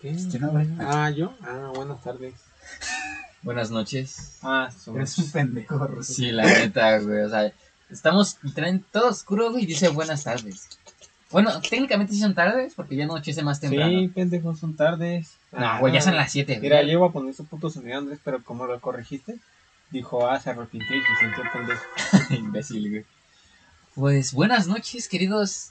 ¿Qué? ¿Quién habla? Ah, yo. Ah, buenas tardes. Buenas noches. Ah, somos- Eres un pendejo. Sí, la neta, güey. O sea, estamos traen todo oscuro, güey, y dice buenas tardes. Bueno, técnicamente sí son tardes, porque ya anochece más temprano. Sí, pendejos, son tardes. No, güey, ya son las 7, güey. Mira, yo iba a poner su puto sonido, Andrés, pero como lo corregiste, dijo, ah, se arrepintió y se sintió pendejo. Imbécil, güey. Pues buenas noches, queridos.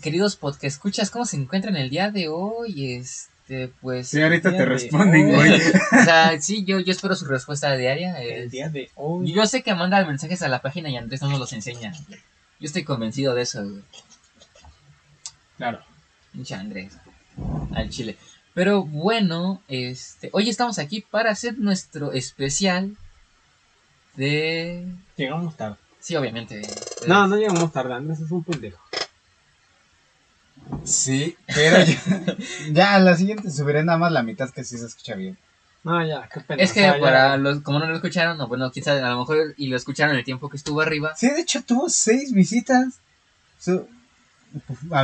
Queridos podcast escuchas, ¿cómo se encuentran el día de hoy? Este, pues Sí, ahorita te de responden, hoy. güey. o sea, sí, yo, yo espero su respuesta diaria. El día de hoy. Yo sé que manda mensajes a la página y Andrés no nos los enseña. Yo estoy convencido de eso, güey. Claro. Pinche Andrés. Al chile. Pero bueno, este, hoy estamos aquí para hacer nuestro especial de... Llegamos tarde. Sí, obviamente. No, no llegamos tarde, Andrés es un pendejo. Sí, pero ya, ya a la siguiente subiré nada más la mitad que sí se escucha bien. No, ya, qué pendejo. Es que para los, como no lo escucharon, o bueno, quién sabe, a lo mejor y lo escucharon el tiempo que estuvo arriba. Sí, de hecho tuvo seis visitas.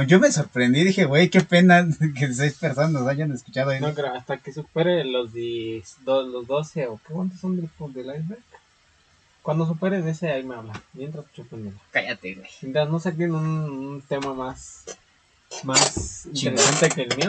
Yo me sorprendí, dije, güey, qué pena que seis personas hayan escuchado eso. No creo, hasta que supere los, 10, do- los 12 o qué cuántos son del, del iceberg. Cuando superen ese, ahí me habla. Mientras chupen Cállate, güey. Mientras no saquen un, un tema más, más interesante que el mío,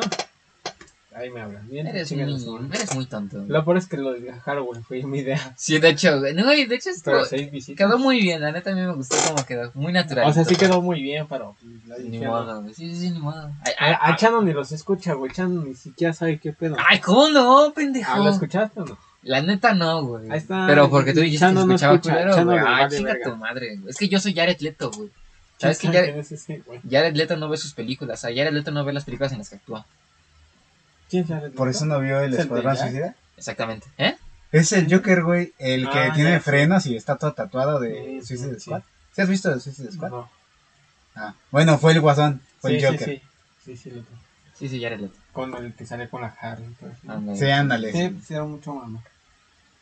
ahí me hablan. Mientras Eres a muy, eres muy tonto. güey. Lo peor es que lo de Halloween fue mi idea. Sí, de hecho, güey. No, y de hecho estuvo- Pero seis visitas. quedó muy bien. La neta a mí me gustó cómo quedó. Muy natural. O sea, sí quedó muy bien, pero. Ni no. modo, güey. Sí, sí, sí, ni modo. Ay, A, ay, a Chano ni los escucha, güey. Chano ni siquiera sabe qué pedo. ay, ¿cómo no, pendejo? Ah, ¿Lo escuchaste o no? La neta no, güey. Ahí está. Pero porque tú dijiste Chano que no escuchaba escucha, culero, Chano güey. le Ay, vale chinga tu madre. güey. Es que yo soy Jared Leto, güey. ¿Sabes que ¿Quién Jared, es? Jared Leto no ve sus películas? O sea, Jared Leto no ve las películas en las que actúa. ¿Quién sabe? Por eso no vio el ¿Es Escuadrón? Suicida. Exactamente. ¿Eh? Es el Joker, güey, el que Ah, tiene ya, sí. frenos y está todo tatuado de Sí, Suicide sí. Squad. ¿Sí has visto de Suicide Squad? No. Ah, bueno, fue el Guasón, fue Sí, el sí, Joker. sí. Sí, sí, lo tengo. Sí, sí, Jared Leto. Con el que sale con la Harley. y todo eso. Ándale. Sí, ándale. Sí, sí. sí, era mucho mamá.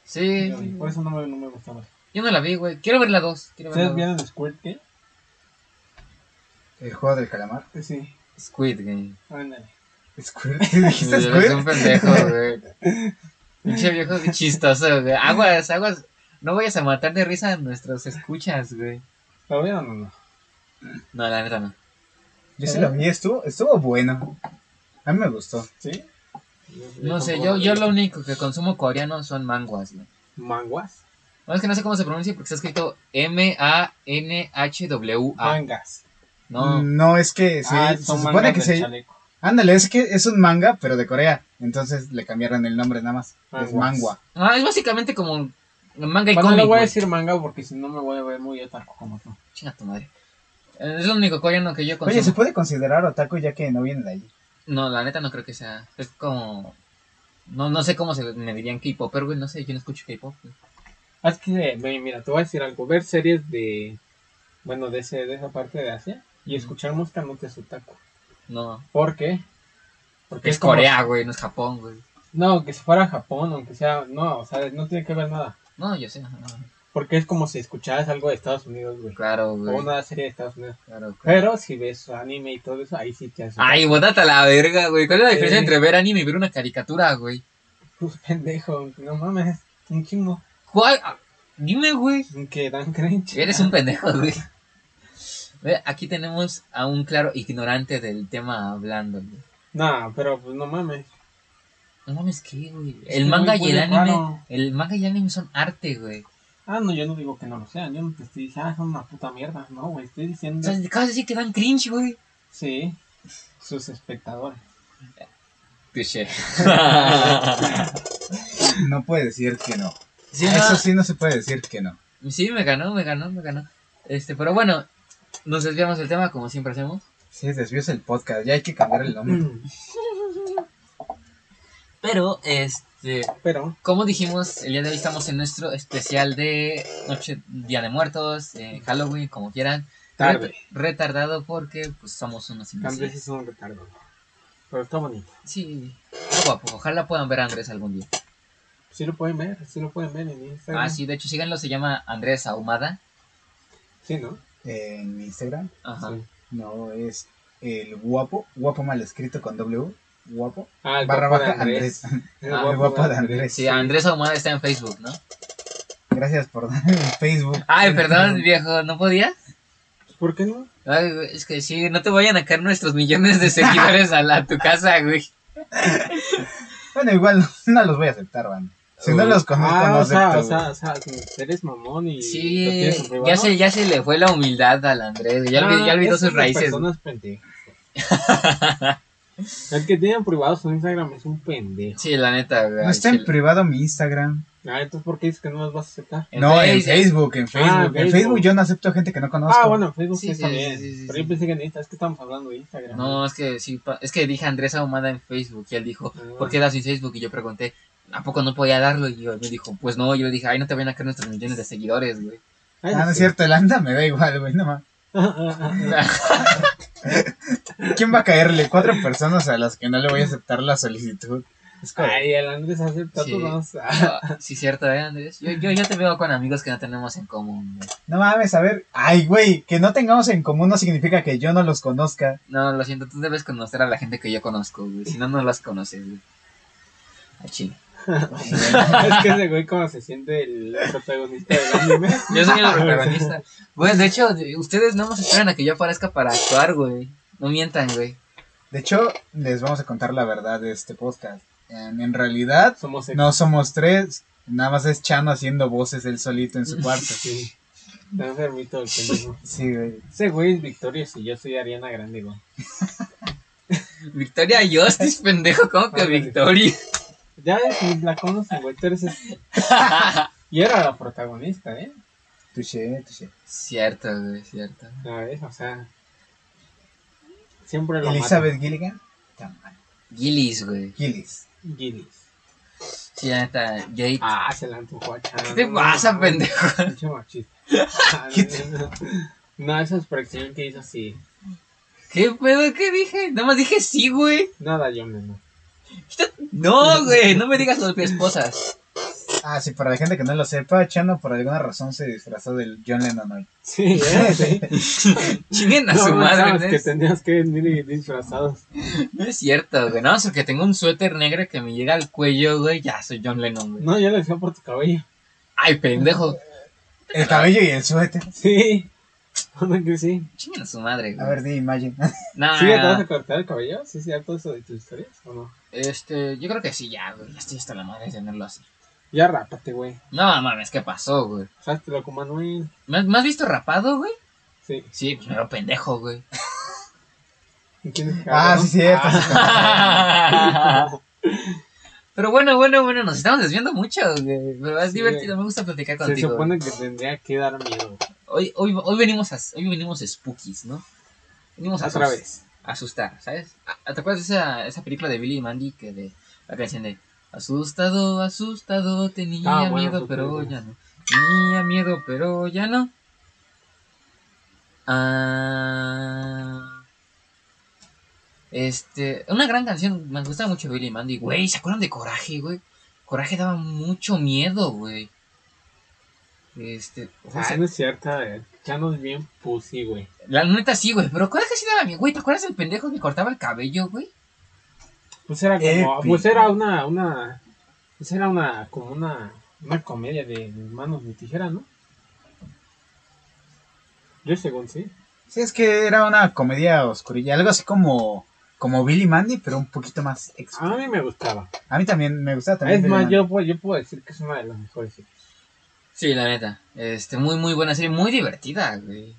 Sí. Por eso no me, no me gustaba. Yo no la vi, güey. Quiero ver la dos. Quiero ver la ¿Ustedes dos. vieron Squirt Game? El juego del calamar. Sí. Squid Game. Ándale. Squirt. ¿Dijiste Eres un pendejo, güey. Pinche viejo chistoso, güey. Aguas, aguas. No vayas a matar de risa a nuestros escuchas, güey. ¿Lo vieron o no? No, la neta no. Yo sí lo vi, estuvo, estuvo bueno. A mí me gustó. ¿Sí? No sé, yo, yo lo único que consumo coreano son manguas, güey. ¿Manguas? No, es que no sé cómo se pronuncia porque está escrito M-A-N-H-W-A. Mangas. No, No, es que se, ah, se supone que se... chaleco. Ándale, es que es un manga, pero de Corea. Entonces le cambiaron el nombre nada más. Es Manguas. mangua. Ah, es básicamente como manga y Bueno, cómic. le voy a decir manga porque si no me voy a ver muy otaku como tú. Chinga tu madre. Es lo único coreano que yo consumo. Oye, ¿se puede considerar otaku ya que no viene de allí? No, la neta no creo que sea. Es como. No, no sé cómo se me dirían K-pop, pero güey, no sé, yo no escucho K-pop. Ah, Es que, mira, te voy a decir algo. Ver series de, bueno, de, ese, de esa parte de Asia y escuchar música no te es otaku. No. ¿Por qué? Porque Es como- Corea, güey, no es Japón, güey. No, que si fuera a Japón, aunque sea, no, o sea, no tiene que ver nada. No, yo sé. no, Porque es como si escucharas algo de Estados Unidos, güey. claro, O güey. una serie de Estados Unidos. Claro, claro. Pero si ves anime y todo eso, ahí sí te hace. Ay, bótate a la verga, güey. ¿Cuál es la diferencia Sí. entre ver anime y ver una caricatura, güey? Pues pendejo, no mames, un chingo. ¿Cuál? Ah, Dime, güey. Que dan cringe. Eres un pendejo, güey. Aquí tenemos a un claro ignorante del tema hablando, güey. No, pero pues no mames. No mames, ¿qué, güey? Es El manga y el anime. raro. El manga y el anime son arte, güey. Ah, no, yo no digo que no lo sean. Yo no te estoy diciendo, ah, son una puta mierda. No, güey, estoy O diciendo. sea, acabas de decir que dan cringe, güey. Sí, sus espectadores. Touché. No puede decir que no. Sí, Eso no, sí no se puede decir que no. sí, me ganó, me ganó, me ganó. Este, pero bueno, nos desviamos del tema como siempre hacemos. Sí, desvíos el podcast. Ya hay que cambiar el nombre. Pero, este, Pero, como dijimos, el día de hoy estamos en nuestro especial de Noche, Día de Muertos, eh, Halloween, como quieran. tarde. Ret- retardado porque, pues, somos unos Andrés imbéciles. es un retardo. Pero está bonito. Sí, está guapo. Ojalá puedan ver a Andrés algún día. Sí lo pueden ver, sí lo pueden ver en Instagram. Ah, sí, de hecho, síganlo, se llama Andrés Ahumada. Sí, ¿no? En Instagram. Ajá. Sí. No, es el guapo. Guapo mal escrito con W. guapo. Ah, el Barra guapo de baja Andrés. El Ah, guapo el guapo de de Andrés. Andrés. Sí, Andrés Ahumada está en Facebook, ¿no? Gracias por darme Facebook. Ay, perdón, viejo, ¿no podía? ¿Por qué no? Ay, es que sí, no te vayan a caer nuestros millones de seguidores a, la, a tu casa, güey. Bueno, igual no los voy a aceptar, van. Si no los conozco, Ah, no o sea, o sea, o sea, eres mamón y Sí, en ya se, ya se le fue la humildad al Andrés, ya, olvidó, ya Ah, olvidó sus son raíces. El que tiene privado su Instagram es un pendejo. Sí, la neta, güey. No está en privado mi Instagram. Ah, entonces ¿por qué dices que no los vas a aceptar? En no, en Face- Facebook, en Facebook. Ah, en Facebook. Facebook yo no acepto gente que no conozco. Ah, bueno, Facebook Sí, sí, sí, pero sí. yo pensé que en Insta, es que estamos hablando de Instagram. No, es que sí, es que dije Andrés Ahumada en Facebook y él dijo, Ah. ¿por qué das sin Facebook? Y yo pregunté, ¿a poco no podía darlo? Y yo, me dijo, pues no, yo le dije, ay, no te vayan a caer nuestros millones de seguidores, güey. Ay, Ah, no es sí. cierto, el anda me da igual, güey, no más. Ah, ¿Quién va a caerle? Cuatro personas a las que no le voy a aceptar la solicitud. Es como- Ay, el Andrés acepta Sí. todos. Ah, sí, cierto, ¿eh, Andrés? Yo, yo, yo te veo con amigos que no tenemos en común, güey. No mames, a ver. Ay, güey, que no tengamos en común no significa que yo no los conozca. No, lo siento, tú debes conocer a la gente que yo conozco, güey. Si no, no las conoces, güey. A Chile. Es que ese güey como se siente el protagonista del anime. Yo soy el protagonista. Güey, de hecho, de- ustedes no más esperan a que yo aparezca para actuar, güey. No mientan, güey. De hecho, les vamos a contar la verdad de este podcast. En, en realidad, Somos no somos tres. Nada más es Chano haciendo voces él solito en su cuarto. Sí. Está enfermito el pendejo. Sí, güey. Ese güey es Victoria y yo soy Ariana Grande, güey. Victoria Justice, pendejo, ¿cómo que Victoria? Ya ves, ni la conocen, güey. Tú eres es- Y era la protagonista, ¿eh? Touché, touché. cierto, güey, cierto. ¿Sabes? O sea. Siempre lo Elizabeth Gilligan. Tama- Gillis, güey. Gillis. Gillis. Sí, neta, Jade. Ah, se la antojó a Chano. ¿Qué te pasa, pendejo? Pinche machista. Ah, ¿Qué te- no, no, no, esa expresión que hizo así. ¿Qué pedo? ¿Qué dije? Nada más dije sí, güey. Nada, yo no. No, güey, no me digas de esposas. Ah, sí, para la gente que no lo sepa, Chano por alguna razón se disfrazó del John Lennon hoy. Sí, ¿eh? Sí. Chinguen a No su madre, pensabas ¿no que es? tenías que venir disfrazados. No es cierto, güey. No, es que tengo un suéter negro que me llega al cuello, güey. Ya soy John Lennon, güey. No, yo lo decía por tu cabello. Ay, pendejo. El cabello y el suéter. Sí. ¿Dónde que sí? Chinguen a su madre, güey. A ver, di Imagine. No, ¿Sí te vas a cortar el cabello? ¿Sí es cierto eso de tus historias o no? este, yo creo que sí, ya, güey. Ya estoy hasta la madre de tenerlo así. Ya rápate, güey. No, mames, ¿qué pasó, güey? Sástelo con Manuel. ¿Me has, me has visto rapado, güey? Sí. Sí, pues me pendejo, güey. ¿Y quién es Ah, sí, cierto. Ah. Pero bueno, bueno, bueno, nos estamos desviando mucho, güey. Pero es Sí, divertido, güey. me gusta platicar Se contigo. supone que tendría que dar miedo. Hoy, hoy, hoy venimos a, hoy venimos spookies, ¿no? Venimos a Otra vez. a asustar, ¿sabes? Ah, ¿Te acuerdas de esa, esa película de Billy y Mandy que de la canción de Asustado, asustado, tenía Ah, bueno, miedo, pero ya no. Tenía miedo, pero ya no. Ah, este, una gran canción, me gusta mucho Billy y Mandy, güey, ¿se acuerdan de Coraje, güey? Coraje daba mucho miedo, güey. Este, o sea, Ah, no es cierto. eh. Chano es bien pussy, güey. la neta sí, güey, pero Coraje sí daba miedo, güey, ¿te acuerdas del pendejo que cortaba el cabello, güey? Pues era como, pues era una, una, pues era una, como una, una comedia de manos de tijera, ¿no? Yo según sí. Sí, es que era una comedia oscurilla, algo así como, como Billy Mandy, pero un poquito más A extra. mí me gustaba. A mí también me gustaba también. Es Billy más, Mandy. yo, puedo- yo puedo decir que es una de las mejores series. Sí, la neta. Este, muy, muy buena serie, muy divertida, güey.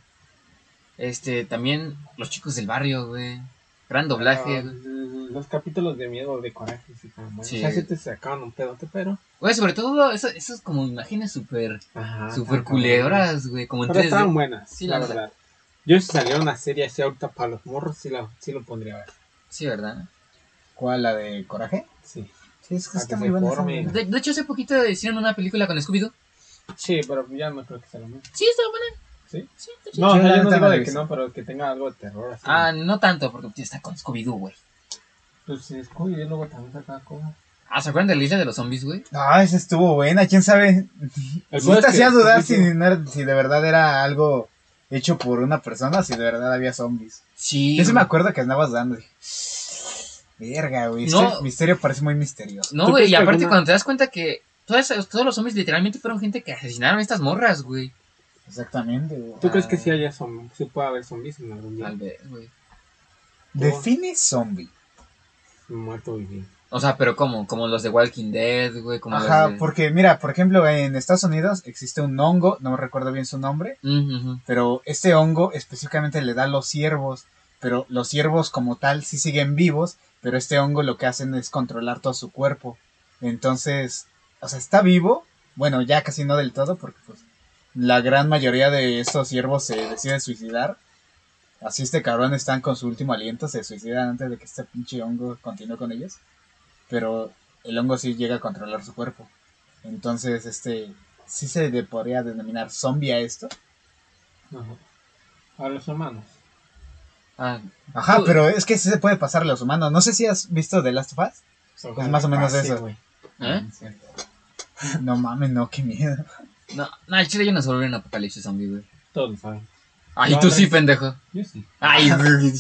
Este, también Los Chicos del Barrio, güey. Gran doblaje, Ah, güey. Los capítulos de miedo de coraje, sí, buenos. Sí. O sea, sí te sacaban un pedote, pero. Güey, sobre todo, eso, esas como imágenes súper, súper güey. Como Pero 3D. estaban buenas, Sí, la la verdad. Yo si saliera una serie así ahorita para los morros, sí, la, sí lo pondría a ver. Sí, ¿verdad? ¿Cuál, la de Coraje? Sí. Sí, es que Para está muy buena. está forme. muy buena. De, de hecho, hace poquito hicieron una película con Scooby-Doo. Sí, pero ya no creo que sea lo mismo. Sí, está buena. ¿Sí? Sí, está chida. No, o sea, yo no digo no de que no, pero que tenga algo de terror así. Ah, no tanto, porque está con Scooby-Doo, güey. Pues sí, Scooby y luego también saca cosas. Ah, ¿se acuerdan de la isla de los zombies, güey? Ah, esa estuvo buena, quién sabe. Es te hacía dudar si, no de verdad era algo hecho por una persona, si de verdad había zombies. Sí. Yo sí me acuerdo que andabas dando. dije, Verga, güey. No. Este misterio parece muy misterioso. No, ¿Tú güey, y aparte alguna- cuando te das cuenta que esas- todos los zombies literalmente fueron gente que asesinaron a estas morras, güey. Exactamente, güey. ¿Tú crees que sí haya zombies? Sí puede haber zombies en algún día? Tal vez, güey. Define zombie. Muerto viviente. O sea, pero ¿cómo? Como los de Walking Dead, güey. Como Ajá, de... porque mira, por ejemplo, en Estados Unidos existe un hongo, no me recuerdo bien su nombre, pero este hongo específicamente le da a los ciervos, pero los ciervos como tal sí siguen vivos, pero este hongo lo que hacen es controlar todo su cuerpo. Entonces, o sea, está vivo, bueno, ya casi no del todo, porque pues la gran mayoría de estos ciervos se deciden suicidar. Así este cabrón están con su último aliento, se suicidan antes de que este pinche hongo continúe con ellos. Pero el hongo sí llega a controlar su cuerpo. Entonces, este, sí se le podría denominar zombie a esto. Ajá. A los humanos. Ah, Ajá, Tú- pero es que sí se puede pasar a los humanos. No sé si has visto The Last of Us. Es más o menos pase, eso. güey. ¿eh? No mames, no, qué miedo. No, no, el chile yo no sobreviví en apocalipsis zombie, güey. Todos lo saben. Ay, No, tú no sí, es- pendejo. Yo sí. Ay, güey.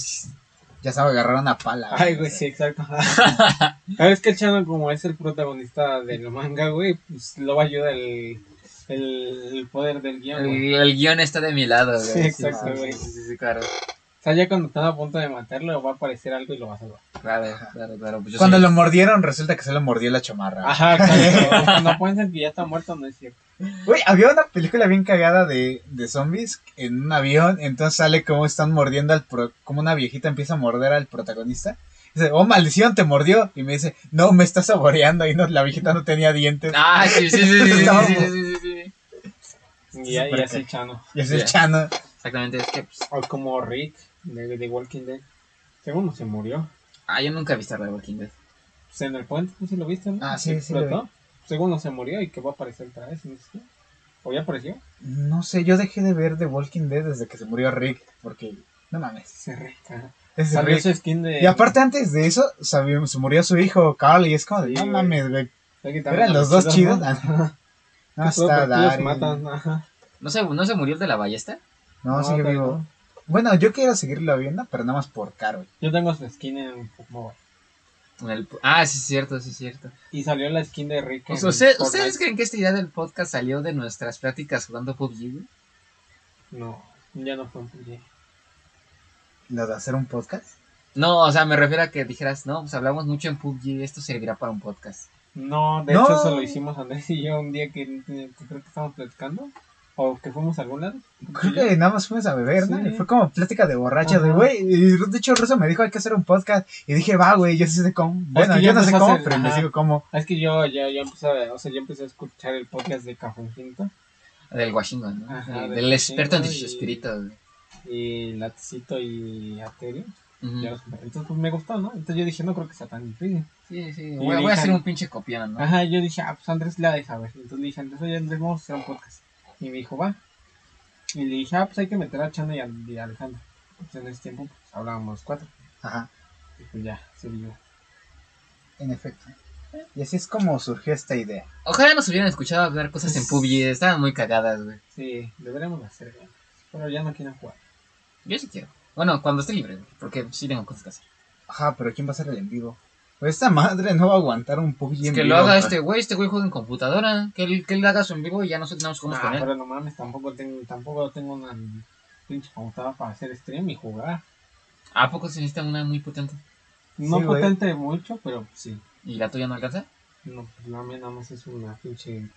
Ya sabe agarrar una pala. Ay, güey, sí, exacto. Sabes que el Chano, como es el protagonista del manga, güey, pues lo va a ayudar el, el, el poder del guion, güey. El, el guion está de mi lado, güey. Sí, exacto, güey. Sí, sí, sí, claro. O sea, ya cuando están a punto de matarlo, va a aparecer algo y lo va a salvar. Claro, claro, claro. Pues yo Cuando soy- lo mordieron, resulta que se lo mordió la chamarra. Ajá, claro. Cuando piensan que ya está muerto, no es cierto. Güey, había una película bien cagada de, de zombies en un avión. Entonces sale como están mordiendo al. Pro, como una viejita empieza a morder al protagonista. Dice, oh maldición, te mordió. Y me dice, no, me está saboreando. Y no, la viejita no tenía dientes. Ah, sí, sí, sí, sí, sí, sí, sí, sí, sí, sí. Y, ya- y Súper así Chano. Y es el Ya. chano. Exactamente, es que... pues, O como Rick de, de Walking Dead. Según no se murió. Ah, yo nunca he visto The Walking Dead. Pues en el puente, ¿tú sí lo viste, no? Ah, sí, sí lo explotó. Según no se murió y que va a aparecer otra vez. ¿no? ¿O ya apareció? No sé, yo dejé de ver The Walking Dead desde que se murió Rick. Porque, no mames. Se reca. Es Rick. su skin de. Y aparte antes de eso, se murió su hijo Carl y es como de, Sí, no güey. mames, güey. Eran los dos chidos. ¿no? Ah, No, está Daryl. matan. Ajá. ¿No se, ¿No se murió el de la ballesta? No, sigue todavía vivo. No. Bueno, yo quiero seguirlo viendo, pero nada más por Carol. Yo tengo su skin en el- Ah, sí, es cierto, sí, es cierto. Y salió la skin de Rick. O sea, ¿ustedes, Fortnite. ¿Ustedes creen que esta idea del podcast salió de nuestras prácticas jugando PUBG? No, ya no fue un PUBG. Lo de hacer un podcast. No, o sea, me refiero a que dijeras, no, pues hablamos mucho en PUBG, esto servirá para un podcast. No, de No. hecho eso lo hicimos Andrés y yo un día que, que creo que estábamos platicando. O que fuimos a algún lado. Creo que nada más fuimos a beber, ¿no? Sí. Y fue como plática de borrachas, de güey. Y de hecho, Russo me dijo hay que hacer un podcast. Y dije, va, güey, yo sí sé cómo. Bueno, que yo yo no sé cómo, hacer- pero ajá. investigo cómo. Es que yo ya, ya empecé a, o sea, yo empecé a escuchar el podcast de Café Quinto Del Washington, ¿no? Ajá, del, del del experto en Washington y- espíritu, güey. y Latcito y Aterio. Entonces pues me gustó, ¿no? Entonces yo dije, no creo que sea tan difícil. Sí, sí, voy, a hacer un pinche copión, ¿no? Ajá, yo dije, ah, pues Andrés la deja ver. Entonces le dije, Andrés, oye Andrés, vamos a hacer un podcast. Y me dijo, va. Y le dije, ah, pues hay que meter a Chana y a, y a Alejandro. Pues en ese tiempo pues, hablábamos los cuatro. Ajá, Y pues ya, se dio. en efecto. Y así es como surgió esta idea. Ojalá nos hubieran escuchado hablar cosas en PUBG, estaban muy cagadas, güey. Sí, deberemos hacer, güey. Pero ya no quieren jugar. Yo sí quiero. Bueno, cuando esté libre, güey, porque sí tengo cosas que hacer. Ajá, pero ¿quién va a hacer el en vivo? Pues esta madre no va a aguantar un PUBG en que lo haga este güey, este güey juega en computadora, que él, que él haga su en vivo y ya nosotros tenemos cómo Ah, con él. pero no mames, tampoco tengo, tampoco tengo una pinche computadora para hacer stream y jugar. ¿A poco se necesita una muy potente? No Sí, potente mucho, pero sí. ¿Y la tuya no alcanza? No, pues la mía nada más es una pinche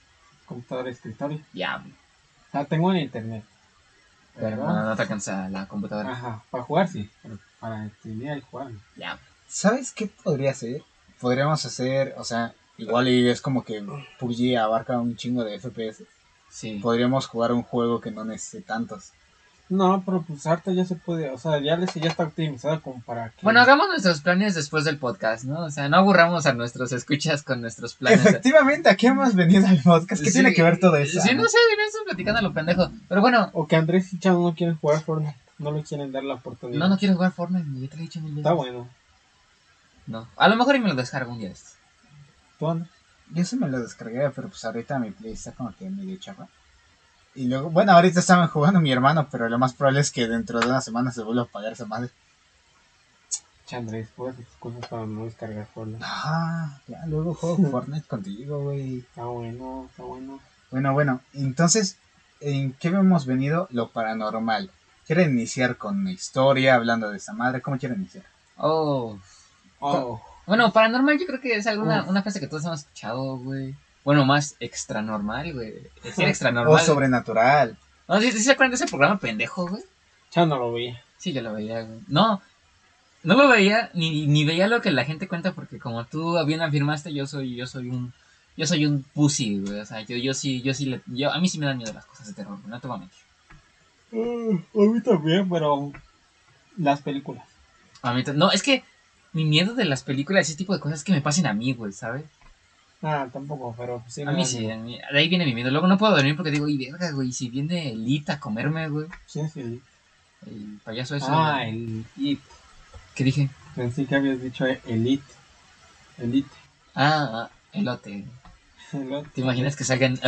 computadora de escritorio. Ya, güey. O sea, tengo en internet. pero no, no te alcanza la computadora. Ajá, para jugar sí, pero para streamear y jugar. Ya, ¿Sabes qué podría ser? Podríamos hacer, o sea, igual y es como que PUBG abarca un chingo de FPS. sí. Podríamos jugar un juego que no necesite tantos. No, pero pues harta ya se puede, o sea, ya, les, ya está optimizada como para que... Bueno, hagamos nuestros planes después del podcast, ¿no? O sea, no aburramos a nuestros escuchas con nuestros planes. Efectivamente, ¿a qué hemos venido al podcast? ¿Qué Sí, tiene que ver todo eso? Sí, no sé, no estoy platicando a lo pendejo. Pero bueno, O que Andrés y Chano no quieren jugar Fortnite, no le quieren dar la oportunidad. no, no quiero jugar Fortnite, ni ya te lo he dicho mil veces. Está bueno. No, a lo mejor y me lo descargo un día de estos. ¿Tú, Andrés? Yo sí me lo descargué, pero pues ahorita mi play está como que medio chapa. Y luego, bueno, ahorita estaban jugando mi hermano, pero lo más probable es que dentro de una semana se vuelva a apagar esa madre. Chandres, puras excusas para no descargar Fortnite. Ah, ya luego juego Fortnite contigo, güey. Está bueno, está bueno. Bueno, bueno, entonces, ¿en qué hemos venido? Lo paranormal. ¿Quieren iniciar con una historia hablando de esa madre? ¿Cómo quieren iniciar? Oh. Oh, Bueno, paranormal yo creo que es alguna Uf. una frase que todos hemos escuchado, güey. Bueno, más extra normal, güey. Decir extra O sobrenatural. No, ¿sí, sí se acuerdan de ese programa pendejo, güey? ya no lo veía. Sí, yo lo veía, güey. No, no lo veía, ni, ni veía lo que la gente cuenta, porque como tú bien afirmaste, yo soy, yo soy un, yo soy un pussy, güey. O sea, yo, yo sí, yo sí, le- yo, a mí sí me dan miedo las cosas de terror, güey, no te voy a mentir. a mí también, pero las películas. A mí no, es que mi miedo de las películas, ese tipo de cosas que me pasen a mí, güey, ¿sabes? Ah, tampoco, pero sí. A mí sí, a mí- de ahí viene mi miedo. Luego no puedo dormir porque digo, y verga, güey, si viene Elita a comerme, güey, Sí, sí. el payaso eso. Ah, el It. ¿Qué dije? Pensé que habías dicho Elite. Elite. Ah, ah, elote. Elite. ¿Te imaginas que salgan?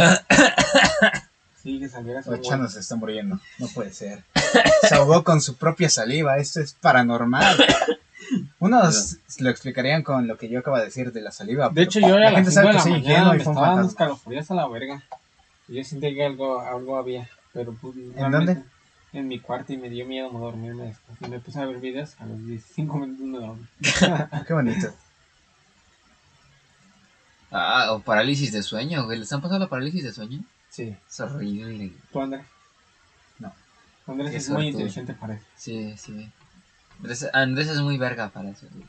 Sí, que salieras El Chano se está muriendo. No puede ser. Se ahogó con su propia saliva. Esto es paranormal. Unos lo explicarían con lo que yo acabo de decir de la saliva. De hecho, yo a la gente 5 sabe de que soy mañana me y fue un estaba dando escalofríos a la verga. Y yo sentí que algo, algo había. Pero pues, ¿En dónde? En mi cuarto y me dio miedo no dormirme después. Y me puse a ver videos. A los 5 minutos me dormí. Qué bonito. Ah, o parálisis de sueño, güey. ¿Les han pasado la parálisis de sueño? Sí. Es horrible. ¿Tú, Andrés? No. Andrés es muy inteligente, parece. Sí, sí. Andrés, Andrés es muy verga para eso. güey.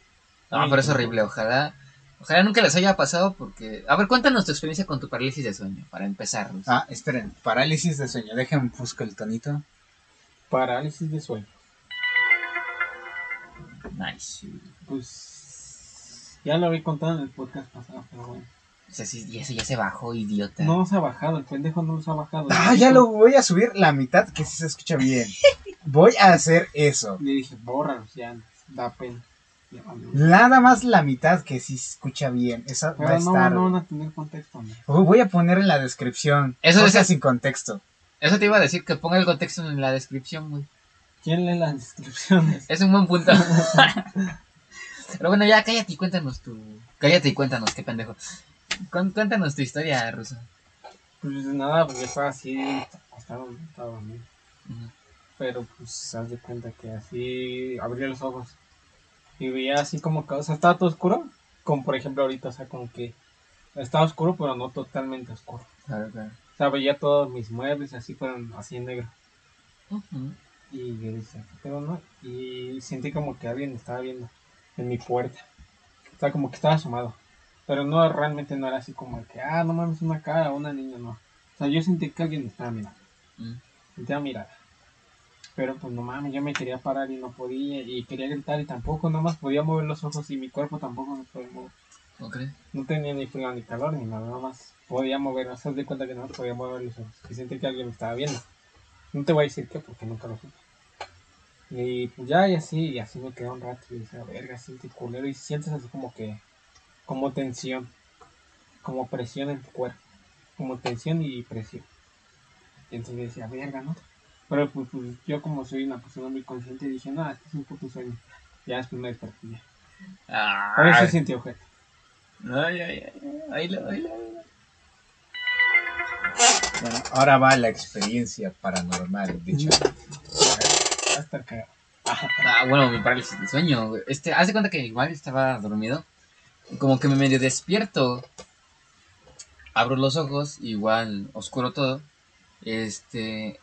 No, Ay, pero es horrible. Ojalá, ojalá nunca les haya pasado porque... A ver, cuéntanos tu experiencia con tu parálisis de sueño, para empezar. Ah, esperen. Parálisis de sueño. Dejen busco el tonito. Parálisis de sueño. Nice. Pues. Ya lo había contado en el podcast pasado, pero bueno. O sea, sí, y eso ya se bajó, idiota. No se ha bajado, el pendejo no se ha bajado. Ah, ya lo voy a subir la mitad que sí se escucha bien. Voy a hacer eso. Le dije, bórralos, ya, da pena. Nada más la mitad que sí se escucha bien. Esa va a no, estar. no van a tener contexto. Uy, Voy a poner en la descripción. Eso es- sin contexto. Eso te iba a decir, que ponga el contexto en la descripción, güey. ¿Quién lee las descripciones? Es un buen punto. Pero bueno, ya cállate y cuéntanos tu... Cállate y cuéntanos, qué pendejo. Cuéntanos tu historia, Ruso. Pues nada, pues yo estaba así, acostado, estaba dormido. Ujú. Pero pues haz de cuenta que así abrí los ojos y veía así como que, o sea, estaba todo oscuro. Como por ejemplo ahorita, o sea, como que estaba oscuro, pero no totalmente oscuro. Claro, claro. O sea, veía todos mis muebles así fueron así en negro. Y yo decía, pero no. Y sentí como que alguien estaba viendo en mi puerta. O sea, como que estaba asomado. Pero no, realmente no era así como que, ah, no mames, una cara, una niña, no. O sea, yo sentí que alguien estaba mirando. Mm. Sentía mirada. Pero pues no mames, yo me quería parar y no podía. Y quería gritar y tampoco, nomás podía mover los ojos y mi cuerpo tampoco me podía mover. ¿No crees? No tenía ni frío ni calor ni nada, nada más podía mover, o sea, de cuenta que no podía mover los ojos. Y sentí que alguien me estaba viendo. No te voy a decir qué porque nunca lo supe. Y pues ya, y así, y así me quedé un rato y decía, verga, siente culero. Y sientes así como que, como tensión, como presión en tu cuerpo, como tensión y presión. Y entonces decía, verga, ¿no? Pero pues, pues, yo como soy una persona muy consciente dije, no, este es un puto sueño. Ya después me desperté ya. Por eso sentí objeto. ay, ay, ay, ay, lo- ay, lo- Bueno, ahora va la experiencia paranormal, dicho. Va a estar cagado. Ah, bueno, mi parálisis de sueño. Este, haz de cuenta que igual estaba dormido. Como que me medio despierto. Abro los ojos, igual oscuro todo. Este.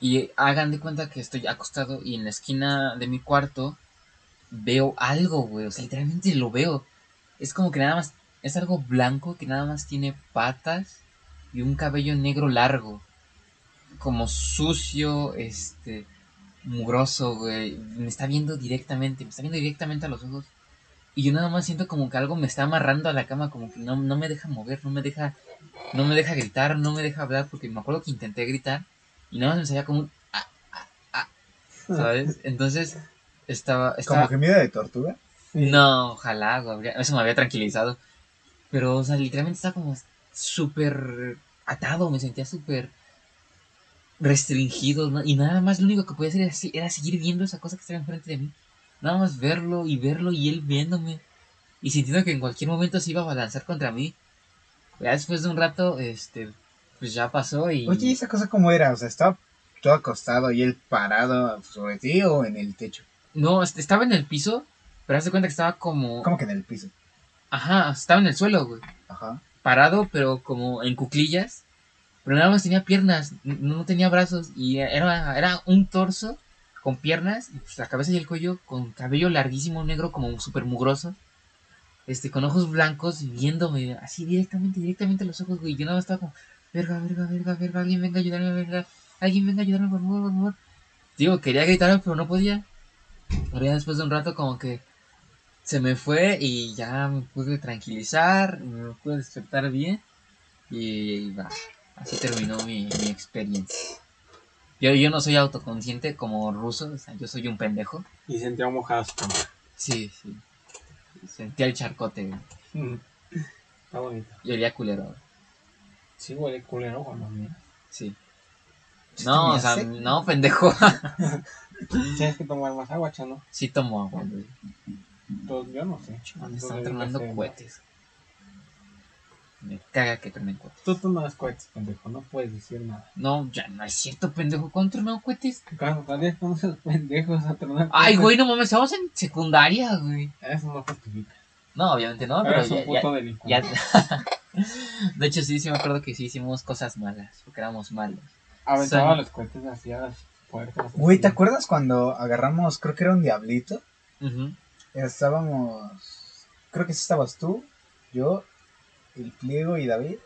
Y hagan de cuenta que estoy acostado y en la esquina de mi cuarto veo algo, güey. O sea, literalmente lo veo. Es como que nada más. Es algo blanco que nada más tiene patas y un cabello negro largo. Como sucio, este mugroso, güey. Me está viendo directamente, me está viendo directamente a los ojos. Y yo nada más siento como que algo me está amarrando a la cama, como que no, no me deja mover, no me deja, no me deja gritar, no me deja hablar, porque me acuerdo que intenté gritar y nada más me salía como un ah, ah, ah, ¿sabes? Entonces estaba, estaba Como gemido de tortuga. no, ojalá, güey, eso me había tranquilizado. Pero, o sea, literalmente estaba como súper atado, me sentía súper restringido. ¿no? Y nada más lo único que podía hacer era seguir viendo esa cosa que estaba enfrente de mí. Nada más verlo y verlo y él viéndome. Y sintiendo que en cualquier momento se iba a balanzar contra mí. Ya después de un rato, este, pues ya pasó y... Oye, ¿y esa cosa cómo era? O sea, estaba todo acostado y él parado sobre ti o en el techo. No, est- estaba en el piso, pero haz de cuenta que estaba como... ¿Cómo que en el piso? Ajá, estaba en el suelo, güey. Ajá. Parado, pero como en cuclillas. Pero nada más tenía piernas, no tenía brazos. Y era, era un torso con piernas, y pues la cabeza y el cuello con cabello larguísimo, negro, como súper mugroso. Este, con ojos blancos, y viéndome así directamente, directamente a los ojos, güey. Yo nada más estaba como, verga, verga, verga, verga, alguien venga a ayudarme, verga. Alguien venga a ayudarme, por favor, por favor. Digo, quería gritar, pero no podía. Pero ya después de un rato como que se me fue y ya me pude tranquilizar, me pude despertar bien y va, así terminó mi, mi experiencia. Yo, yo no soy autoconsciente como ruso, o sea, yo soy un pendejo. Y sentía mojada su cama. Sí, sí. Sentía el charcote güey, Mm. Está bonito. y olía culero. Güey. Sí, huele culero cuando mira. Sí. ¿Sí No, o sea, no, pendejo. Tienes que tomar más agua, chano. Sí tomo agua, güey. Pues yo no sé. Me Tú están tronando cohetes. Me caga que truenen cohetes. Tú tomas cohetes, pendejo. No puedes decir nada. No, ya no es cierto, pendejo. ¿Cuándo tronó cohetes? Cuando salías con esos pendejos a tronar Ay, cohetes, güey, no mames, estamos en secundaria, güey. Eso no justifica. No, obviamente no, pero Eres un ya, puto ya- delincuente. ya- De hecho, sí, sí me acuerdo que sí hicimos cosas malas, porque éramos malos. Aventaba Son- los cohetes hacia las puertas. Güey, ¿te acuerdas cuando agarramos, creo que era un diablito? Estábamos, creo que sí estabas tú, yo, el pliego y David.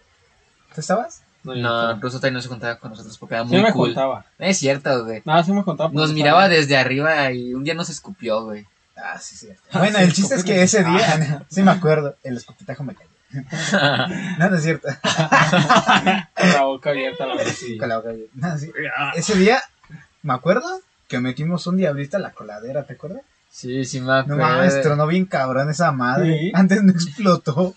¿Tú estabas? No, No, todavía no se contaba con nosotros porque era Sí muy me cool. contaba. Es cierto, güey. No, sí me contaba. Nos miraba desde arriba y un día nos escupió, güey. Ah, sí, cierto. Ah, Bueno, sí, el chiste es que ese día, sí me acuerdo, el escupitajo me cayó. No, no es cierto. Con la boca abierta a la. Con la boca abierta. No, sí. Ese día, me acuerdo que metimos un diablito a la coladera, ¿te acuerdas? Sí, sí me No acuerdo. mames, tronó bien cabrón esa madre. Sí. Antes no explotó.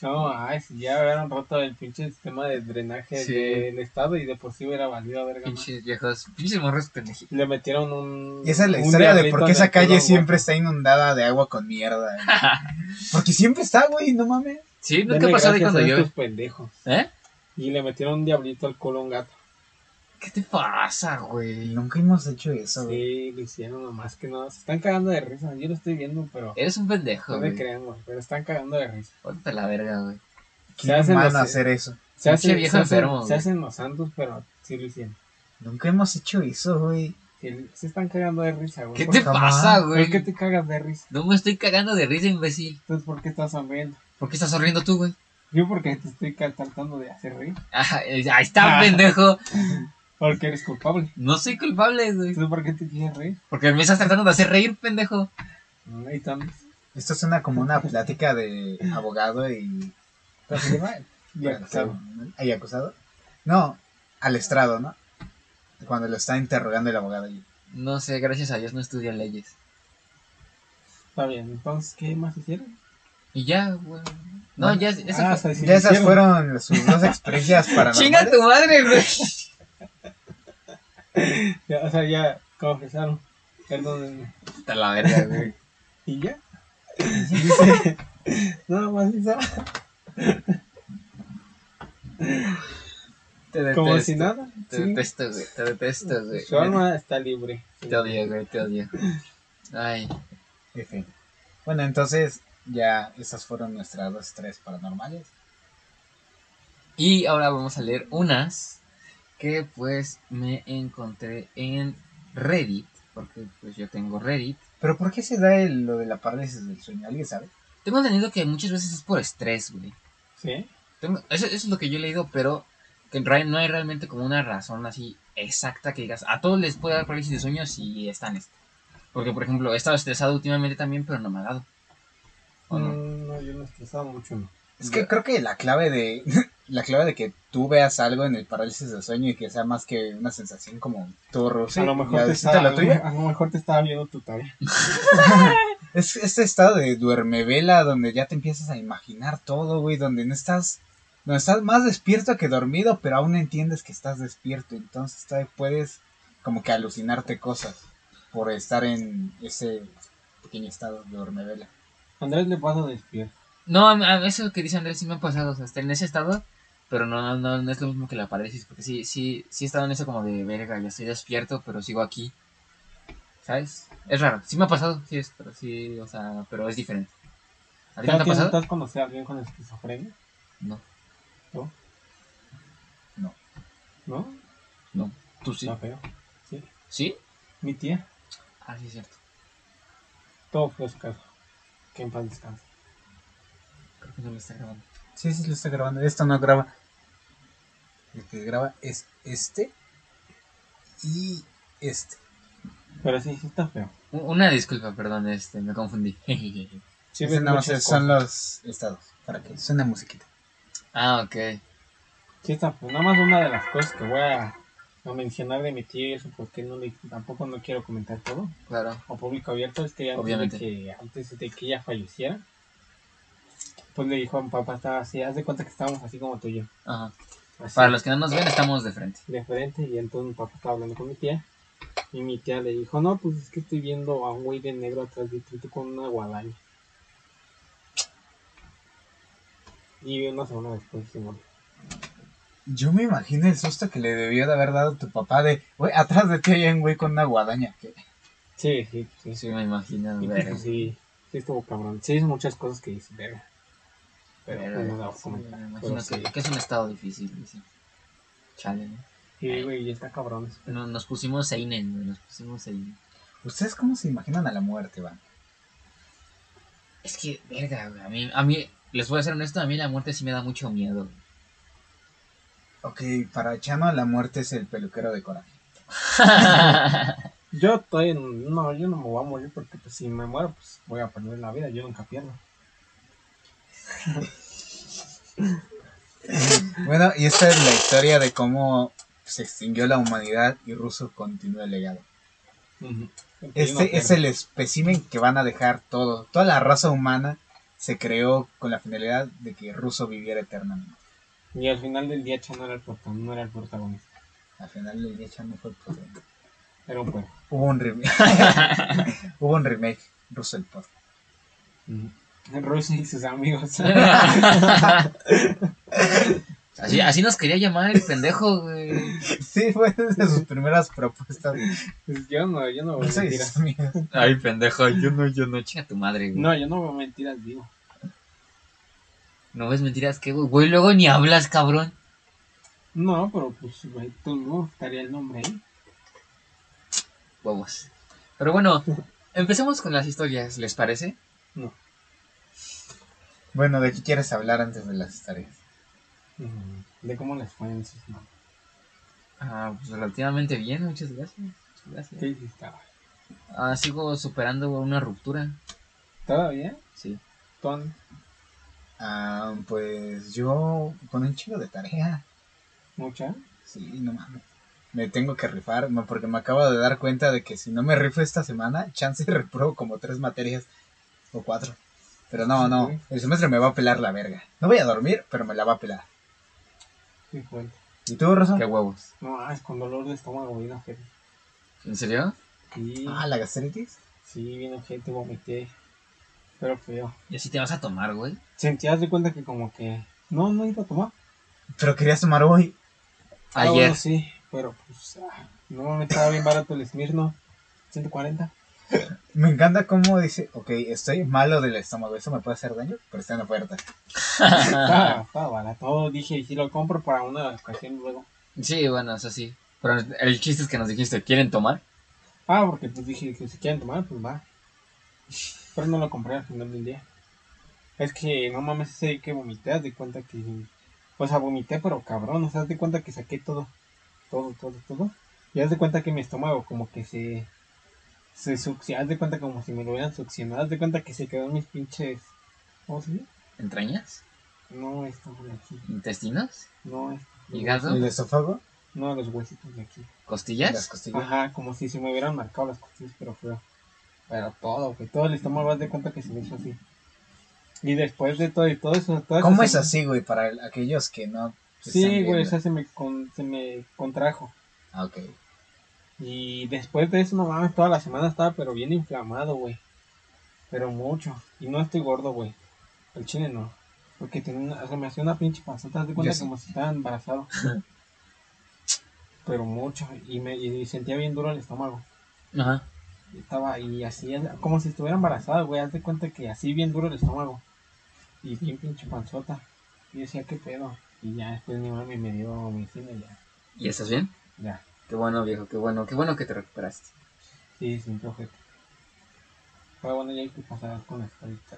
No, ay, si ya hubieran roto el pinche sistema de drenaje Sí. del estado y de por sí hubiera valido verga. más. Pinches viejos, pinches morros pendejitos. Le metieron un. Y esa es la historia de por qué esa calle siempre está inundada de agua con mierda. Porque siempre está, güey, no mames. Sí, ¿no qué pasó ahí cuando a yo? estos pendejos. ¿Eh? Y le metieron un diablito al culo a un gato. ¿Qué te pasa, güey? Nunca hemos hecho eso, güey. Sí, lo hicieron nomás que no. Se están cagando de risa. Yo lo estoy viendo, pero. Eres un pendejo, No me güey. crean, güey. Pero están cagando de risa. Póntate la verga, güey. Se hacen humano los- hacer eso. Se hacen, viejo se, hacen, enfermo, se güey. hacen los santos, pero sí lo hicieron. Nunca hemos hecho eso, güey. Se están cagando de risa, güey. ¿Qué ¿Por, te pasa, ¿Por güey? qué te cagas de risa? No me estoy cagando de risa, imbécil. Entonces, ¿por qué estás sonriendo? ¿Por qué estás sonriendo tú, güey? Yo porque te estoy tratando de hacer reír. Ah, eh, ahí está, pendejo. Porque eres culpable. No soy culpable, güey. Entonces, ¿por qué te quieres reír? Porque me estás tratando de hacer reír, pendejo. Ahí también. Esto suena como una plática de abogado y. ¿Cómo se llama? Y acusado. ¿Y acusado? No, al estrado, ¿no? Cuando lo está interrogando el abogado. y- No sé, gracias a Dios no estudio leyes. Está bien. Entonces, ¿qué más hicieron? Y ya, güey. No, ya, eso Ah, fue- o sea, sí ya esas fueron sus dos experiencias paranormales. Chinga tu madre, güey. Ya, o sea, ya confesaron. Perdón. Está la verga, güey. Y ya. Dice, Nada más hizo. Te detesto. Como si nada. Te sí. detesto, güey. Te detesto, güey. Su alma está libre. Te odio, güey. Te odio. Ay. En fin. Bueno, entonces ya esas fueron nuestras dos tres paranormales. Y ahora vamos a leer unas que pues me encontré en Reddit. Porque pues yo tengo Reddit. Pero ¿por qué se da el- lo de la parálisis del sueño? ¿Alguien sabe? Tengo entendido que muchas veces es por estrés, güey. Sí. Tengo- eso, eso es lo que yo he leído, pero que en realidad no hay realmente como una razón así exacta que digas, a todos les puede dar parálisis de sueño si están esto. Porque, por ejemplo, he estado estresado últimamente también, pero no me ha dado. ¿O no? Mm, no, yo no estresado mucho, no. Es que creo que la clave de la clave de que tú veas algo en el parálisis del sueño y que sea más que una sensación como turro, a lo mejor te está, a la tuya, a lo mejor te estaba viendo tu tarea. es este estado de duermevela donde ya te empiezas a imaginar todo, güey, donde no estás donde estás más despierto que dormido, pero aún entiendes que estás despierto, entonces puedes como que alucinarte cosas por estar en ese pequeño estado de hormevela. Andrés le pasa despierto. No, a, a eso que dice Andrés sí me ha pasado, o sea, está en ese estado, pero no, no, no es lo mismo que la parálisis, porque sí, sí, sí he estado en eso como de verga, ya estoy despierto, pero sigo aquí. ¿Sabes? Es raro, sí me ha pasado, sí es, pero sí, o sea, pero es diferente. ¿A ti no te ha pasado? ¿Estás conocer a alguien con esquizofrenia? No, ¿No? No. ¿No? no. ¿Tú sí? Está feo. Sí. ¿Sí? Mi tía. Ah, sí, es cierto. Todo fue su caso. Que en paz descanse. Creo que no lo está grabando. Sí, sí, lo está grabando. Esto no graba. El que graba es este y este. Pero sí, sí está feo. Una disculpa, perdón, este, me confundí. Sí, es- son cosas. los estados. Para que suene musiquita. ah, ok. Sí está feo. Nada más una de las cosas que voy a, a mencionar de mi tía y eso porque no le, tampoco no quiero comentar todo. Claro. o público abierto es que antes Obviamente. de que antes de que ella falleciera pues le dijo a mi papá estaba así haz de cuenta que estábamos así como tú y yo Ajá. así, Para los que no nos ven, estamos de frente. de frente y entonces mi papá estaba hablando con mi tía y mi tía le dijo no pues es que estoy viendo a un güey de negro atrás de ti con una guadaña y una semana después se murió Yo me imagino el susto que le debió de haber dado tu papá de, güey, atrás de ti hay un güey con una guadaña. que sí sí sí, Sí, me imagino. Pues, sí sí estuvo cabrón sí hizo muchas cosas que dice verga pero Pero, pues, no a sí, comentar. me Pero imagino sí. que, que es un estado difícil. dice. Chale, ¿no? Sí, güey, ya está cabrón. No- Nos pusimos Seinen, güey, nos pusimos Seinen. ¿Ustedes cómo se imaginan a la muerte, Van? Es que, verga, güey, a mí, a mí, les voy a ser honesto, a mí la muerte sí me da mucho miedo. Ok, para Chano la muerte es el peluquero de coraje. Yo estoy en... No, yo no me voy a morir porque pues, si me muero, pues voy a perder la vida. Yo nunca pierdo. Bueno, y esta es la historia de cómo se extinguió la humanidad y Russo continúa el legado. Este es el espécimen que van a dejar todo. Toda la raza humana se creó con la finalidad de que Russo viviera eternamente. Y al final del día Chano era el protagonista. No era el protagonista. Al final del día ya no fue el protagonista. Era un juego. Hubo un remake. Hubo un remake. Russo el podcast. Russo y sus amigos. así, así nos quería llamar el pendejo, güey. Sí, fue de sus primeras propuestas. Pues yo no, yo no veo Russo y mentiras. sus amigos. Ay, pendejo, yo no, yo no, chinga tu madre, güey. No, yo no veo mentiras, digo. No ves mentiras que, güey, güey, luego ni hablas, cabrón. No, pero pues, güey, tú no estaría el nombre ahí. Huevos. Pero bueno, empecemos con las historias, ¿les parece? No. Bueno, ¿de qué quieres hablar antes de las historias? Mm, De cómo les fue en sus manos. Ah, pues relativamente bien, muchas gracias. Muchas gracias. ¿Qué hiciste? ahora? Ah, sigo superando una ruptura. ¿Todavía? Sí. ¿Ton? Ah, pues yo con un chico de tarea. ¿Mucha? Sí, no mames. Me tengo que rifar, no, porque me acabo de dar cuenta de que si no me rifo esta semana, chance repruebo como tres materias o cuatro. Pero no, no, el semestre me va a pelar la verga. No voy a dormir, pero me la va a pelar. Qué fuerte. ¿Y tú, Rosa? Qué huevos. No, es con dolor de estómago, bien ojete. ¿En serio? Sí, Ah, la gastritis. sí, bien ojete, vomité. Pero feo. ¿Y así te vas a tomar, güey? Sentías de cuenta que como que... No, no iba a tomar. Pero querías tomar hoy. Ah, Ayer. bueno, sí, pero pues... ah, no me estaba bien barato el Smirno. 140. Me encanta cómo dice, ok, estoy malo del estómago, eso me puede hacer daño, pero está en oferta. Estaba, estaba barato. Dije, y si lo compro para una ocasión luego. Sí, bueno, eso sí. Pero el chiste es que nos dijiste, ¿quieren tomar? Ah, porque pues dije que si quieren tomar, pues va. Pero no lo compré al final del día. Es que no mames, sé que vomité, haz de cuenta que. O sea, vomité, pero cabrón, o sea, haz de cuenta que saqué todo. Todo, todo, todo. Y haz de cuenta que mi estómago como que se. Se succiona, haz de cuenta como si me lo hubieran succionado. Haz de cuenta que se quedó en mis pinches. ¿Cómo se llama? ¿Entrañas? No, esto de aquí. ¿Intestinos? No, esto. ¿Hígado? ¿El esófago? No, los huesitos de aquí. Las ¿Costillas? costillas. Ajá, como si se me hubieran marcado las costillas, pero feo. Pero todo, güey, todo el estómago, haz de cuenta que se me hizo así. Y después de todo y todo eso, todo ¿Cómo es así, güey, para el- aquellos que no... se Sí, güey, o sea, se me, con, se me contrajo. Ah, ok. Y después de eso, no mames, toda la semana estaba pero bien inflamado, güey. Pero mucho. Y no estoy gordo, güey. El chile no. Porque tiene una, se me hacía una pinche panzota. De cuenta como si estaba embarazado. Pero mucho. Y me y sentía bien duro el estómago. Ajá. Estaba y así, como si estuviera embarazada, güey. Haz de cuenta que así bien duro el estómago. Y bien pinche panzota. Y decía, ¿qué pedo? Y ya después mi mami me dio medicina y ya. ¿Y estás bien? Ya. Qué bueno, viejo, qué bueno, qué bueno que te recuperaste. Sí, sin ojete. Pero bueno, ya hay que pasar con la historita.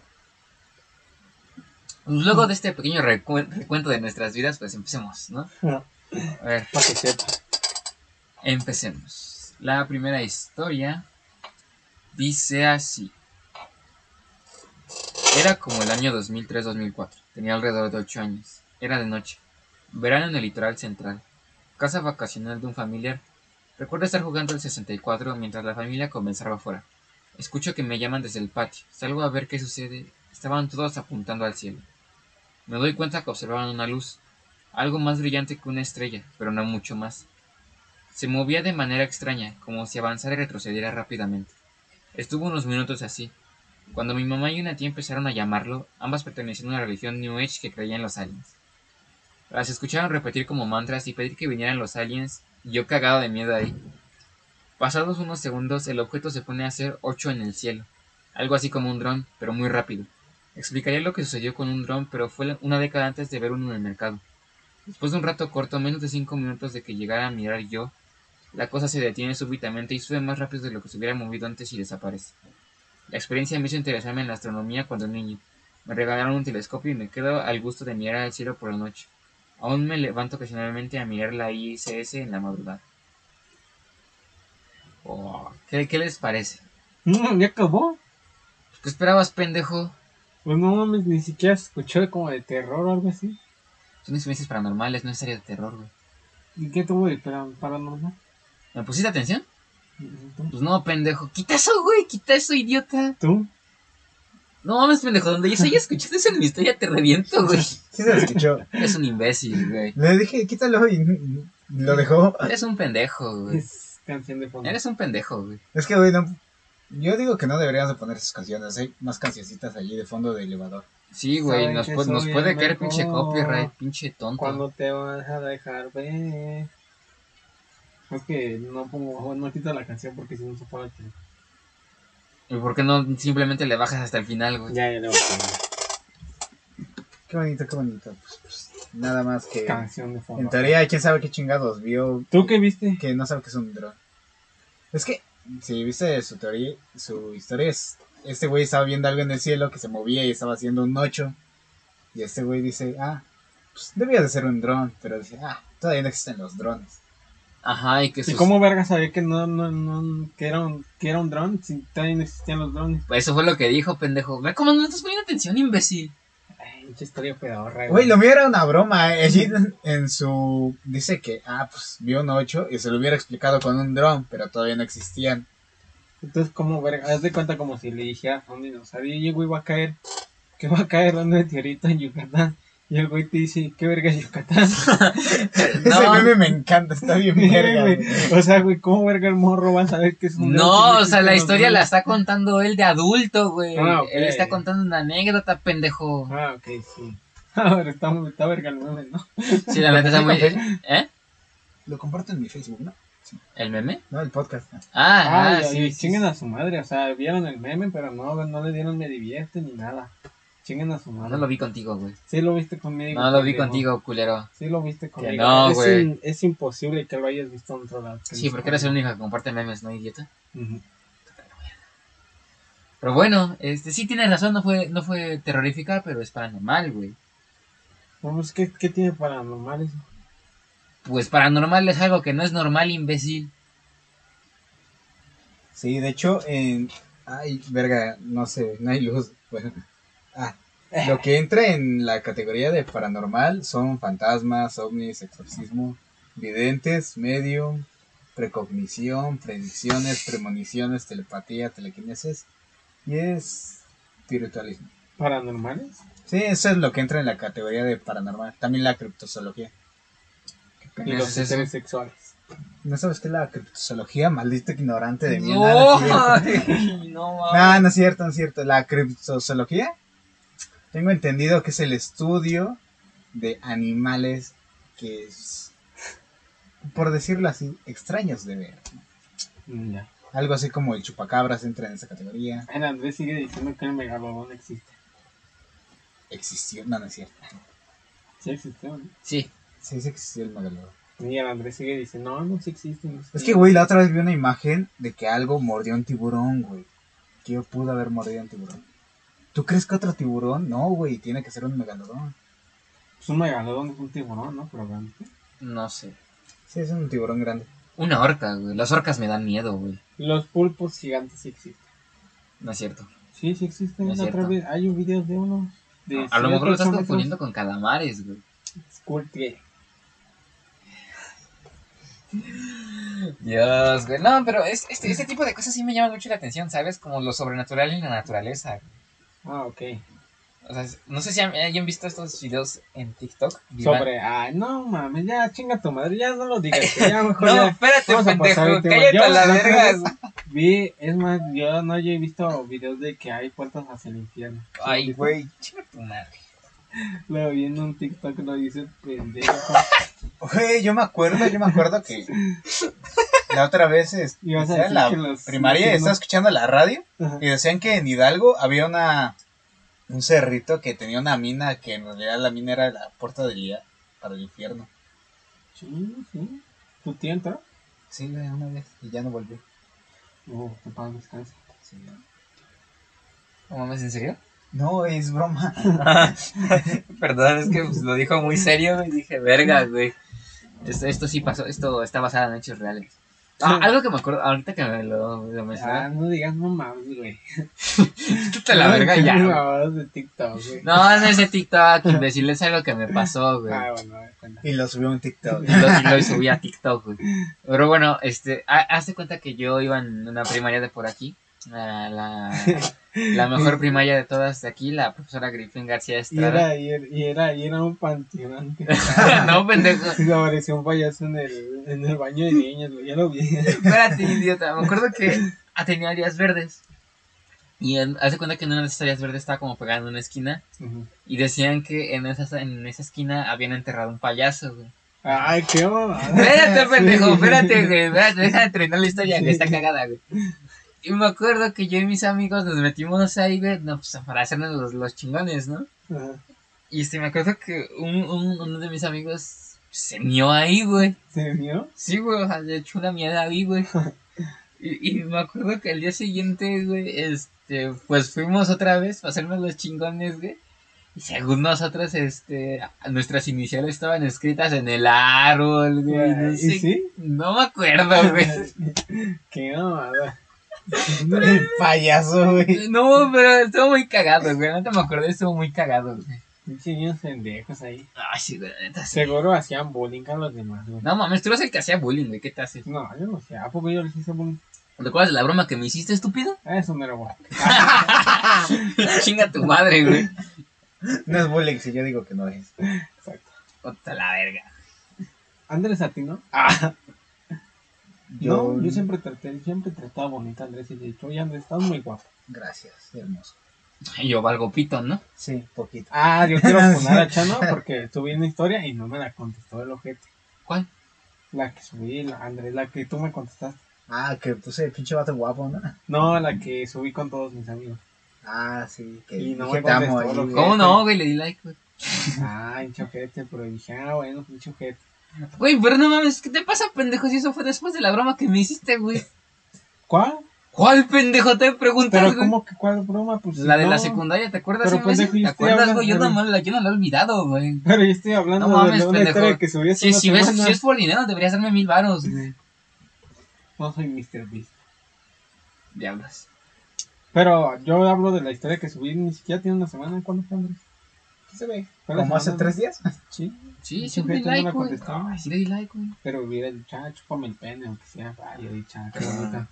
Pues luego de este pequeño recu- recuento de nuestras vidas, pues empecemos, ¿no? Para A ver, que sepa. empecemos. La primera historia dice así. Era como el año 2003-2004. Tenía alrededor de 8 años. Era de noche. Verano en el litoral central. Casa vacacional de un familiar. Recuerdo estar jugando el 64 mientras la familia comenzaba afuera. Escucho que me llaman desde el patio. Salgo a ver qué sucede. Estaban todos apuntando al cielo. Me doy cuenta que observaban una luz. Algo más brillante que una estrella, pero no mucho más. Se movía de manera extraña, como si avanzara y retrocediera rápidamente. Estuvo unos minutos así. Cuando mi mamá y una tía empezaron a llamarlo, ambas pertenecían a una religión New Age que creía en los aliens. Las escucharon repetir como mantras y pedir que vinieran los aliens, y yo cagado de miedo ahí. Pasados unos segundos, el objeto se pone a hacer ocho en el cielo, algo así como un dron, pero muy rápido. Explicaría lo que sucedió con un dron, pero fue una década antes de ver uno en el mercado. Después de un rato corto, menos de cinco minutos de que llegara a mirar yo, la cosa se detiene súbitamente y sube más rápido de lo que se hubiera movido antes y desaparece. La experiencia me hizo interesarme en la astronomía cuando niño. Me regalaron un telescopio y me quedo al gusto de mirar al cielo por la noche. Aún me levanto ocasionalmente a mirar la ISS en la madrugada. Oh, ¿qué, qué les parece? No, ya acabó. ¿Qué esperabas, pendejo? Pues no mames, ni siquiera se escuchó como de terror o algo así. Son experiencias paranormales, no es serie de terror, güey. ¿Y qué tuvo de para- paranormal? ¿Me pusiste atención? Pues no, pendejo. Quita eso, güey, quita eso, idiota. ¿Tú? No mames, pendejo, donde yo soy escuchaste eso en mi historia te reviento, güey. Sí se lo escuchó. Eres un imbécil, güey. Le dije, quítalo y lo dejó. Eres un pendejo, güey. Es canción de fondo. Eres un pendejo, güey. Es que, güey, no- yo digo que no deberíamos de poner esas canciones. Hay más cancioncitas allí de fondo de elevador. Sí, güey, nos, puede caer pinche copyright, pinche tonto. Cuando te vas a dejar ver. Es que no pongo, no quito la canción porque si no se tiempo. ¿Y por qué no simplemente le bajas hasta el final, güey? Ya, ya le poner. Qué bonito, qué bonito. Pues, pues, nada más que. Canción de fondo. En teoría, quién sabe qué chingados vio ¿Tú qué viste? que no sabe que es un dron. Es que, si viste su teoría, su historia es. Este güey estaba viendo algo en el cielo que se movía y estaba haciendo un 8. Y este güey dice, ah, pues debía de ser un dron. Pero dice, ah, todavía no existen los drones. Ajá, y que ¿Y sus... cómo verga sabía que no, no, no, que era un, que era un dron? Si todavía no existían los drones. Eso fue lo que dijo, pendejo. Ve cómo no estás poniendo atención, imbécil. Ay, historia pedorra. Güey, lo mío era una broma. eh. Allí en, en su. Dice que, ah, pues vio un 8 y se lo hubiera explicado con un dron, pero todavía no existían. Entonces, ¿cómo verga? Haz de cuenta como si le dijera a un dinosaurio, güey, va a caer, que va a caer un meteorito en Yucatán. Y el güey te dice, ¿qué verga es Yucatán? Ese No. meme me encanta, está bien verga. Güey, o sea, güey, ¿cómo verga el morro va a saber que es un No, o sea, la historia la está contando él de adulto, güey. Ah, ok. Él está contando una anécdota, pendejo. Ah, ok, sí. A ver, está, está verga el meme, ¿no? Sí, la neta está muy... ¿Eh? Lo comparto en mi Facebook, ¿no? ¿El meme? No, el podcast. Ah, Ah, ah, ya, sí, y sí, chinguen a su madre, o sea, vieron el meme, pero no, no le dieron me divierte ni nada. Chinguen a su madre. No lo vi contigo, güey. Sí lo viste conmigo. No lo vi pendejo. contigo, culero. Sí lo viste conmigo. no, es, güey. in- es imposible que lo hayas visto en otro lado. que Sí, no porque eres el único que comparte memes, ¿no, idiota? Ujú. Pero bueno, este sí tienes razón, no fue, no fue terrorífica, pero es paranormal, güey. No, pues, ¿qué, ¿qué tiene paranormal eso? Pues paranormal es algo que no es normal, imbécil. Sí, de hecho, en. Ay, verga, no sé, no hay luz. Bueno. Ah, lo que entra en la categoría de paranormal son fantasmas, ovnis, exorcismo, videntes, medium, precognición, predicciones, premoniciones, telepatía, telequinesis y es espiritualismo. ¿Paranormales? Sí, eso es lo que entra en la categoría de paranormal. También la criptozoología. Y los seres sexuales. ¿No sabes qué es la criptozoología? Maldito ignorante de mierda. No, No, no. No, no es cierto, no es cierto. La criptozoología, tengo entendido que es el estudio de animales que es, por decirlo así, extraños de ver. Mm, Ya. Algo así como el chupacabras entra en esa categoría. El Andrés sigue diciendo que el megalodón existe. Existió, no, no es cierto. Sí existió, ¿no? Sí, Sí, sí existió el megalodón. Y el Andrés sigue diciendo, no, no, sí existe. no Es qué". que, güey, la otra vez vi una imagen de que algo mordió a un tiburón, güey. Que yo pude haber mordido a un tiburón. ¿Tú crees que otro tiburón? No, güey, tiene que ser un megalodón. Pues un megalodón es un tiburón, ¿no? Pero grande. no sé. Sí, es un tiburón grande. Una orca, güey. Las orcas me dan miedo, güey. Los pulpos gigantes sí existen. No es cierto. Sí, sí existen. No es La otra cierto. vez hay un video de uno. De A lo mejor lo estás 7, 8 metros. confundiendo con calamares, güey. Game. Dios, güey. No, pero es, este, este tipo de cosas sí me llaman mucho la atención, ¿sabes? Como lo sobrenatural en la naturaleza. Ah, ok. O sea, no sé si hayan visto estos videos en TikTok. Vivan- Sobre, ay, no mames, ya chinga tu madre, ya no lo digas. Ya mejor No, ya. espérate, Vamos a pasar pendejo. Cállate Yo, a la la otra verga. vez- Vi, es más, yo no he visto videos de que hay puertas hacia el infierno. Ay, Güey, Chinga tu madre. Lo vi en un TikTok, lo dice pendejo. Güey, yo me acuerdo, yo me acuerdo que la otra vez es- en la los- primaria los- estaba escuchando la radio Ajá. y decían que en Hidalgo había una un cerrito que tenía una mina que en realidad la mina era la puerta del día para el infierno. Sí, sí. ¿Tu tío entró? Sí, una vez y ya no volví. No, te pago descanso. Sí. ¿No mames, en serio? No, es broma. Perdón, es que pues, lo dijo muy serio y dije, verga, güey. Esto, esto sí pasó, esto está basado en hechos reales. Ah, algo que me acuerdo, ahorita que me lo, lo Ah, mencioné. no digas no mames, güey. Quítate la verga ya. de TikTok, güey. No, no es de TikTok, imbécil, es algo que me pasó, güey. Ah, bueno, a ver, cuenta. Y lo subió a un TikTok. Y lo, y lo subí a TikTok, güey. Pero bueno, este, ha- hazte cuenta que yo iba en una primaria de por aquí. La, la, la mejor primaria de todas de aquí, la profesora Griffin García Estrada. era, y era, y era, y era un panteón. no, pendejo. Se apareció un payaso en el, en el baño de niños, güey. Ya lo vi. Espérate, idiota. Me acuerdo que tenía áreas verdes. Y de cuenta que en una de esas áreas verdes estaba como pegada en una esquina. Y decían que en esa, en esa esquina habían enterrado un payaso, güey. Ay, qué mamada. Espérate, pendejo, espérate, güey. Espérate, deja de terminar la historia, que está cagada, güey. Y me acuerdo que yo y mis amigos nos metimos ahí, güey, no, pues, para hacernos los, los chingones, ¿no? Ajá. Y este, me acuerdo que un, un- uno de mis amigos se mió ahí, güey. ¿Se vio? Sí, güey, o sea, le echó una mierda ahí, güey. Y, y me acuerdo que al día siguiente, güey, este, pues fuimos otra vez para hacernos los chingones, güey. Y según nosotros, este, nuestras iniciales estaban escritas en el árbol, güey. No ¿Y sé. sí? No me acuerdo, güey. Qué mamada. El payaso, güey. No, pero estuvo muy cagado, güey. No te me acordé, estuvo muy cagado, güey. Pinches niños pendejos ahí. Ay, sí, güey, neta, sí. Seguro hacían bullying a los demás, güey. No mames, tú eres el que hacía bullying, güey. ¿Qué te haces? No, yo no sé. ¿A poco yo les hice bullying? ¿Te acuerdas de la broma que me hiciste, estúpido? Ah, Eso no era guay. Chinga tu madre, güey. No es bullying si yo digo que no es. Exacto. Otra la verga. Andrés a ti, ¿no? Ah. Yo, No, yo siempre traté, siempre trataba bonito a Andrés y le he dicho, oye Andrés, estás muy guapo. Gracias, hermoso. Yo valgo pito, ¿no? Sí, poquito. Ah, yo quiero poner a Chano porque subí una historia y no me la contestó el ojete. ¿Cuál? La que subí, la, Andrés, la que tú me contestaste. Ah, que puse el pinche vato guapo, ¿no? No, la que subí con todos mis amigos. Ah, sí, que Y no me te amo contestó ahí, güey. ¿Cómo no, güey? Le di like, güey. Ah, pinche ojete, pero dije, ah, bueno, pinche ojete. Güey, pero no mames, ¿qué te pasa, pendejo? Si eso fue después de la broma que me hiciste, güey. ¿Cuál? ¿Cuál pendejo te preguntas, Pero güey? ¿cómo que cuál broma? Pues La de la no. secundaria, ¿te acuerdas, Pero, pendejo, ¿Te acuerdas, güey? Yo no, me la- yo no lo he olvidado, güey. Pero yo estoy hablando No mames, de una pendejo. historia que subí hace Si, una si, ves, si es por dinero, deberías darme mil varos, güey. No soy Mr. Beast. Diablos. Pero yo hablo de la historia que subí, ni siquiera tiene una semana. ¿Cuándo fue, Andrés? ¿Qué se ve? ¿Como hace tres días? Sí. Sí, sí no like, me güey. di like, güey. Pero hubiera dicho, ah, chúpame el pene, aunque sea. Dicho, ah, qué Ah. bonita.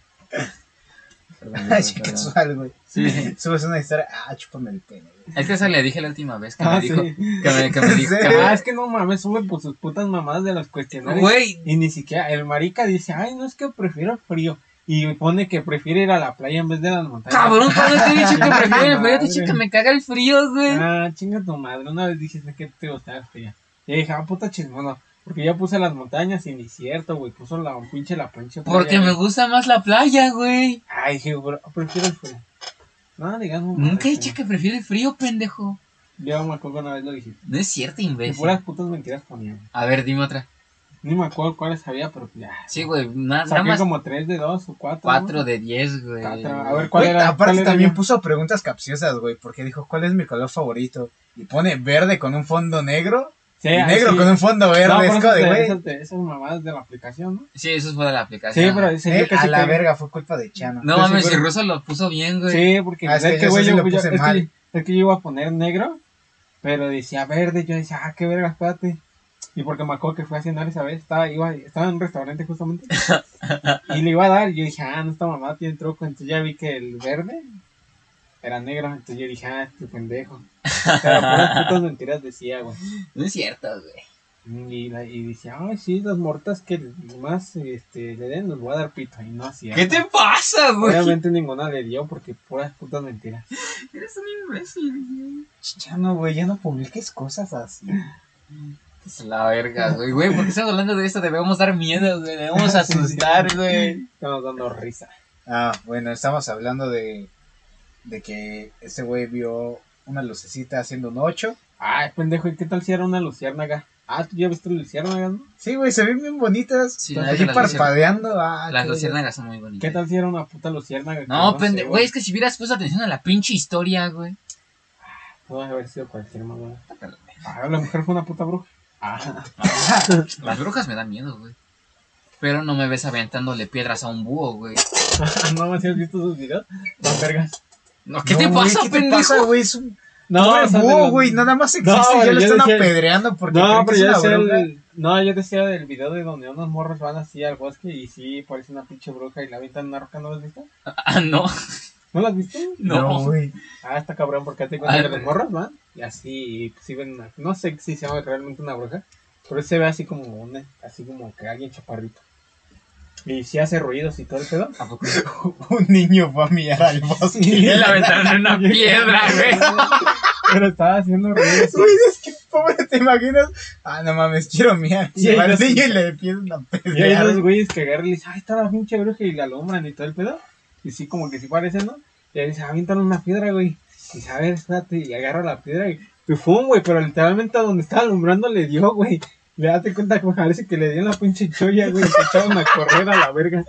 Ay, qué casual, güey. Sí. Subes una historia, ah, chúpame el pene, güey. Es que eso le dije la última vez que Ah, me dijo. sí. Que me, que me dijo. Ah, es que no mames, sube por sus putas mamadas de los cuestionarios. Güey, Y ni siquiera, el marica dice, ay, no es que prefiero frío. Y pone que prefiere ir a la playa en vez de las montañas. cabrón, cuando te he dicho que prefiero el frío, te que me caga el frío, güey. Ah, chinga tu madre. Una vez dijiste que te gustaba el frío. Y dije, ah, puta chismono. Porque ya puse las montañas y ni cierto, güey. Puso la pinche la pinche playa, Porque me güey. gusta más la playa, güey. Ay, dije, bro, prefiero el frío. No, digamos. Nunca he dicho que prefiero el frío, pendejo. Yo me acuerdo que una vez lo dijiste. No es cierto, Que imbécil. puras putas mentiras ponían. A ver, dime otra. Ni me acuerdo cuáles había, pero ya. Sí, güey, na- nada Saqué más como tres de dos o cuatro. cuatro ¿no? de diez, güey. Cuatro. A ver, ¿cuál Güey, era? aparte ¿Cuál era también yo? puso preguntas capciosas, güey, porque dijo, ¿cuál es mi color favorito? Y pone verde con un fondo negro Sí, y negro sí. con un fondo verde. No, es de, güey, esas, esas mamadas de la aplicación, ¿no? Sí, eso fue de la aplicación. Sí, pero ese eh, yo casi a la que- verga, fue culpa de Chano. No mames, si Russo lo puso bien, güey. Sí, porque Ah, es es que que, yo güey, sí yo, lo yo- puse es, que, mal. es que yo iba a poner negro, pero decía verde. Yo decía, ah, qué verga, espérate. Y porque me acuerdo que fui a cenar esa vez, estaba, iba, estaba en un restaurante justamente. y le iba a dar, y yo dije, ah, no, esta mamá tiene truco. Entonces ya vi que el verde era negro. Entonces yo dije, ah, este pendejo. Pero puras putas mentiras decía, güey. No es cierto, güey. Y, la- y ay, sí, las mortas que más este, le den, les voy a dar pito. Y no hacía. ¿Qué te pasa, güey? Obviamente ninguna le dio porque puras putas mentiras. Eres un imbécil, güey. Chano, güey, ya no publiques cosas así. La verga, güey. Güey, ¿por qué estamos hablando de esto? Debemos dar miedo, güey. Debemos asustar, güey. Estamos dando risa. Ah, bueno, estamos hablando de, de que ese güey vio una lucecita haciendo un 8. Ay, pendejo, ¿y qué tal si era una luciérnaga? Ah, tú ya viste luciérnagas, ¿no? Sí, güey, se ven bien bonitas. Sí, la las parpadeando. Ah, Las luciérnagas son muy bonitas. ¿Qué tal si era una puta luciérnaga? No, sé, pendejo. Güey, es que si hubieras puesto atención a la pinche historia, güey. Pudo haber sido cualquier mamá. Ah, la mujer fue una puta bruja. Ah, Las brujas me dan miedo, güey. Pero no me ves aventándole piedras a un búho, güey. no me has visto sus videos. Las vergas. No, ¿Qué No, te güey, pasa, ¿qué te pendejo? pasa, güey? Es un No, pobre o sea, de búho, los- güey. Nada más existe No, ya lo están decía- apedreando porque No, pero es yo una decía bruja. el, no, yo decía del video de donde unos morros van así al bosque y sí parece una pinche bruja y la avientan una roca, ¿no lo has visto? Ah, no. ¿No lo has visto? No. güey. Ah, está cabrón, porque te cuenta Ah, que los morros van y así, pues, sí ven una- no sé si se llama realmente una bruja, pero se ve así como una, así como que alguien chaparrito. Y sí hace ruidos y todo el pedo. ¿A poco? Un niño va a mirar al bosque. Sí. Le aventaron una piedra, güey. Pero estaba haciendo ruidos. Güey, es que pobre, ¿te imaginas? Ah, no mames, quiero mirar. Y va sí. niño y le empiezan a Y hay pedrear. güeyes que agarran y le dicen, ay, está la pinche bruja y la alumbran y todo el pedo. Y sí, como que sí parece, ¿no? Y ahí dice, avientan una piedra, güey. A ver, espérate, y agarra la piedra y y fum, güey, pero literalmente a donde estaba alumbrando le dio, güey. Le date cuenta que parece que le dio en la pinche cholla, güey, se echaron a correr a la verga.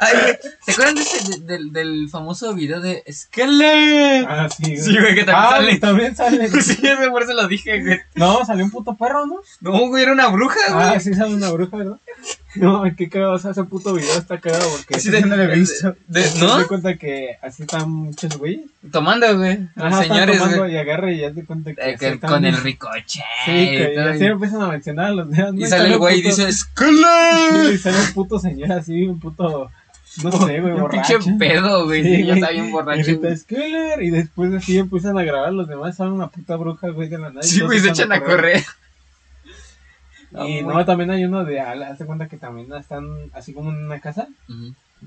Ay, güey, ¿Se acuerdan de ese, de- del, del famoso video de Skele? Ah, sí, güey. Sí, güey, que también Ah, sale. también sale. Sí, ese por eso lo dije, güey. No, salió un puto perro, ¿no? No, güey, era una bruja, güey. Ah, sí sale una bruja, ¿verdad? No, qué cagado, o sea, ese puto video está cagado porque... Sí, yo no lo he visto. de- ¿Te ¿No? das cuenta que así están muchos güeyes? Tomando, güey. Los señores, tomando güey. y agarra y ya te cuenta que, Eh, que con el ricoche. Sí, y que y así empiezan a mencionar a los dedos. y Y sale el güey y dice ¡Skele! y sale un puto señor así, un puto. No sé, güey, borracho. pinche pedo, güey. Sí, Sí, ya güey. está bien Y borracho. güey. "Skeller", Y después así empiezan a grabar los demás. Sale una puta bruja, güey, de la nada. y Sí, güey, se echan a correr. Y no, también hay uno de. Haz de cuenta que también están así como en una casa.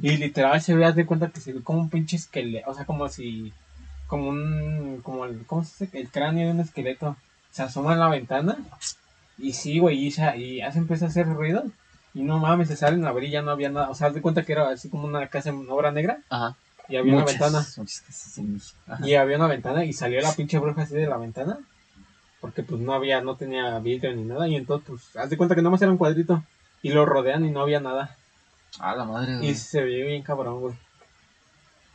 Y literal se ve, haz de cuenta que se ve como un pinche esqueleto. O sea, como si. Como un. Como el. ¿Cómo se dice? El cráneo de un esqueleto. Se asoma en la ventana. Y sí, güey. Y, se- y ya se empieza a hacer ruido. Y no mames, se salen a abrir y ya no había nada. O sea, haz de cuenta que era así como una casa en obra negra. Ajá. Y había Muchas, una ventana. muchas casas en México. Ajá. Y había una ventana. Y salió la pinche bruja así de la ventana. Porque pues no había. No tenía vidrio ni nada. Y entonces, pues. Haz de cuenta que nada más era un cuadrito. Y lo rodean y no había nada. Ah, la madre, Y güey. se veía bien cabrón, güey.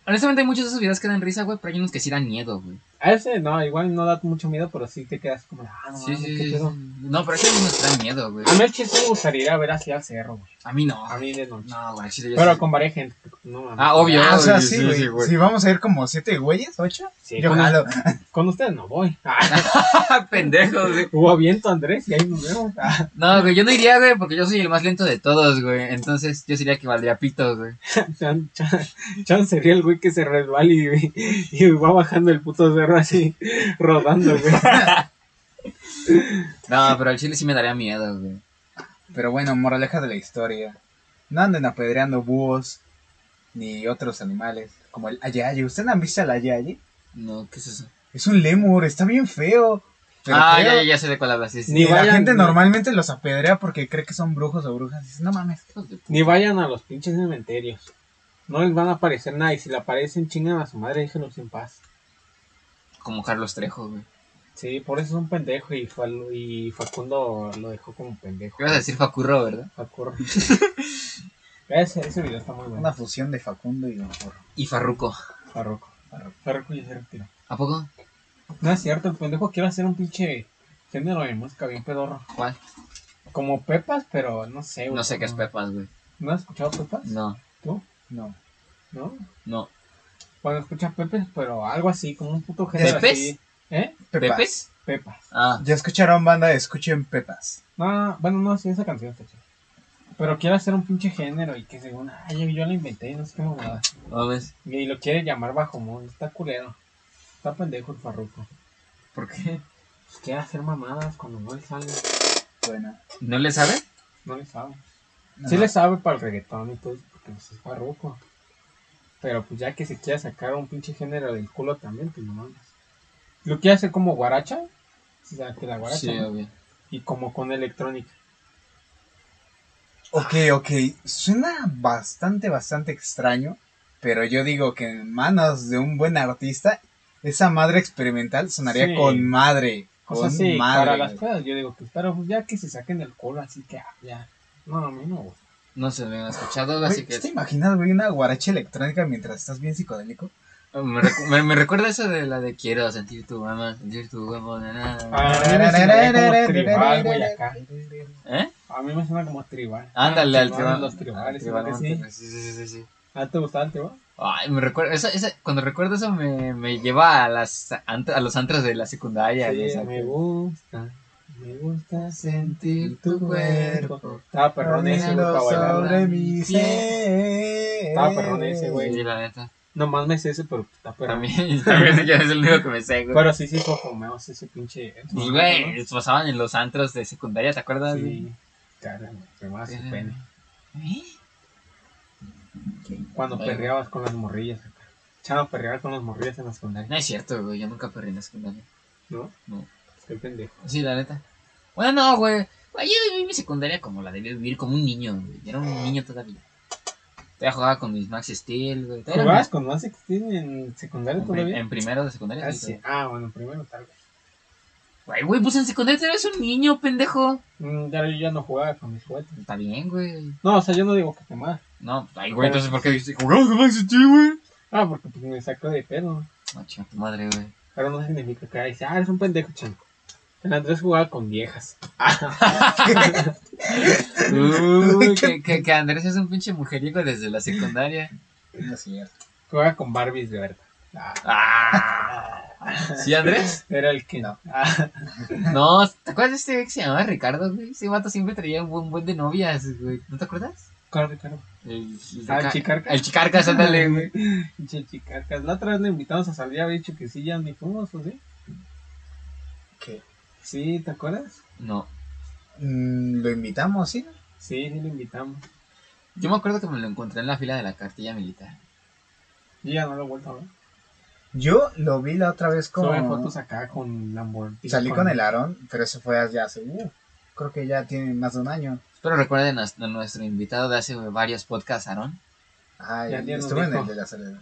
Honestamente, hay muchos de esos videos que dan risa, güey, pero hay unos que sí dan miedo, güey. A ese no, igual no da mucho miedo, pero sí te quedas como, ah, no, Sí, mames, sí, qué sí. No, pero ese no me da miedo, güey. A mí el chiste me gustaría ir a ver así al cerro, güey. A mí no. A mí de noche. No, güey, sí, yo Pero sí. con varias gente. No. Ah, obvio. Ah, o sea, sí, sí, sí, güey. sí, güey. Si vamos a ir como siete güeyes, ocho. Sí, Yo con, jalo. con ustedes no voy. Ah, Pendejo, güey. hubo viento, Andrés, y ahí nos vemos. Ah, No, güey, yo no iría, güey, porque yo soy el más lento de todos, güey. Entonces, yo sería que valdría pito, güey. Chan, Chan, Chan sería el güey que se resbala y, y va bajando el puto cerro así, rodando, güey. No, pero al chile sí me daría miedo, güey. Pero bueno, moraleja de la historia. No anden apedreando búhos ni otros animales, como el ayaye. ¿Ustedes han visto al ayaye? No, ¿qué es eso? Es un lemur, está bien feo. Pero ah, ya, ya, ya sé de cuál hablas, sí, sí. Ni la vayan- gente ni- normalmente los apedrea porque cree que son brujos o brujas. Dices, no mames. De. Ni vayan a los pinches cementerios. No les van a aparecer nada. Y si le aparecen, chingan a su madre, déjenlos en paz. Como Carlos Trejo, güey. Sí, por eso es un pendejo. Y, y Facundo lo dejó como pendejo. Ibas a decir Facurro, ¿verdad? Facurro. ese, ese video está muy bueno. Una fusión de Facundo y Don Porro. Y Farruco. Farroco. Farroco ya se retiró. ¿A poco? No es cierto, el pendejo quiere hacer un pinche género de música bien pedorro. ¿Cuál? Como Pepas, pero no sé, güey. No sé qué es Pepas, güey. ¿No has escuchado Pepas? No, ¿Tú? No. ¿No? no. Bueno, escucha Pepes, pero algo así, como un puto género ¿Pepes? así. ¿Eh? Pepas. ¿Pepes? Pepas. Ah, Ya escucharon banda, escuchen Pepas. No, bueno, no, sí, esa canción está chida. Pero quiere hacer un pinche género y que según, ay, yo lo inventé y no sé qué mamada. ¿no ves? Y lo quiere llamar bajo mundo, está culero. Está pendejo el farruco. ¿Por qué? Pues quiere hacer mamadas cuando no le sale. Bueno. ¿No le sabe? No le sabe. no. Sí le sabe para el reggaetón y todo eso, porque pues, es farruco. Pero pues ya que se quiera sacar un pinche género del culo también, pues no mames. Lo quiere hacer como guaracha. O sea, que la guaracha. Sí, ¿no? obvio. Y como con electrónica. Ok, ok. Suena bastante, bastante extraño. Pero yo digo que en manos de un buen artista, esa madre experimental sonaría Sí. con madre. O Con sea, sí, madre. para las cosas yo digo que, pero pues ya que se saquen del culo, así que ah, ya. No, a mí no me gusta. No se lo habían escuchado, así que... ¿Te imaginas, güey, una guaracha electrónica mientras estás bien psicodélico? Me, recu- me, me recuerda eso de la de quiero sentir tu mamá, sentir tu huevo. Ah, a mí me suena como tribal, güey, acá. ¿Eh? A mí me suena como tribal. Ándale Ah, al tribal. Los tribales, al tribal, ¿verdad que sí? sí, sí, sí. ¿Ah, te gustaba el tribal? Ay, me recuerda, eso, eso- cuando recuerdo eso me, me lleva a las a los antros de la secundaria. Sí, me gusta. Me gusta sentir tu cuerpo. Estaba perrón ese, güey, para bailar. sobre mi ser. Estaba perrón ese, güey. Sí, la neta. No más me sé ese, pero está perrón. También, también es el único que me sé, güey. Pero sí, sí, fue fomeos ese pinche. Pues, güey, pasaban en los antros de secundaria, ¿te acuerdas? Sí. Cara, me más su pene. ¿Eh? Cuando perreabas con las morrillas acá. Chano perreaba con las morrillas en la secundaria. No es cierto, güey, yo nunca perdí en la secundaria. ¿No? No. Qué pendejo. Sí, la neta. Bueno, no, güey. Güey, Yo viví mi secundaria como la debí vivir como un niño, güey. Yo era un niño todavía. Todavía jugaba con mis Max Steel, güey. ¿Jugabas con más Extreme en secundaria en, todavía? en primero de secundaria. Ah, sí. Ah, bueno, primero tal vez. Güey, güey, pues en secundaria eres un niño, pendejo. Mm, ya, yo ya no jugaba con mis juguetes. Está bien, güey. No, o sea, yo no digo que te más. No, ay, güey, entonces ¿por qué dijiste jugamos con Max Steel, güey? Ah, porque pues, me sacó de pedo. No, chinga tu madre, güey. Pero no significa que dice, ah, eres un pendejo, chanco. El Andrés jugaba con viejas. Uy, que, que, que Andrés es un pinche mujeriego desde la secundaria. No es cierto. Jugaba con Barbies de verdad. Ah. ¿Sí, Andrés? era el que no. Ah, No, ¿te acuerdas de este güey que se llamaba Ricardo, güey? Ese vato siempre traía un buen, buen de novias, güey. ¿No te acuerdas? ¿Cuál Ricardo? El, Ah, el ca- Chicarcas. El Chicarcas, ándale, güey. Pinche chicarcas. La otra vez le invitamos a salir, había dicho que sí, ya ni fuimos, ¿o sí? Sí, ¿te acuerdas? No. Mm, Lo invitamos, ¿sí? Sí, sí, le invitamos. Yo me acuerdo que me lo encontré en la fila de la cartilla militar. Yo ya no lo he vuelto a ver. Yo lo vi la otra vez Sube como... fotos acá con Lamborghini. Salí con el Aarón, pero eso fue ya hace... uh, creo que ya tiene más de un año. Espero recuerden a, nuestro invitado de hace varios podcasts, Aarón. Ay, Ya estuve en el de la soledad.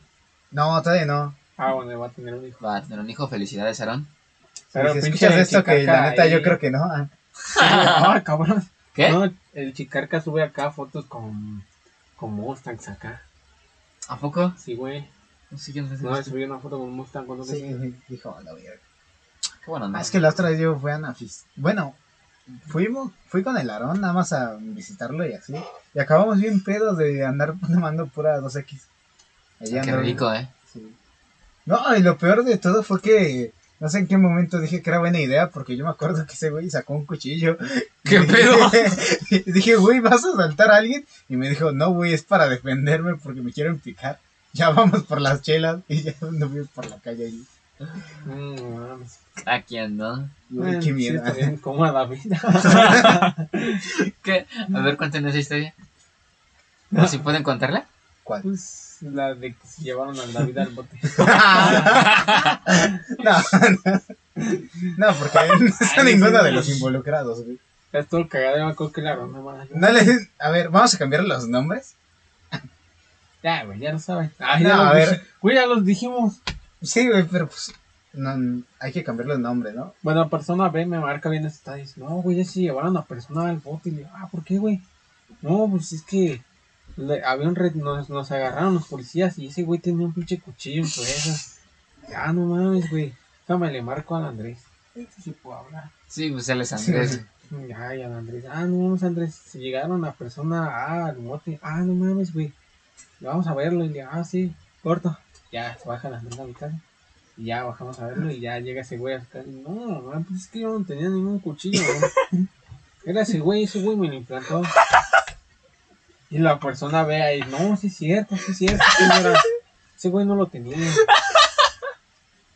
No, todavía no. Ah, bueno, va a tener un hijo. Va a tener un hijo, felicidades, Aarón. Pero si pinche escuchas esto, que la neta ahí- yo creo que no. ah. Ah, cabrón. ¿Qué? No, el Chicarca sube acá fotos con, con Mustangs acá. ¿A poco? Sí, güey. Sí, yo no sé si No, lo subí una foto con un Mustang cuando Sí, dijo, la verga. Qué bueno, no. Ah, es que la otra vez yo fui a una fis- Bueno, fuimos, fui con el Aarón nada más a visitarlo y así. Y acabamos bien pedos de andar tomando pura 2X. Allá Qué andaba- rico, eh. Sí. No, y lo peor de todo fue que no sé en qué momento dije que era buena idea, porque yo me acuerdo que ese güey sacó un cuchillo. ¿Qué pedo? dije- y dije, güey, ¿vas a saltar a alguien? Y me dijo, no, güey, es para defenderme porque me quieren picar. Ya vamos por las chelas y ya nos fuimos por la calle ahí. Mm, no mames. ¿A quién, no? Güey, qué sí, miedo. está bien, como a David. ¿Qué? A ver, cuéntenos esa historia. ¿O si pueden contarla? ¿Cuál? Pues la de que se llevaron a David al bote. no, no, no, porque no está Ay, ninguno sí, de los involucrados, güey. Es todo cagadero, me acuerdo que la ronda. No le- a ver, vamos a cambiar los nombres. Ya, güey, ya lo saben. Ay, No, ya a ver. dije- Güey, ya los dijimos. Sí, güey, pero pues no, hay que cambiar los nombres, ¿no? Bueno, persona B me marca bien esta dice, no, güey, ya se llevaron a persona al bote. Y le digo, ah, ¿por qué, güey? No, pues es que le- había un red, nos, nos agarraron los policías y ese güey tenía un pinche cuchillo en esa. Ya, no mames, güey. Déjame le marco al Andrés. Este sí puedo hablar. Sí, pues él es Andrés. Ya, ya, Andrés. Ah, no mames, Andrés. Se llegaron a persona A al bote. Ah, no mames, güey. Vamos a verlo. Y le ah, sí, corto. Ya, se baja Andrés a mi casa. Y ya bajamos a verlo. Y ya llega ese güey a su casa. No, man, pues es que yo no tenía ningún cuchillo. Era ese güey, ese güey me lo implantó. Y la persona ve ahí, no, sí es cierto, sí es cierto. sí, era- Ese güey no lo tenía.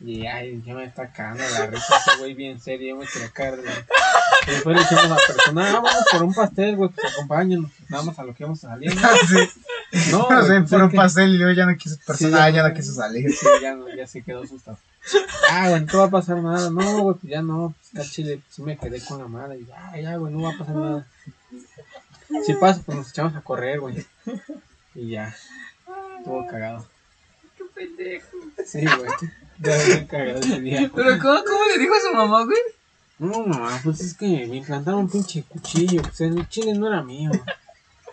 Y ay, ya me está cagando la risa ese güey bien serio, yo me quería caer de la- y después le dijimos a la persona, ah, vamos por un pastel, güey, pues acompáñanos. Nada más a lo que vamos a salir. ¿no? sí. No, No sé, pues, por un que- pastel y yo ya no quiso persona, Sí, ya ya no quiso salir. Sí, ya, no, ya se quedó asustado. Ah, güey, no va a pasar nada. No, güey, pues ya no. Pues está chile, sí me quedé con la. Y ya, ya, güey, no va a pasar nada. Si pasa, pues nos echamos a correr, güey. Y ya. Estuvo cagado. Qué pendejo. Sí, güey. Ya bien cagado ese día. Pero ¿cómo, cómo le dijo a su mamá, güey? No, mamá, pues es que me implantaron un pinche cuchillo. Pues el chile no era mío.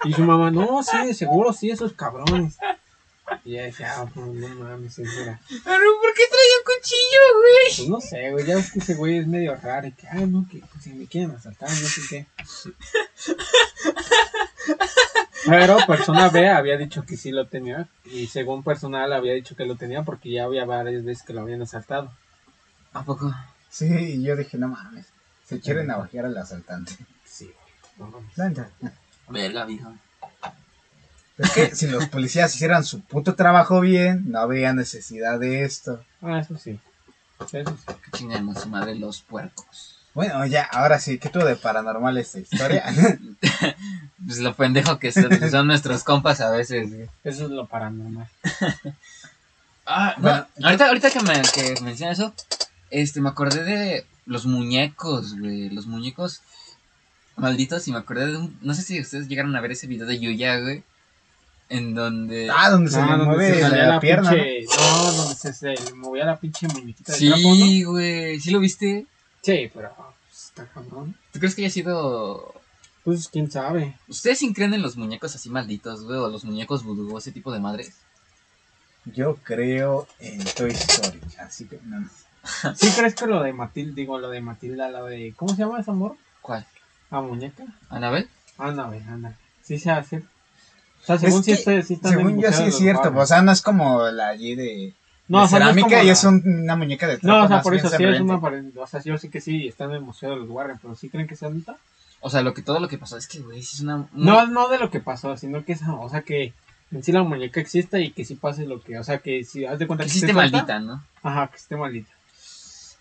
Y su mamá, no, sí, seguro sí, esos cabrones. Y ella decía, ah, pues no mames. Pero ¿por qué traía un cuchillo, güey? Pues no sé, güey, ya ves que ese güey es medio raro y que, ay, no, que pues, si me quieren asaltar, no sé qué. Pero persona B había dicho que sí lo tenía y según personal había dicho que lo tenía porque ya había varias veces que lo habían asaltado. ¿A poco? Sí, y yo dije, no mames, se quieren navajear al asaltante. Sí, güey, no mames. Verga, viejo. Es que si los policías hicieran su puto trabajo bien, no habría necesidad de esto. Ah, eso sí. Eso sí. Que chingan su madre los puercos. Bueno, ya, ahora sí, ¿qué tuvo de paranormal esta historia? Pues lo pendejo que son, que son nuestros compas a veces, güey. Eso es lo paranormal. Ah, no, Bueno, ahorita, ahorita que, me, que menciona eso, este, me acordé de los muñecos, güey. Los muñecos malditos y me acordé de un... No sé si ustedes llegaron a ver ese video de Yuya, güey. En donde... ah, donde se Ah, le donde mueve se la, pierna. ¿no? pinche- ¿no? donde se, se le movía la pinche muñequita del trapo, ¿no? sí, güey. ¿Sí lo viste? Sí, pero pues, está cabrón. ¿Tú crees que haya sido... Pues quién sabe. ¿Ustedes sí creen en los muñecos así malditos, güey? O los muñecos vudú, o ese tipo de madres. Yo creo en Toy Story, así que no. ¿Sí crees que lo de Matilda, digo, lo de Matilda, lo de, ¿cómo se llama ese amor? ¿Cuál? ¿A muñeca? ¿Anabel? Güey, anda. Sí se hace. O sea, según Es sí, que, está, sí está en el según yo sí es cierto, o sea, no es como la allí de, no, de o sea, no es cerámica como y la- es un- una muñeca de trapo. No, o sea, por eso sí es una. O sea, yo sé que sí está en el Museo de los Warren, pero ¿sí creen que sea neta? O sea, lo que todo lo que pasó es que, güey, es una... No, no de lo que pasó, sino que esa, o sea, que en sí la muñeca exista y que sí pase lo que, o sea, que si haz de cuenta Que que esté maldita, ¿no? Ajá, que esté maldita.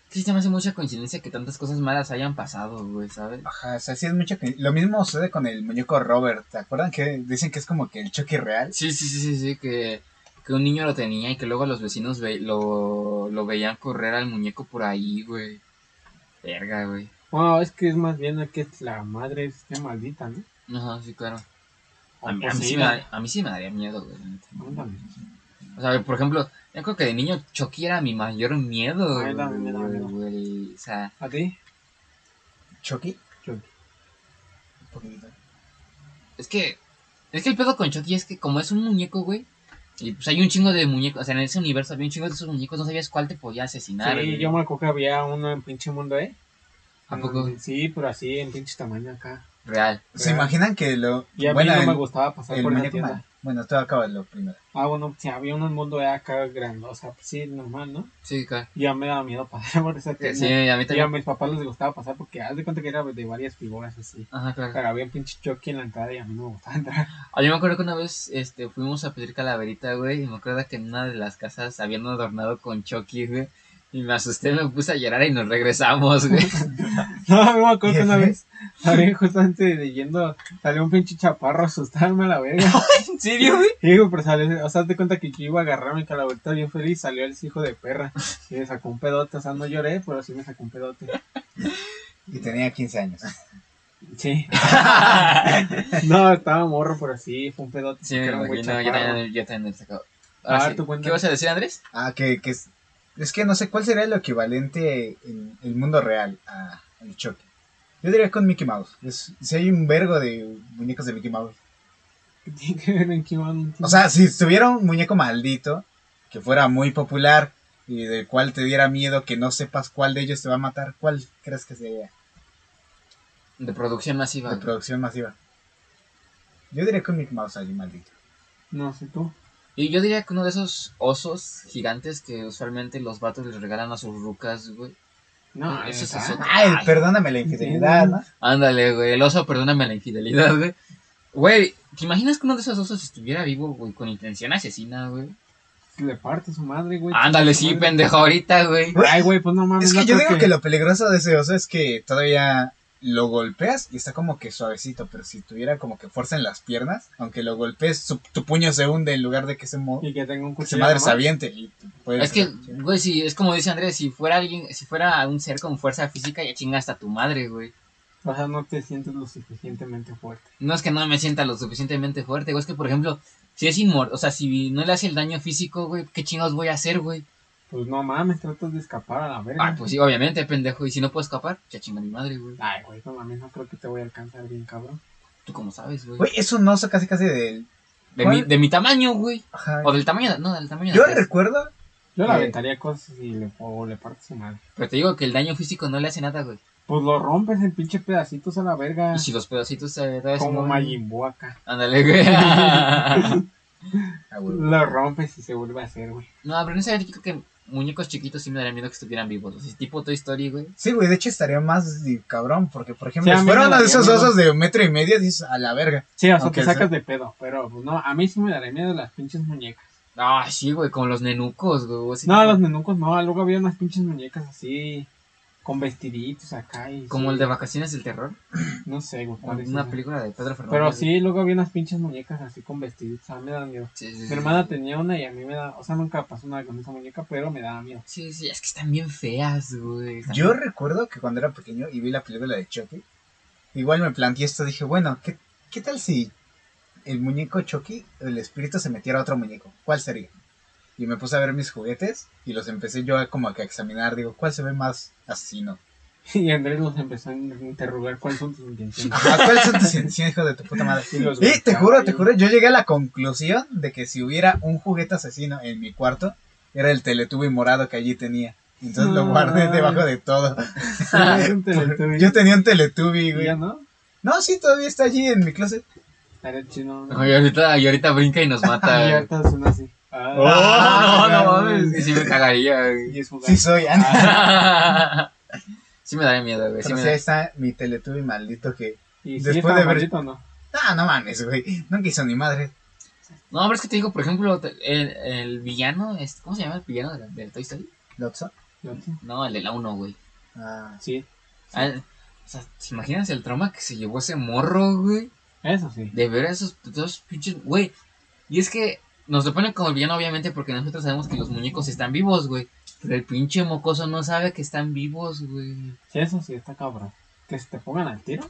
Sí, se me hace mucha coincidencia que tantas cosas malas hayan pasado, güey, ¿sabes? Ajá, o sea, sí es mucho que... Lo mismo sucede con el muñeco Robert, ¿te acuerdan que dicen que es como que el choque real? Sí, sí, sí, sí, sí, que, que un niño lo tenía y que luego los vecinos ve- lo, lo veían correr al muñeco por ahí, güey. Verga, güey. Bueno, es que es más bien que la madre esté maldita, ¿no? Ajá, sí, claro. O A mí, a mí sí, me, a mí sí me daría miedo, güey. O sea, por ejemplo, yo creo que de niño Chucky era mi mayor miedo, Ay, también me da güey, miedo. güey. O sea, ¿A ti? ¿Chucky? Chucky. Un poquito. es que... Es que el pedo con Chucky es que como es un muñeco, güey, Y pues hay un chingo de muñecos, o sea, en ese universo había un chingo de esos muñecos, no sabías cuál te podía asesinar. Sí, güey. yo me acuerdo que había uno en pinche mundo, ¿eh? ¿A poco? Mm, Sí, pero así en pinche tamaño acá. Real. ¿Se imaginan que lo... Y a bueno, mí no el- me gustaba pasar el por esa muñeco tienda. mal. Bueno, tú acabas lo primero. Ah, bueno, sí, había en mundo E acá grande, o sea, pues sí, normal, ¿no? Sí, claro. Ya me daba miedo pasar por esa tienda. Sí, a mí Y a también. mis papás les gustaba pasar porque haz de cuenta que era de varias figuras así. Ajá, claro. Pero había un pinche Chucky en la entrada y a mí no me gustaba entrar. Ah, yo me acuerdo que una vez este, fuimos a pedir calaverita, güey, y me acuerdo que en una de las casas habían adornado con Chucky, güey. Y me asusté, me puse a llorar y nos regresamos, güey. No, me acuerdo que una vez, había justamente leyendo, salió un pinche chaparro a asustarme a la verga. ¿En serio, güey? Y digo, pero salió, o sea, de cuenta que yo iba a agarrar mi calaverita bien feliz, salió el hijo de perra. Y me sacó un pedote, o sea, no lloré, pero sí me sacó un pedote. Y tenía 15 años. Sí. No, estaba morro, pero sí, fue un pedote. Sí, me imagino, yo también, yo también me. A Ahora sí, tú cuéntame. ¿Qué vas a decir, Andrés? Ah, que, que es, que no sé cuál sería lo equivalente en el mundo real a, al Chucky. Yo diría con Mickey Mouse. Es, si hay un vergo de muñecos de Mickey Mouse. ¿Qué tiene que ver en qué van? O sea, si tuviera un muñeco maldito que fuera muy popular y del cual te diera miedo que no sepas cuál de ellos te va a matar, ¿cuál crees que sería De producción masiva. de producción masiva? Yo diría con Mickey Mouse allí maldito. No sé tú. Y yo diría que uno de esos osos gigantes que usualmente los vatos les regalan a sus rucas, güey. No, Ese es eso. Ay, perdóname la infidelidad, ¿no? Ándale, güey, el oso, perdóname la infidelidad, güey. Güey, ¿te imaginas que uno de esos osos estuviera vivo, güey, con intención asesina, güey? Le parte su madre, güey. Ándale, sí, madre. pendejo, ahorita, güey. Ay, güey, pues no mames. Es que no yo creo digo que lo peligroso de ese oso es que todavía lo golpeas y está como que suavecito, pero si tuviera como que fuerza en las piernas, aunque lo golpees, su- tu puño se hunde en lugar de que se, Y que tenga un que cuchillo. se madre nomás. se aviente. Y te puedes- Es que, güey, si, es como dice Andrés, si fuera alguien, si fuera un ser con fuerza física, ya chinga hasta tu madre, güey. O sea, no te sientes lo suficientemente fuerte. No es que no me sienta lo suficientemente fuerte, güey, es que, por ejemplo, si es inmortal, o sea, si no le hace el daño físico, güey, ¿qué chingados voy a hacer, güey? Pues no mames, tratas de escapar a la verga. Ah, pues sí, obviamente, pendejo, y si no puedo escapar, ya chinga mi madre, güey. Ay, güey, no mames, no creo que te voy a alcanzar bien, cabrón. ¿Tú cómo sabes, güey? Güey, es un oso casi casi del... De ¿cuál? mi, de mi tamaño, güey. Ajá. O del tamaño, de- no, del tamaño de Yo Andrés. recuerdo... Yo le Eh. aventaría cosas y le, o le parto su madre. Pero te digo que el daño físico no le hace nada, güey. Pues lo rompes en pinche pedacitos a la verga. Y si los pedacitos se se Como Majin Buu acá. Ándale, güey. Ah, güey. Lo rompes y se vuelve a hacer, güey. no, pero no sé, yo creo que muñecos chiquitos sí me daría miedo que estuvieran vivos. O sea, tipo Toy Story, güey. Sí, güey, de hecho estaría más de cabrón, porque por ejemplo, Sí, si fuera uno de esos miedo. osos de un metro y medio, dices, a la verga. Sí, o sea, Aunque te sacas sea- de pedo. Pero, pues no, a mí sí me daría miedo las pinches muñecas. Ah, sí, güey, como los nenucos, güey. No, tipo- los nenucos no. Luego había unas pinches muñecas así. Con vestiditos acá y. Como sí. el de Vacaciones del Terror. No sé, güey. cuál es Una película de Pedro Fernández. Pero sí, luego había unas pinches muñecas así con vestiditos. A mí me da miedo. Sí, sí, sí. Mi hermana tenía una y a mí me da. O sea, nunca pasó nada con esa muñeca, pero me daba miedo. Sí, sí, es que están bien feas, güey. Yo recuerdo que cuando era pequeño y vi la película de Chucky, igual me planteé esto, dije, bueno, ¿qué, qué tal si el muñeco Chucky, el espíritu se metiera a otro muñeco? ¿Cuál sería? Y me puse a ver mis juguetes y los empecé yo a como que a examinar, digo, ¿cuál se ve más asesino? Y Andrés nos empezó a interrogar cuáles son tus intenciones. Ajá, ¿cuáles son tus intenciones, hijo de tu puta madre? Y los Y te juro, y- te juro, yo llegué a la conclusión de que si hubiera un juguete asesino en mi cuarto, era el Teletubby morado que allí tenía. Entonces lo guardé Ay. debajo de todo. Sí, es un Teletubby. Yo tenía un Teletubby, ¿Y güey. ya no? No, sí, todavía está allí en mi closet. Estaría chido. No, y ahorita, y ahorita brinca y nos Y mata. güey. ahorita suena así. Oh, Ah, no, no mames. que Sí me cagaría, güey. Sí soy. sí me daría miedo, güey. Sí Pero me sí, ahí está mi Teletubby maldito que... Y sí Después de ver- maldito, ¿no? Ah, no mames, güey. Nunca hizo ni madre. No, pero es que te digo, por ejemplo, el, el villano, es- ¿cómo se llama el villano de, la- de Toy Story? ¿Lotso? Sí. No, el de la 1, güey. Ah, Sí, Ah, o sea, ¿te imaginas el trauma que se llevó ese morro, güey? eso sí. De ver a esos dos pinches, güey. Y es que nos lo ponen como el villano, obviamente, porque nosotros sabemos que los muñecos están vivos, güey. Pero el pinche mocoso no sabe que están vivos, güey. Sí, eso sí, está cabrón. Que se te pongan al tiro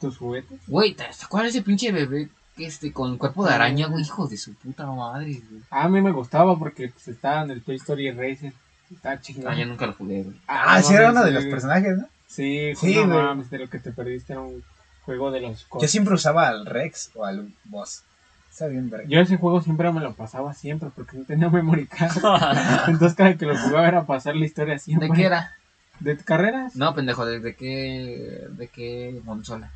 tus juguetes. Güey, ¿te acuerdas ese pinche bebé que este, con cuerpo de araña, güey? Hijo de su puta madre, güey. A mí me gustaba porque pues, estaba en el Toy Story Racer. Está chingón. Ah, yo nunca lo jugué, güey. ah no sí, era uno de los personajes, ¿no? Sí, Sí, no güey. mames, de lo que te perdiste era un juego de los Yo siempre usaba al Rex o al Boss. Está bien, verga. Yo ese juego siempre me lo pasaba siempre porque no tenía memory card. Entonces cada que lo jugaba era pasar la historia siempre. ¿De qué era? ¿De carreras? No, pendejo, ¿de, de qué, de qué consola?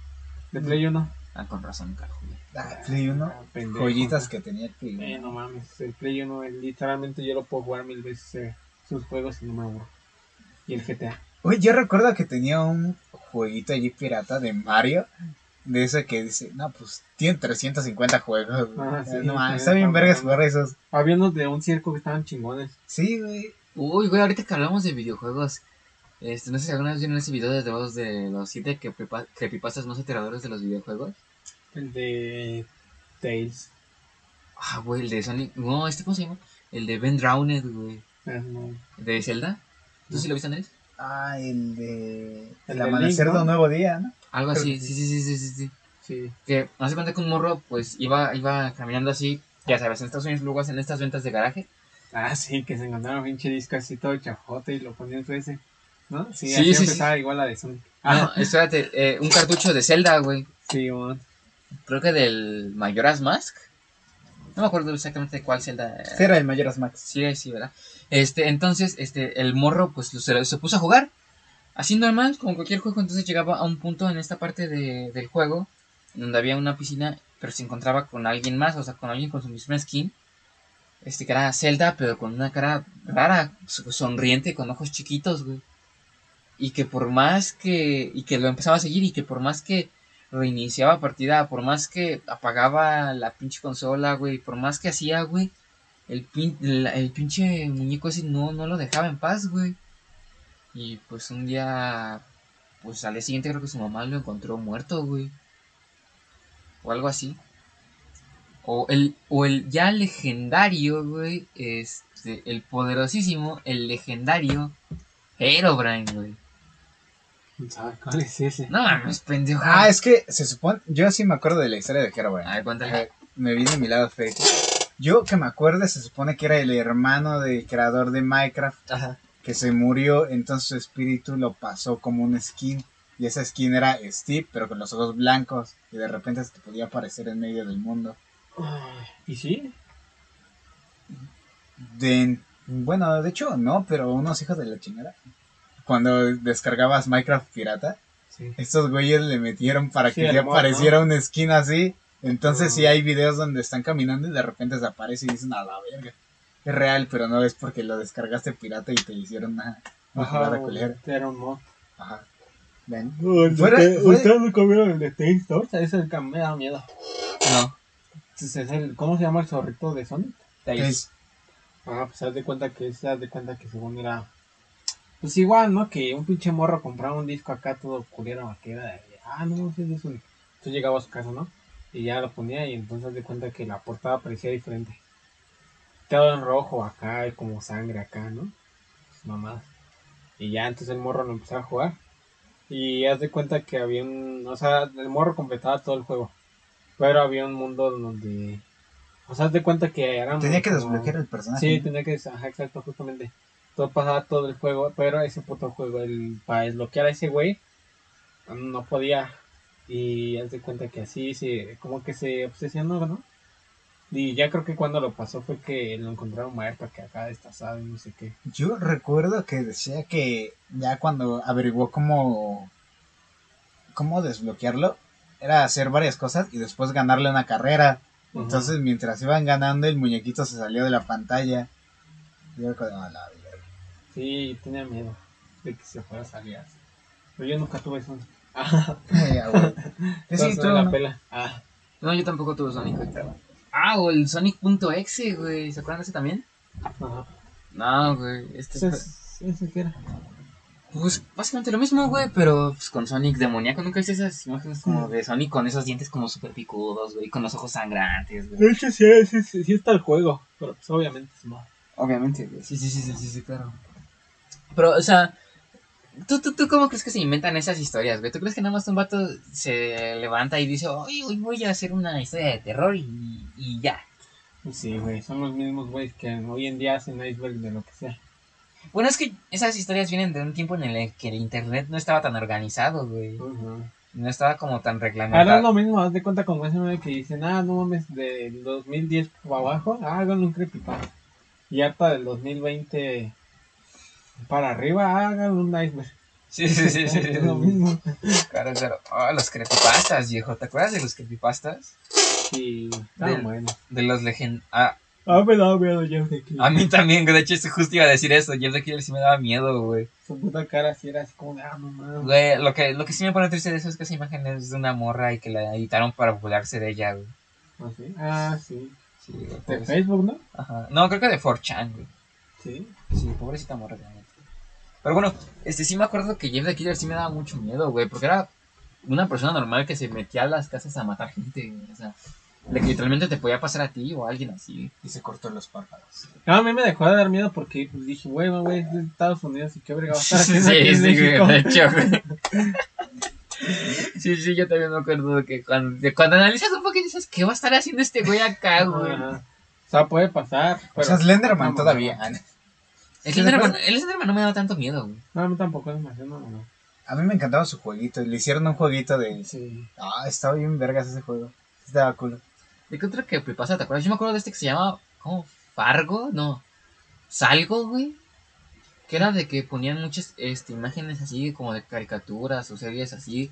De Play 1. Ah, con razón, jugué. Ah, Play 1. Ah, pendejo. Joyitas que tenía el Play Eh, 1. no mames, el Play 1 eh, literalmente yo lo puedo jugar mil veces eh, sus juegos y no me aburro. Y el GTA. Oye, yo recuerdo que tenía un jueguito allí pirata de Mario. De ese que dice, no, pues tiene 350 juegos. Ah, sí, no, sí, está bien vergas jugar esos. Había unos de un circo que estaban chingones. Sí, güey. Uy, güey, ahorita que hablamos de videojuegos, este, no sé si alguna vez vieron ese video de los de los siete creepypastas más aterradores de los videojuegos. El de Tails. Ah, güey, el de Sonic, no, este, ¿cómo se llama? El de Ben Drowned, güey, no. de Zelda. ¿Tú sí lo viste, Andrés? Ah, el de. El amanecer Link, de ¿no? un nuevo día, ¿no? Algo así, sí, sí, sí, sí, sí, sí. Sí. Que hace cuenta que un morro, pues, iba, iba caminando así, ya sabes, en Estados Unidos luego hacen estas ventas de garaje. Ah, sí, que se encontraron un pinche disco así todo chafote y lo ponían en su ese. ¿No? Sí, Sí, así sí, sí. empezaba igual la de Sonic. Ah, no, espérate, eh, un cartucho de Zelda, güey. Sí, man. Creo que del Majora's Mask. No me acuerdo exactamente de cuál Zelda. eh, era el Mayoras Max. Sí, sí, ¿verdad? Este, entonces, este, el morro, pues, se, se puso a jugar. Así normal, como cualquier juego, entonces llegaba a un punto en esta parte de- del juego, donde había una piscina, pero se encontraba con alguien más, o sea, con alguien con su misma skin. Este, que era Zelda, pero con una cara rara, so- sonriente, con ojos chiquitos, güey. Y que por más que, y que lo empezaba a seguir, y que por más que reiniciaba partida, por más que apagaba la pinche consola, güey, por más que hacía, güey, el, pin- la- el pinche muñeco ese no, no lo dejaba en paz, güey. Y pues un día, pues al día siguiente creo que su mamá lo encontró muerto, güey. O algo así. O el, o el ya legendario, güey, este, el poderosísimo, el legendario Herobrine, güey. ¿Sabes cuál es ese? No mames, pendejo. Ah, es que se supone. Yo sí me acuerdo de la historia de Herobrine. A ver, cuéntale. Eh, me viene mi lado fake. Yo que me acuerdo, se supone que era el hermano del creador de Minecraft Ajá. Que se murió, entonces su espíritu lo pasó como un skin. Y esa skin era Steve, pero con los ojos blancos. Y de repente se te podía aparecer en medio del mundo. ¿Y sí? De, bueno, de hecho no, pero unos hijos de la chingada. Cuando descargabas Minecraft pirata, Sí. estos güeyes le metieron para Sí, que mod, apareciera un skin así. Entonces Ah. sí hay videos donde están caminando y de repente desaparece y dicen a la verga. Es real, pero no es porque lo descargaste pirata y te hicieron una, una jugada culera. Era un mod. Ajá. Ven. Fuera, ¿Ustedes no comieron el de? O sea, ese es el que me da miedo. No. Es el, ¿Cómo se llama el zorrito de Sonic? Tails. Es- Ah, pues haz de cuenta que se haz de cuenta que según era. Pues igual, ¿no? Que un pinche morro compraba un disco acá todo culero vaquera. de, Ah, no, ese es de Sonic. Entonces llegaba a su casa, ¿no? Y ya lo ponía y entonces haz de cuenta que la portada parecía diferente. En rojo acá, y como sangre acá, ¿no? Pues, mamadas. Y ya entonces el morro lo empezó a jugar. Y haz de cuenta que había un. O sea, el morro completaba todo el juego. Pero había un mundo donde. O sea, haz de cuenta que era. Tenía que desbloquear el personaje. Sí, ¿no? tenía que, ajá, exacto, justamente. Todo pasaba todo el juego, pero ese puto juego, el, para desbloquear a ese güey, no podía. Y haz de cuenta que así se, como que se obsesionó, ¿no? Y ya creo que cuando lo pasó fue que lo encontraron muerto, que acá destazado y no sé qué. Yo recuerdo que decía que ya cuando averiguó cómo, cómo desbloquearlo, era hacer varias cosas y después ganarle una carrera. Entonces, mientras iban ganando, el muñequito se salió de la pantalla. Y yo como, "A la verga". Sí, tenía miedo de que se fuera a salir así. Pero yo nunca tuve eso. Ah, sí, tú, la ¿no? pela. Ah, No, yo tampoco tuve Sonic. Ah, o el Sonic.exe, güey. ¿Se acuerdan de ese también? ajá. No, güey. Este Ese fue- es- ese que era. Pues básicamente lo mismo, güey, pero pues, con Sonic demoníaco. ¿Nunca viste esas imágenes como Mm. de Sonic con esos dientes como súper picudos, güey? Con los ojos sangrantes, güey. De hecho, sí, sí, sí, sí está el juego, pero pues obviamente no. Obviamente, güey. Sí, sí, sí, sí, sí, sí, claro. Pero, o sea, ¿tú, tú, ¿tú cómo crees que se inventan esas historias, güey? ¿Tú crees que nada más un vato se levanta y dice, hoy, hoy voy a hacer una historia de terror y, y ya? Pues Sí, güey, son los mismos güeyes que hoy en día hacen iceberg de lo que sea. Bueno, es que esas historias vienen de un tiempo en el que el internet no estaba tan organizado, güey. Ujú. No estaba como tan Ahora es reglamentado. lo mismo, haz de cuenta con ese meme que dicen, ah, no mames, del 2010 para abajo, ah, hagan un creepypasta. Y hasta del 2020 para arriba, hagan un iceberg. Sí, sí, sí, sí. Es lo mismo. Claro, claro. Oh, los creepypastas, viejo. ¿Te acuerdas de los creepypastas? Sí, Del- bueno. De los legend... Ah, Ah, me daba miedo Jeff the Killer. a mí también, de hecho, justo iba a decir eso. Jeff the Killer sí me daba miedo, güey. Su puta cara así era así como de, ah, mamá. Güey, lo que, lo que sí me pone triste de eso es que esa imagen es de una morra y que la editaron para burlarse de ella, güey. ¿Ah, sí? Ah, sí. Sí, De. Facebook, ¿no? Ajá. No, creo que de 4chan, güey. Sí. Sí, pobrecita morra, neta. Pero bueno, este sí me acuerdo que Jeff the Killer sí me daba mucho miedo, güey, porque era una persona normal que se metía a las casas a matar gente, güey. O sea, de que literalmente te podía pasar a ti o a alguien así. Y se cortó los párpados. No, a mí me dejó de dar miedo porque pues, dije, güey, güey, es de Estados Unidos y qué verga va a estar Sí, aquí en sí, México. güey, de hecho, güey. Sí, sí, yo también me acuerdo de que cuando, de cuando analizas un poquito dices, ¿qué va a estar haciendo este güey acá, güey? Ajá. O sea, puede pasar. O pero- sea, Slenderman no, todavía. El ¿Sí, Slenderman, de el Slenderman no me daba tanto miedo, güey. No, a mí tampoco es demasiado, no, no. A mí me encantaba su jueguito. Le hicieron un jueguito de. Sí. Ah, estaba bien vergas ese juego. Estaba cool. ¿De qué otro que pasa? ¿Te acuerdas? Yo me acuerdo de este que se llama, ¿cómo? ¿Fargo? No. ¿Salgo, güey? Que era de que ponían muchas este, imágenes así como de caricaturas o series así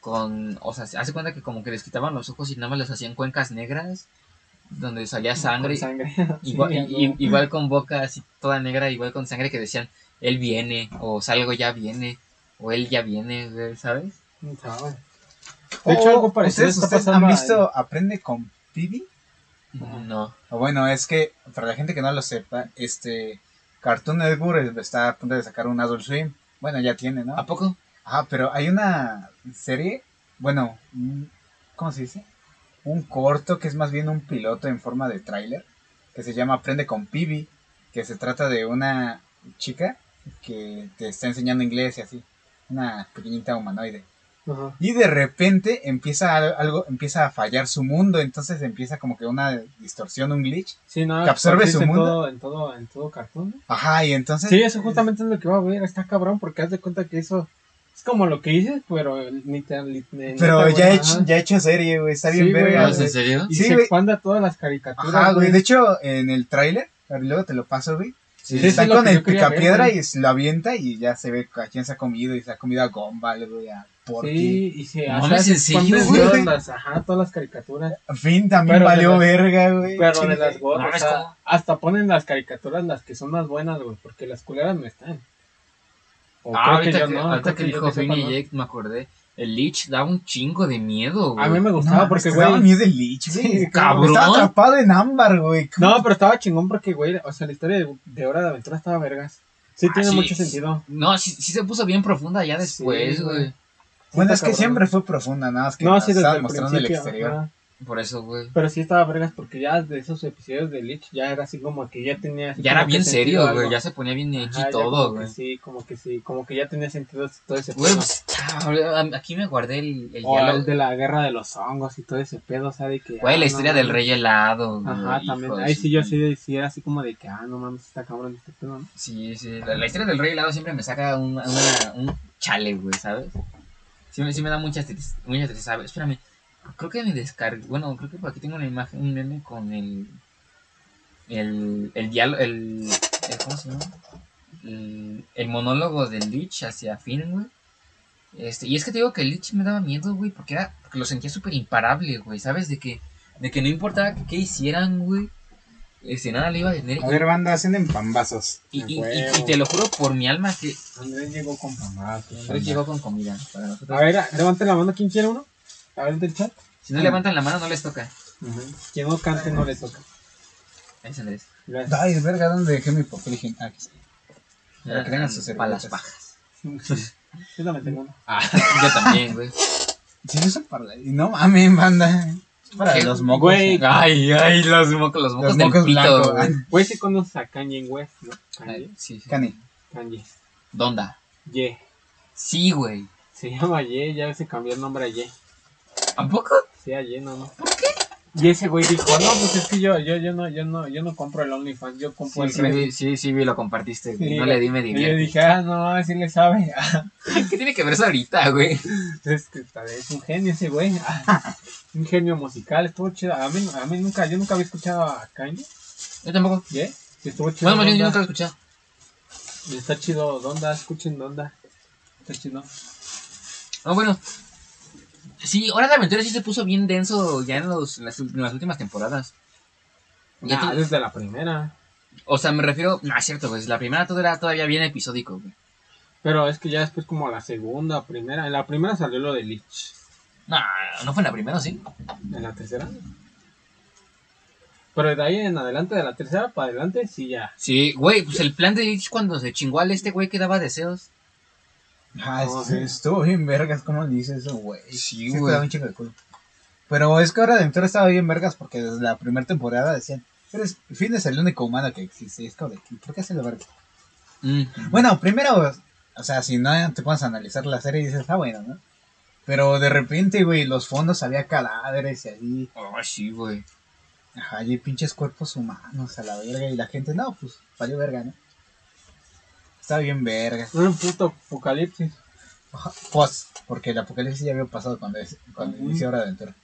con, o sea, se hace cuenta que como que les quitaban los ojos y nada más les hacían cuencas negras donde salía sangre. Con sangre. Igual, Sí, y- algo. igual con boca así toda negra, igual con sangre que decían, él viene, o salgo ya viene, o él ya viene, ¿sabes? ¿Sabe? De hecho, algo parecido ¿Ustedes, está ustedes pasando han visto Aprende con Pibi? No. Bueno, es que, para la gente que no lo sepa, este. Cartoon Network está a punto de sacar un Adult Swim. Bueno, ya tiene, ¿no? ¿A poco? Ah, pero hay una serie, bueno, un- ¿cómo se dice? Un corto que es más bien un piloto en forma de tráiler, que se llama Aprende con Pibi, que se trata de una chica que te está enseñando inglés y así, una pequeñita humanoide. Y de repente empieza al- algo, empieza a fallar su mundo, entonces empieza como que una distorsión, un glitch. Sí, no, Que absorbe su en mundo. Todo, en todo, en todo cartón. ¿no? Ajá, y entonces... Sí, eso justamente es lo que va a ver. Está cabrón porque haz de cuenta que eso es como lo que dices, pero literal. lit- neta, Pero ya he, ajá. hecho, ya he hecho serie, güey, está Sí, bien verga, no, ¿Es güey. en serio? Y Sí, se güey. expande a todas las caricaturas. Ajá, güey. De hecho, en el tráiler, luego te lo paso, güey. Sí, eso Está con el ver, picapiedra y se lo avienta y ya se ve a quién se ha comido y se ha comido a Gumball, güey, a Porky. Sí, y se No hace mames, se ¿en serio, expande güey? todas las, ajá, todas las caricaturas. Fin también Pero valió las- verga, güey. Pero de las gorras, No, o es sea, como- hasta ponen las caricaturas las que son más buenas, güey, porque las culeras no están. O Ah, ahorita yo que, no, ahorita creo que yo dijo Finn y Jake, me acordé. El Lich daba un chingo de miedo, güey. A mí me No, gustaba porque, me daba güey. miedo el Lich, güey. Sí, cabrón. Estaba atrapado en ámbar, güey. No, pero estaba chingón porque, güey, o sea, la historia de, de Hora de Aventura estaba vergas. Sí, Ah, tiene sí, mucho sentido. No, sí, sí se puso bien profunda ya después, Sí, güey. güey. Bueno, es que cabrón. siempre fue profunda, nada más que No, sí, el mostrando el principio. exterior. ajá. Por eso, güey. Pero sí estaba vergas porque ya de esos episodios de Lich ya era así como que ya tenía. Ya era bien serio, güey. Ya se ponía bien edgy ya todo, güey. Sí, como que sí, como que ya tenía sentido todo ese Güey, pedo. pues, ah, aquí me guardé el, el O diálogo. el de la guerra de los hongos y todo ese pedo, o sea, de que. Güey, ah, la no historia del rey helado, güey. Ajá, también. Ahí sí yo sí, sí era así como de que, ah, no mames, está cabrón este pedo, ¿no? Sí, sí. La, la historia del rey helado siempre me saca una, una- un chale, güey, ¿sabes? Sí, sí me da mucha tristeza. Mucha Espérame. Creo que me descargué. Bueno, creo que por aquí tengo una imagen, un meme con el. El. El diálogo. El, el- ¿Cómo se llama? El, el monólogo del Lich hacia Finn, güey. Este, y es que te digo que el Lich me daba miedo, güey, porque era. Porque lo sentía súper imparable, güey, ¿sabes? De que. De que no importaba qué hicieran, güey. Este, nada le iba a tener. A ver, banda, hacen en pambazos. Y, y- y- te lo juro por mi alma que Andrés llegó con pamazos. Andrés llegó con comida para nosotros. A ver, levanten la mano, ¿quién quiere uno? A ver del chat. Si no levantan la mano, no les toca. Quien no cante no le toca. Ahí es Andrés. Gracias. Ay, verga, ¿dónde dejé mi papel higiénico? Aquí está. Para que tengan sus Para las servilletas. pajas. Yo también tengo uno. Ah, yo también, güey. Sí, eso para la... y No mames, banda. Para ¿Qué? los mocos. Güey. Ay, ay, los mocos, los mocos Los del mocos pito, blancos. güey. Güey, sí conoces a Kanye West, ¿no? Kanye. Ay, Sí, sí. Cani. Kanye. ¿Dónde? Ye. Sí, güey. Se llama Ye, ya se cambió el nombre a Ye. ¿A poco? Sí, a Ye, no, no. Y ese güey dijo, no, pues es que yo, yo, yo no, yo no, yo no compro el OnlyFans, yo compro Sí, el sí, vi- sí, sí, vi, lo compartiste, güey. Sí, no le di, me Y yo dije, ah, no, así le sabe. ¿Qué tiene que ver eso ahorita, güey? es que es un genio ese güey. un genio musical, estuvo chido. A mí, a mí nunca, yo nunca había escuchado a Kanye. Yo tampoco. ¿Yeah? Estuvo chido. Bueno, yo nunca lo he escuchado. Y Está chido, Donda, escuchen Donda. Está chido. Ah, bueno. Sí, Hora de Aventura sí se puso bien denso ya en, los, en las, en las últimas temporadas. Ya Nah, tú- desde la primera. o sea, me refiero. No, es cierto, pues la primera todo era todavía bien episódico, güey. Pero es que ya después como la segunda, primera. En la primera salió lo de Lich. No, no fue en la primera, ¿sí? En la tercera. Pero de ahí en adelante, de la tercera para adelante, sí ya. Sí, güey, pues el plan de Lich cuando se chingó al este güey que daba deseos. Ah, No, sí, sí. estuvo bien vergas, ¿cómo le dices eso, güey? Sí, güey. daba un chingo de culo. Pero es que ahora de Aventura estaba bien vergas porque desde la primera temporada decían, eres, Finn es el único humano que existe. Y es como de, ¿por qué hace la verga? Mm. Bueno, primero, o sea, si no te pones a analizar la serie dices, ah, bueno, ¿no? Pero de repente, güey, los fondos había cadáveres y allí, Oh, sí, güey. ajá, allí pinches cuerpos humanos a la verga y la gente, no, pues, valió verga, ¿no? Estaba bien verga. Un puto apocalipsis. Post, porque el apocalipsis ya había pasado cuando, es- cuando inició Hora de Aventura.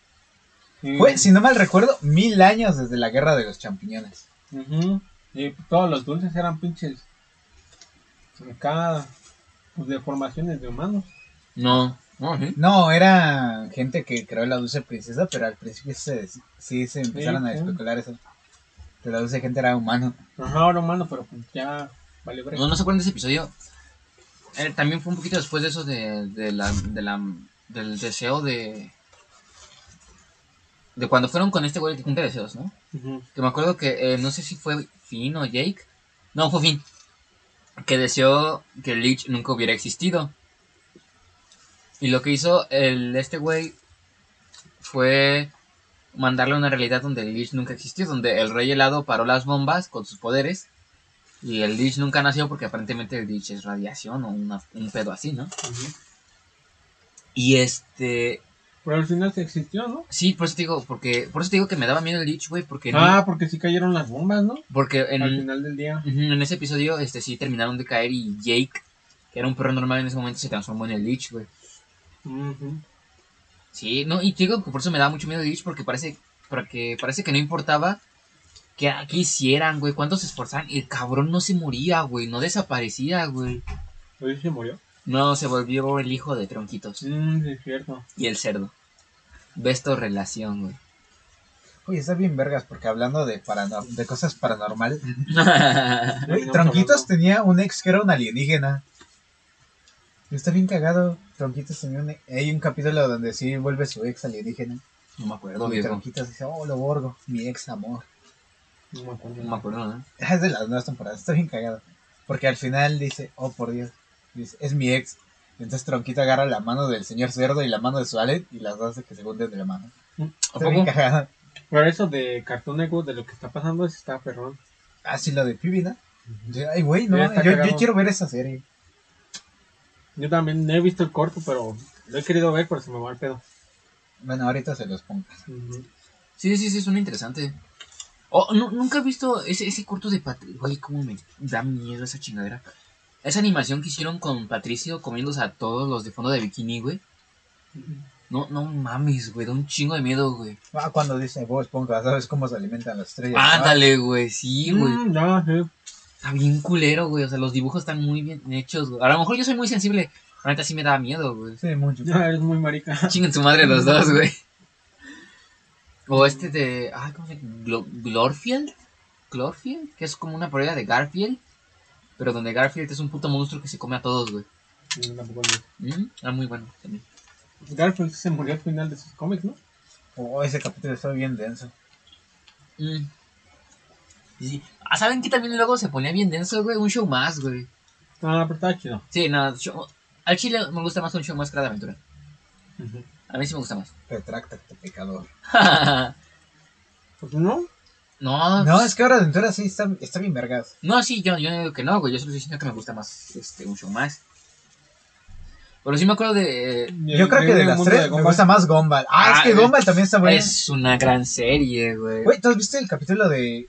Sí. Fue, si no mal recuerdo, mil años desde la guerra de los champiñones. Ujú. Y todos los dulces eran pinches. Acá. Pues deformaciones de humanos. No, no, sí. No, era gente que creó la dulce princesa, pero al principio se, sí se empezaron a sí. especular eso. Que la dulce gente era humano. Ajá, ahora humano, pero pues ya. Vale, break. No, no se acuerdan de ese episodio. Eh, también fue un poquito después de eso de, de la, de la, del deseo de... De cuando fueron con este güey que cumple deseos, ¿no? Que me acuerdo que, eh, no sé si fue Finn o Jake. No, fue Finn. Que deseó que Lich nunca hubiera existido. Y lo que hizo el, este güey fue mandarle a una realidad donde Lich nunca existió. Donde el rey helado paró las bombas con sus poderes. Y el Lich nunca nació porque aparentemente el Lich es radiación o una- un pedo así, ¿no? Y este... Pero al final se existió, ¿no? Sí, por eso te digo, porque, por eso te digo que me daba miedo el Lich, güey, porque, no- Ah, porque sí cayeron las bombas, ¿no? porque en, Al final del día. En ese episodio, este sí terminaron de caer y Jake, que era un perro normal en ese momento, se transformó en el Lich, güey. Sí, no, y te digo que por eso me da mucho miedo el Lich, porque parece, porque parece que no importaba que, que hicieran, güey, cuánto se esforzaran. El cabrón no se moría, güey, no desaparecía, güey. Oye, se murió. No, se volvió el hijo de Tronquitos Mm, sí, es cierto. y el cerdo. Besto relación, güey. Oye, está bien vergas porque hablando de, paranor- de cosas paranormales. Ya Güey, Tronquitos tenía un ex que era un alienígena. Y está bien cagado. Tronquitos tenía un, hay un capítulo donde sí vuelve su ex alienígena. no me acuerdo, y. Tronquitos dice, oh, lo borgo, mi ex amor. No me acuerdo. No me acuerdo, ¿no? Es de las nuevas temporadas, está bien cagado. Porque al final dice, oh por Dios, dice, es mi ex. Y entonces Tronquito agarra la mano del señor cerdo y la mano de su y las dos hace que se hunden de la mano. ¿A Está bien poco? cagado. Pero eso de Cartoon Network, de lo que está pasando, eso está perrón. Ah, sí, lo de Pibi, ¿no? Yo, Ay, güey, no, yo, quiero ver esa serie. Yo también he visto el corto, pero lo he querido ver, pero se me va el pedo. Bueno, ahorita se los pongo. Ujú. Sí, sí, sí, suena interesante. Oh, nu- nunca he visto ese, ese corto de Patricio. Güey, cómo me da miedo esa chingadera. Esa animación que hicieron con Patricio comiéndose a todos los de fondo de bikini, güey. No, no mames, güey, da un chingo de miedo, güey. Ah, cuando dice Bob Esponja, ¿sabes cómo se alimentan las estrellas? Ándale, güey, sí, güey. Mm, no, sí. Está bien culero, güey. O sea, los dibujos están muy bien hechos, güey. A lo mejor yo soy muy sensible. La neta sí me da miedo, güey. Sí, mucho. No, eres muy marica. Chinguen su madre los dos, güey. O este de. Ah, ¿cómo se llama? Glo- Glorfield. Glorfield, que es como una parodia de Garfield. Pero donde Garfield es un puto monstruo que se come a todos, güey. No, tampoco lo. Mm, Ah, muy bueno también. Garfield se murió al final de sus cómics, ¿no? Oh, ese capítulo está bien denso. Mm. Sí. Ah, ¿saben que también luego se ponía bien denso, güey? Un show más, güey. Ah, pero está chido. Sí, no, show- al chile me gusta más un show más que la de aventura. Ujú. A mí sí me gusta más. Retráctate, pecador. Pues no. no, No, es que ahora Aventura sí está, está bien vergas. No, sí, yo, yo no digo que no, güey. Yo solo estoy diciendo que me gusta más este, un show más. Pero sí me acuerdo de... Yo creo que de las tres me gusta más Gumball. Ah, es Ah, que eh, Gumball también está bueno. Es una gran serie, güey. Güey, ¿tú has visto el capítulo de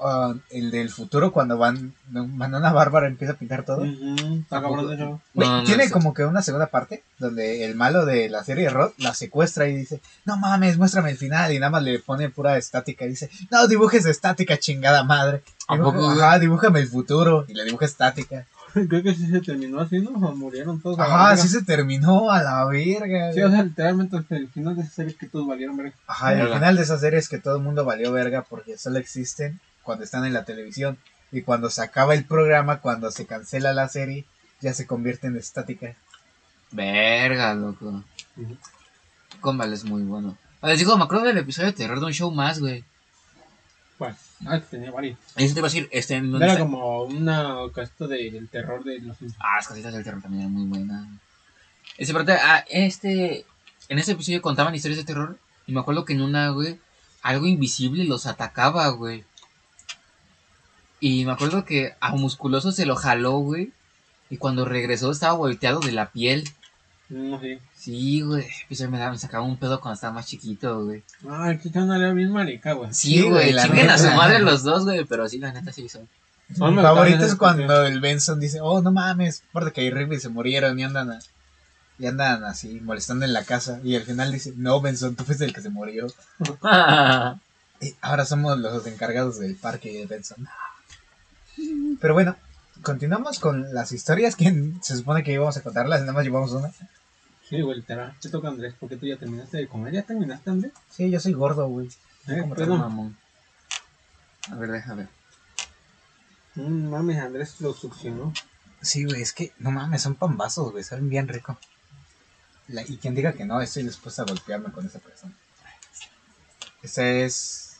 ah, el del futuro cuando van Banana Bárbara empieza a pintar todo? Está cabrón de eso. Güey, No, no, tiene no, como que una segunda parte donde el malo de la serie Rod la secuestra y dice, no mames, muéstrame el final y nada más le pone pura estática y dice, no dibujes estática, chingada madre. ¿A Dibuja-? Ajá, dibújame el futuro y le dibuja estática. Creo que sí se terminó así, ¿no? O murieron todos. Ajá, así se terminó a la verga. Sí, o sea, literalmente el final de esa serie es que todos valieron verga. Ajá, Verga. final de esa serie es que todo el mundo valió verga porque solo existen cuando están en la televisión. Y cuando se acaba el programa, cuando se cancela la serie, ya se convierte en estática. Verga, loco. Gumball es muy bueno. Ah, Les digo, me acuerdo del episodio de terror de un show más, güey. Pues, ah, que tenía varios. Eso te iba a decir, este... en Era está- como una casita del terror de los. Ah, las casitas del terror también eran muy buenas. Ese, pero, ah, este... En ese episodio contaban historias de terror. Y me acuerdo que en una, güey, algo invisible los atacaba, güey. Y me acuerdo que a Musculoso se lo jaló, güey. Y cuando regresó estaba volteado de la piel. No sé. Sí, güey. Episodio me, me sacaba un pedo cuando estaba más chiquito, güey. Ah, el era bien marica, güey. Sí, Sí, güey. la Chinguen a su madre los dos, güey. Pero sí, la neta sí son. Mi me favorito es cuando el Benson dice, oh, no mames, porque que y Rigby se murieron y andan, a- y andan así molestando en la casa. Y al final dice, no, Benson, tú fuiste el que se murió. Y ahora somos los encargados del parque de Benson. Pero bueno, continuamos con las historias que se supone que íbamos a contarlas, nada más llevamos una. Sí, güey, literal. Te toca Andrés, porque tú ya terminaste de comer. ¿Ya terminaste, Andrés? Sí, yo soy gordo, güey. ¿Eh? ¿Cómo te Pero, Mamón. A ver, déjame ver. mm, mames, Andrés lo succionó. Sí, güey, es que no mames, son pambazos, güey, saben bien rico. La- y quien diga que no, estoy dispuesto a golpearme con esa persona. Esa es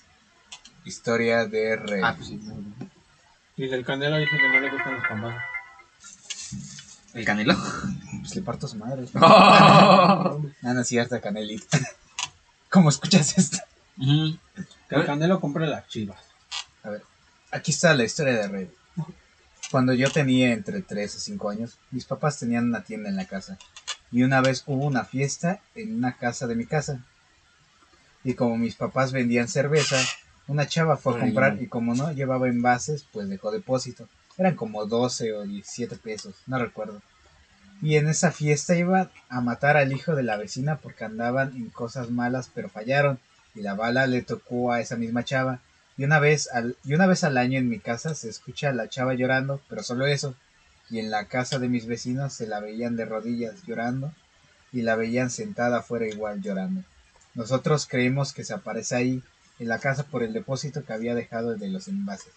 historia de re. Ah, pues sí. Y el Canelo dice que no le gustan los pambazos. ¿El canelo? Pues le parto a su madre. Ujú. Ah, no es cierto, Canelita. ¿Cómo escuchas esto? Que el Canelo compre las chivas. A ver, aquí está la historia de Rey. Cuando yo tenía entre 3 y 5 años, mis papás tenían una tienda en la casa. Y una vez hubo una fiesta en una casa de mi casa. Y como mis papás vendían cerveza, una chava fue a comprar y como no llevaba envases, pues dejó depósito. Eran como 12 o 17 pesos, no recuerdo. Y en esa fiesta iba a matar al hijo de la vecina porque andaban en cosas malas, pero fallaron. Y la bala le tocó a esa misma chava. Y una vez al, y una vez al año en mi casa se escucha a la chava llorando, pero solo eso. Y en la casa de mis vecinos se la veían de rodillas llorando y la veían sentada afuera igual llorando. Nosotros creímos que se aparece ahí en la casa por el depósito que había dejado de los envases.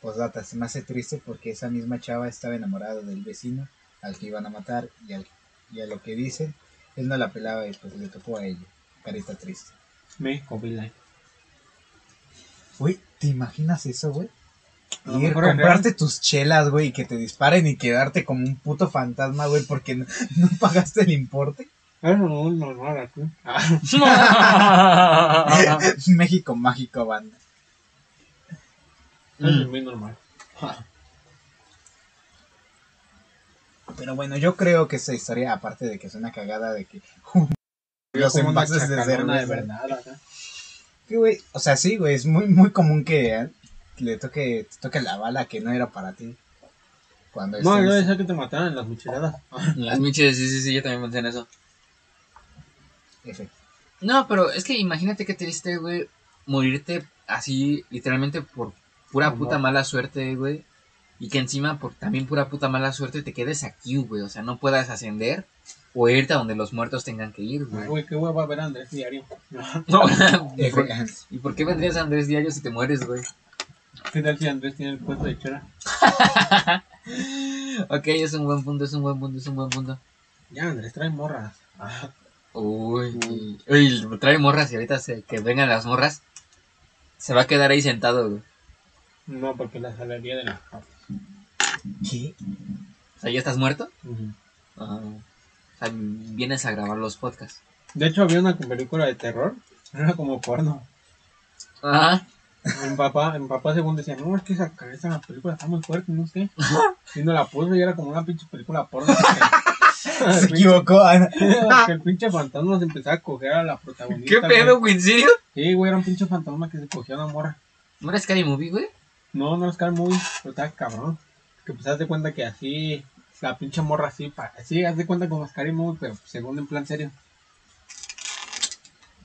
Posdata, se me hace triste porque esa misma chava estaba enamorada del vecino al que iban a matar y, al, y a lo que dicen, él no la pelaba y pues le tocó a ella. Carita triste. Be Like. Güey, ¿te imaginas eso, güey? Lo Ir, comprarte tus chelas, güey, y que te disparen y quedarte como un puto fantasma, güey, porque no, no pagaste el importe. Es muy normal aquí. México mágico, banda. Es Mm. muy normal. Pero bueno, yo creo que esa historia, aparte de que es una cagada de que los envases de chacalona de cerveza. verdad, acá. Que, güey, o sea, sí, güey, es muy, muy común que eh, le toque, te toque la bala que no era para ti. Cuando No, estés- yo decía que te mataran en las micheladas. Las miches, sí, sí, sí, yo también pensé en eso. F. No, pero es que imagínate qué triste, güey, morirte así, literalmente por pura puta mala suerte, güey. Y que encima por también pura puta mala suerte te quedes aquí, güey. O sea, no puedas ascender o irte a donde los muertos tengan que ir, güey. Güey, qué hueva ver a Andrés diario. ¿Y, por, F. y por qué vendrías a Andrés Diario si te mueres, güey? ¿Qué tal si Andrés tiene el puesto de chera? ok, es un buen punto, es un buen punto, es un buen punto. Ya, Andrés trae morras. Ah, Uy, uy, trae morras y ahorita se- que vengan las morras, se va a quedar ahí sentado, güey. No, porque la salería de la ¿Qué? O sea, ¿ya estás muerto? Ah, o sea, vienes a grabar los podcasts. De hecho, había una película de terror. Era como porno. Ajá. Mi papá, mi papá según decía, no, es que esa, esa película está muy fuerte, no sé. Y no la puso y era como una pinche película porno. Se equivocó. ah, que el pinche fantasma se empezaba a coger a la protagonista. ¿Qué pedo, güey. ¿En serio? Sí, güey, era un pinche fantasma que se cogía a una morra. ¿No era Scary Movie, güey? No, no es Scar Movie, pero estaba cabrón. Que pues haz de cuenta que así, la pinche morra así, pa- así, haz de cuenta como Scary Movie, pero según en plan serio.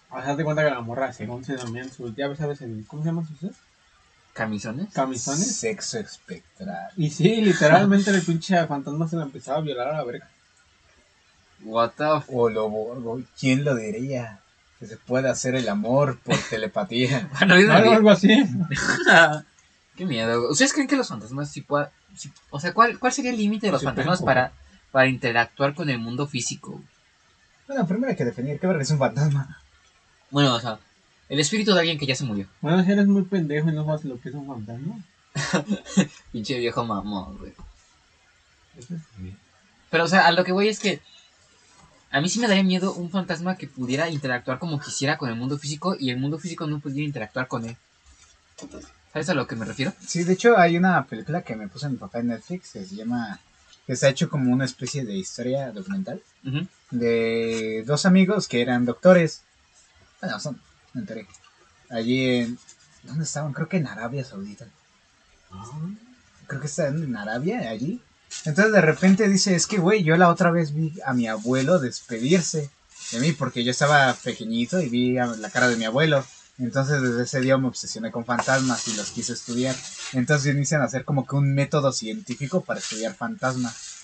O sea, haz de cuenta que la morra, según se dormían sus, ya sabes, en, ¿cómo se llaman sus ¿Camisones? camisones? Sexo espectral. Y sí, literalmente el pinche fantasma se la empezaba a violar a la verga. What the. O lo borgo. ¿Quién lo diría? Que se puede hacer el amor por telepatía. Bueno, Algo, algo así. Qué miedo. ¿Ustedes creen que los fantasmas sí puedan... sí- o sea, ¿cuál, ¿cuál sería el límite de los Sí, fantasmas para, para interactuar con el mundo físico? Bueno, primero hay que definir qué es un fantasma. Bueno, o sea, el espíritu de alguien que ya se murió. Bueno, si eres muy pendejo y no sabes lo que es un fantasma. Pinche viejo mamón, güey. Pero, o sea, a lo que voy es que a mí sí me daría miedo un fantasma que pudiera interactuar como quisiera con el mundo físico y el mundo físico no pudiera interactuar con él. ¿Sabes a lo que me refiero? Sí, de hecho hay una película que me puso mi papá en Netflix que se llama... que está hecho como una especie de historia documental de dos amigos que eran doctores. Bueno, son, me enteré. Allí en... ¿Dónde estaban? Creo que en Arabia Saudita. Creo que estaban en Arabia, allí. Entonces de repente dice, es que, güey, yo la otra vez vi a mi abuelo despedirse de mí porque yo estaba pequeñito y vi a la cara de mi abuelo. Entonces desde ese día me obsesioné con fantasmas y los quise estudiar. Entonces inician a hacer como que un método científico para estudiar fantasmas.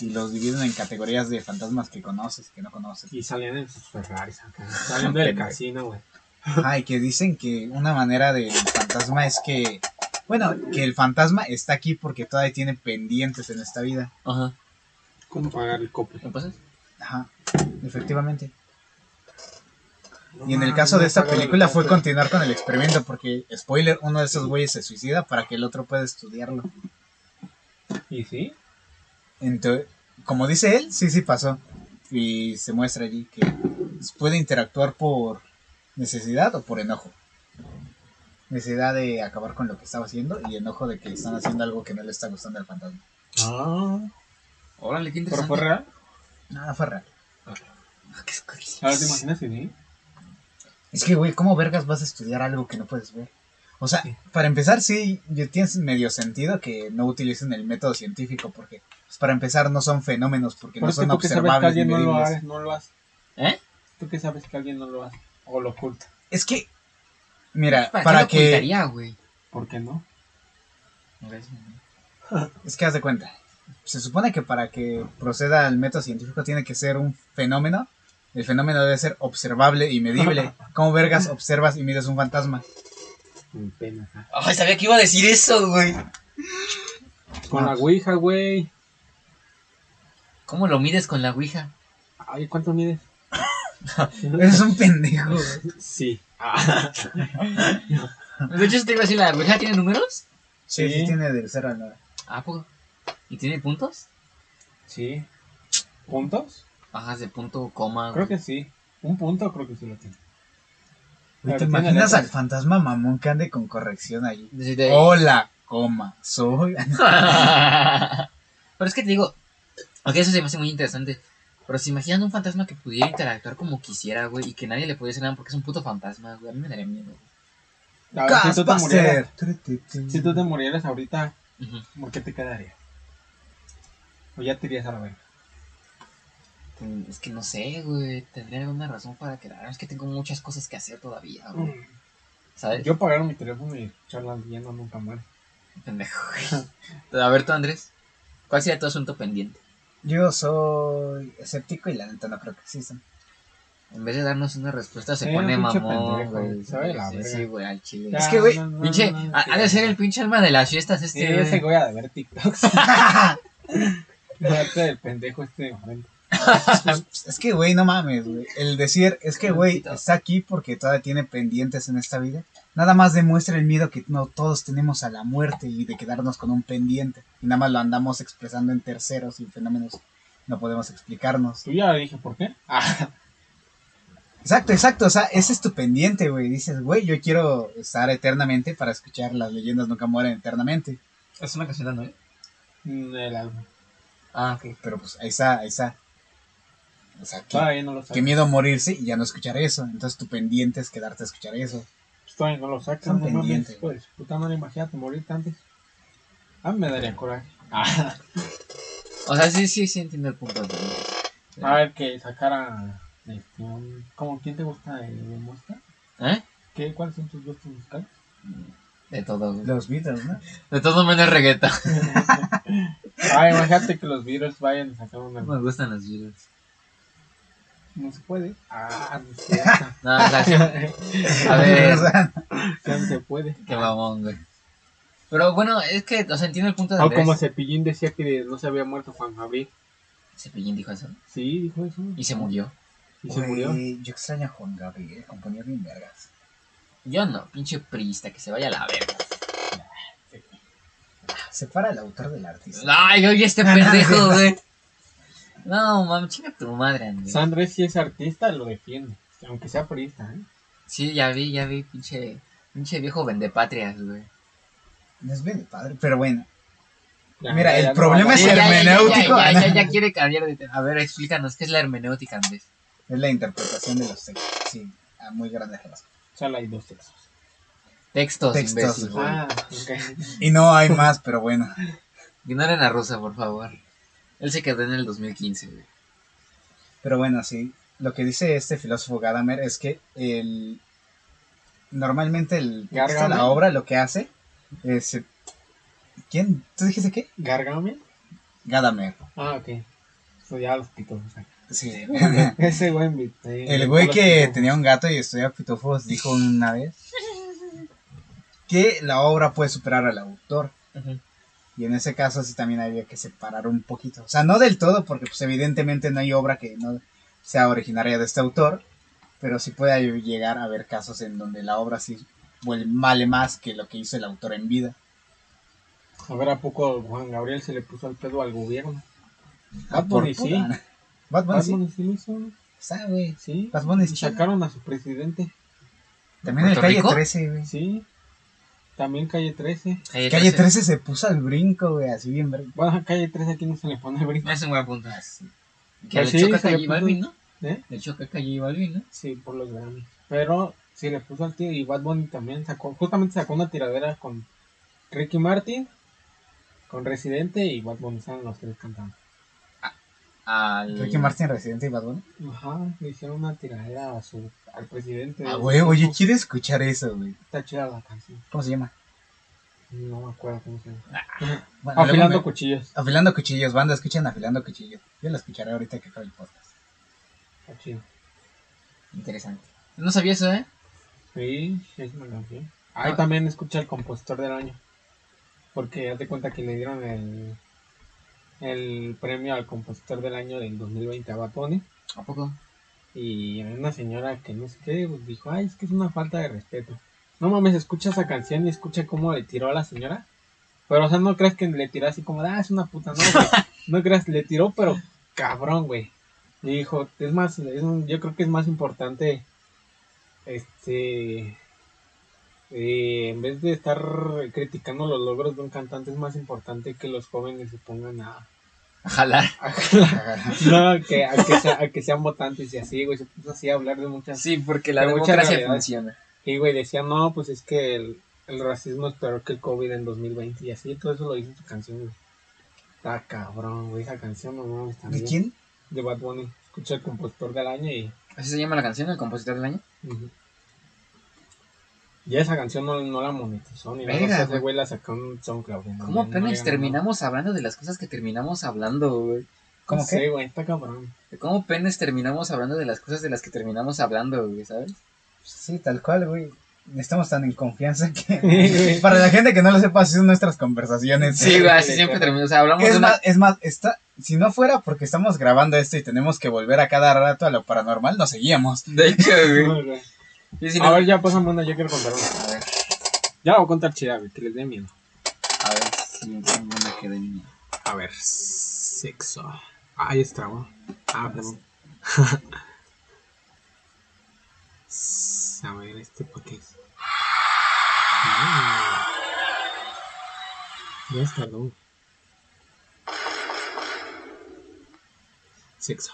Y los dividen en categorías de fantasmas que conoces, que no conoces. Y salían en sus Ferraris acá. Saliendo del casino, güey. Ay, que dicen que una manera del fantasma es que, bueno, que el fantasma está aquí porque todavía tiene pendientes en esta vida. Ajá. ¿Cómo pagar el copo? ¿Me pasas? Ajá, efectivamente. Y en el caso de esta película fue continuar con el experimento porque, spoiler, uno de esos güeyes se suicida para que el otro pueda estudiarlo. ¿Y sí? Entonces, como dice él, sí, sí pasó. Y se muestra allí que puede interactuar por necesidad o por enojo. Necesidad de acabar con lo que estaba haciendo y enojo de que están haciendo algo que no le está gustando al fantasma. Ah. Órale, qué ¿Pero interesante. fue real? Nada, fue real. Ah, qué. Ahora te imaginas que sí. Es que, güey, ¿cómo vergas vas a estudiar algo que no puedes ver? O sea, Sí. para empezar, sí, ya tienes medio sentido que no utilicen el método científico porque, pues, para empezar, no son fenómenos porque Pero no son tú que sabes que observables ni alguien no lo medibles. hace, no lo hace. ¿Eh? Tú que sabes que alguien no lo hace. O lo oculta. Es que, mira, ¿Para, para, qué lo que... ocultaría, güey? ¿Por qué no? Es que haz de cuenta. Se supone que para que proceda el método científico tiene que ser un fenómeno. El fenómeno debe ser observable y medible. ¿Cómo vergas observas y mides un fantasma? Mi pena. ajá. Ay, sabía que iba a decir eso, güey. Con la ouija, güey. ¿Cómo lo mides con la ouija? Ay, ¿cuánto mides? Eres un pendejo. Sí. Ah. De hecho, te iba a decir, ¿la ouija tiene números? Sí, sí, Sí. tiene del 0 al 9. Ah, poco. ¿Y tiene puntos? Sí. ¿Puntos? Bajas de punto, coma. Creo güey. que sí. Un punto creo que sí lo tiene. Güey, ¿Te imaginas al fantasma mamón que ande con corrección allí? Desde ahí. Hola, coma, soy... Pero es que te digo, ok, eso se me hace muy interesante. Pero se imaginan un fantasma que pudiera interactuar como quisiera, güey, y que nadie le pudiera hacer nada porque es un puto fantasma, güey. A mí me daría miedo. A ver, si tú te murieras, Ghostbuster. si tú te murieras ahorita. ¿por qué te quedaría? O ya te irías a la verga. Mm, Es que no sé, güey. Tendría alguna razón para quedar. Es que tengo muchas cosas que hacer todavía, güey. ¿Sabes? Yo pagaron mi teléfono y charlas no nunca muere. Pendejo, güey. A ver tú, Andrés. ¿Cuál sería tu asunto pendiente? Yo soy escéptico y la neta no creo que existan. En vez de darnos una respuesta, se Sí, pone mamón, güey. Sí, sí, güey, al chile. Ya, Es que, güey, no, no, Pinche, no, no, ha ha de ser el pinche alma de las fiestas Sí, este, ese güey. a ver TikToks. Date del pendejo este momento. Es que, güey, no mames, güey. El decir, es que, güey, está aquí porque todavía tiene pendientes en esta vida. Nada más demuestra el miedo que no todos tenemos a la muerte y de quedarnos con un pendiente. Y nada más lo andamos expresando en terceros y fenómenos no podemos explicarnos. Tú ya dije por qué. Ah, Exacto, exacto. O sea, ese es tu pendiente, güey. Dices, güey, yo quiero estar eternamente para escuchar las leyendas nunca mueren eternamente. Es una canción de Noé. mm, el álbum. Ah, ok. Pero pues ahí está, ahí está. O sea, que, Todavía no lo qué miedo a morirse y ya no escuchar eso. Entonces tu pendiente es quedarte a escuchar eso. Todavía no lo sacan. No mames, su puta madre, imagínate morirte antes. A mí me daría coraje. Ah, O sea, sí, sí, sí entiendo el punto. de- a ver, que sacara. Este, un- ¿Cómo quién te gusta de, de música? ¿Eh? ¿Qué, ¿Cuáles son tus gustos musicales? De todo. Los Beatles, ¿no? De todo menos reggaetón. Ay, imagínate que los Beatles vayan a sacar una. Me gustan los Beatles. No se puede. Ah, no es cierto. No, o sea, sí, a ver, Ya no se puede. qué mamón, güey. Pero bueno, es que, o sea, entiendo el punto de O Andrés. como Cepillín decía que no se había muerto Juan Gabriel. Cepillín dijo eso. Sí, dijo eso. Y se murió. Y se murió. Yo extraño a Juan Gabriel, componía bien vergas. Yo no, pinche priista, que se vaya a la verga. Separa al autor del artista. Ay, oye, este pendejo, güey. No, mami, chinga tu madre, Andrés. Sandrés, si es artista, lo defiende. Aunque sea periodista, ¿eh? Sí, ya vi, ya vi, pinche, pinche viejo vendepatrias, güey. No es bien de padre, pero bueno. Ya, Mira, ya, el ya problema es Ya, ya, ya, ya, hermenéutico. Ya, ya, ya, ya quiere cambiar de tema. A ver, explícanos, ¿qué es la hermenéutica, Andrés? Es la interpretación de los textos, sí, a muy grandes rasgos. Solo hay dos textos. Textos, Textos, imbécil. güey. Ah, ok. Y no hay más, pero bueno. Ignoren a Rosa, por favor. Él se quedó en el 2015, güey. Pero bueno, sí. Lo que dice este filósofo Gadamer es que el normalmente el texto, la obra, lo que hace es ¿Quién? ¿Tú dijiste qué? ¿Gargamel? Gadamer. Ah, ok. Ya los sea. Sí. Ese güey me- eh, El güey que pitufos. tenía un gato y estudiaba pitufos dijo una vez que la obra puede superar al autor. Y en ese caso sí también había que separar un poquito. O sea, no del todo, porque pues evidentemente no hay obra que no sea originaria de este autor, pero sí puede llegar a haber casos en donde la obra sí vale más que lo que hizo el autor en vida. A ver, ¿a poco Juan Gabriel se le puso el pedo al gobierno? Ah, Bad por Bunny sí. Bad Bunny sí. Sí lo hizo. Güey. Sí. Bad Bunny sacaron a su presidente. También el ¿Puerto Calle Rico? 13, güey. Sí. También Calle 13. Calle Calle 13. 13 se puso al brinco, güey, así bien brinco. Bueno, a Calle 13 aquí no se le pone el brinco. Es un buen punto. Que Pues le sí, choca Calle Balvin, ¿no? ¿Eh? Le choca Calle Balvin, ¿no? Sí, por los Grammy. Pero sí le puso al tío y Bad Bunny también sacó, justamente sacó una tiradera con Ricky Martin, con Residente y Bad Bunny, estaban los tres cantando. Al... Ricky Martin, Residente y Bad Bunny. Ajá, le hicieron una tiradera a su, al presidente. Ah, güey, oye, quiero escuchar eso, güey. Está chida la canción. ¿Cómo se llama? No me acuerdo cómo se llama. Bueno, luego Afilando me- cuchillos. Afilando cuchillos, banda, escuchen Afilando cuchillos. Yo la escucharé ahorita que acabe el podcast. Está chido. Interesante. No sabía eso, ¿eh? Sí, es una canción. Ahí Ah. también escucha el compositor del año. Porque haz de cuenta que le dieron el, el premio al compositor del año del 2020 a Bunny. ¿A poco? Y una señora que no sé qué, pues dijo, ay, es que es una falta de respeto. No mames, escucha esa canción y escucha cómo le tiró a la señora. Pero, o sea, no creas que le tiró así como, ah, es una puta, no, güey. No creas, le tiró, pero cabrón, güey. Y dijo, es más, es un- yo creo que es más importante, este, eh, en vez de estar criticando los logros de un cantante, es más importante que los jóvenes se pongan a, A jalar. a no, que, a, que sea- a que sean votantes y así, güey. Se puso así a hablar de muchas. Sí, porque la mucha democracia funciona. Y, güey, decía, no, pues es que el, el racismo es peor que el COVID en 2020 y así. Todo eso lo dice su canción, güey. Está cabrón, güey. Esa canción, no mames, ¿De quién? De Bad Bunny. Escucha el compositor del año y. ¿Así se llama la canción, el compositor del año? ujú. Ya esa canción no, no la monetizó ni nada. Verga, sea, ese güey. la sacó en SoundCloud. no- ¿Cómo apenas terminamos hablando de las cosas que terminamos hablando, güey? nada. ¿Cómo No qué? sé, güey, está cabrón. ¿Cómo apenas terminamos hablando de las cosas de las que terminamos hablando, güey, sabes? Sí, tal cual, güey. Estamos tan en confianza que... Para la gente que no lo sepa, así son nuestras conversaciones. Sí, güey, así siempre terminamos. O sea, hablamos de Es una... más, es más, está, si no fuera porque estamos grabando esto y tenemos que volver a cada rato a lo paranormal, nos seguíamos. De hecho, güey. No, A ver, ya pásame una, yo quiero contar una. A ver, Ya voy a contar chida, güey, que les dé miedo. a ver si tengo una que de niño. A ver, sexo. Ahí está, güey. Ah, perdón. A ver, este pa' qué es. Ah. Ya está, ¿no? Sexo.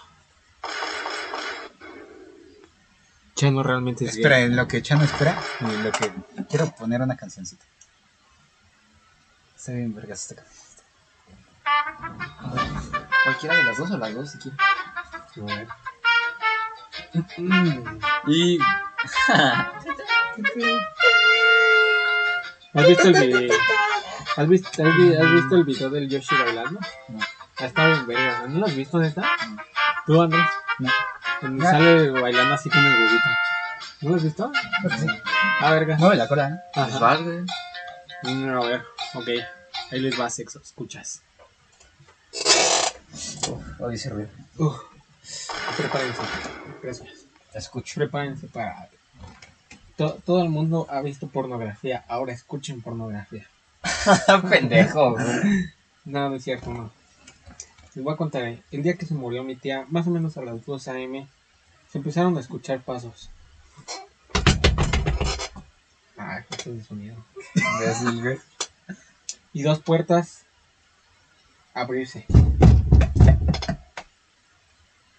Chano realmente es Espera, gay. en lo que Chano espera, y lo que quiero poner una cancioncita. Está bien, vergas esta canción. Cualquiera de las dos o las dos, si quieres. Y. ¿Has visto el video? ¿Has visto, has, vi- has visto el video del Yoshi bailando? No. Ha estado en verga, ¿no lo has visto neta? ¿Tú, Andrés? No. Donde No. sale bailando así con el huevito. ¿No lo has visto? Ah, verga. Mueve la cola, ¿eh? Pues Ajá. valga. No, a ver, ok. Ahí les va sexo, escuchas. Oye, ese ruido. Uf. Prepárense. Gracias. Te escucho. Prepárense para. To- todo el mundo ha visto pornografía. Ahora escuchen pornografía. Pendejo, güey. No, no es cierto, no. Les voy a contar. El día que se murió mi tía, más o menos a las 2 a.m., se empezaron a escuchar pasos. Ah, qué de sonido. Y dos puertas abrirse.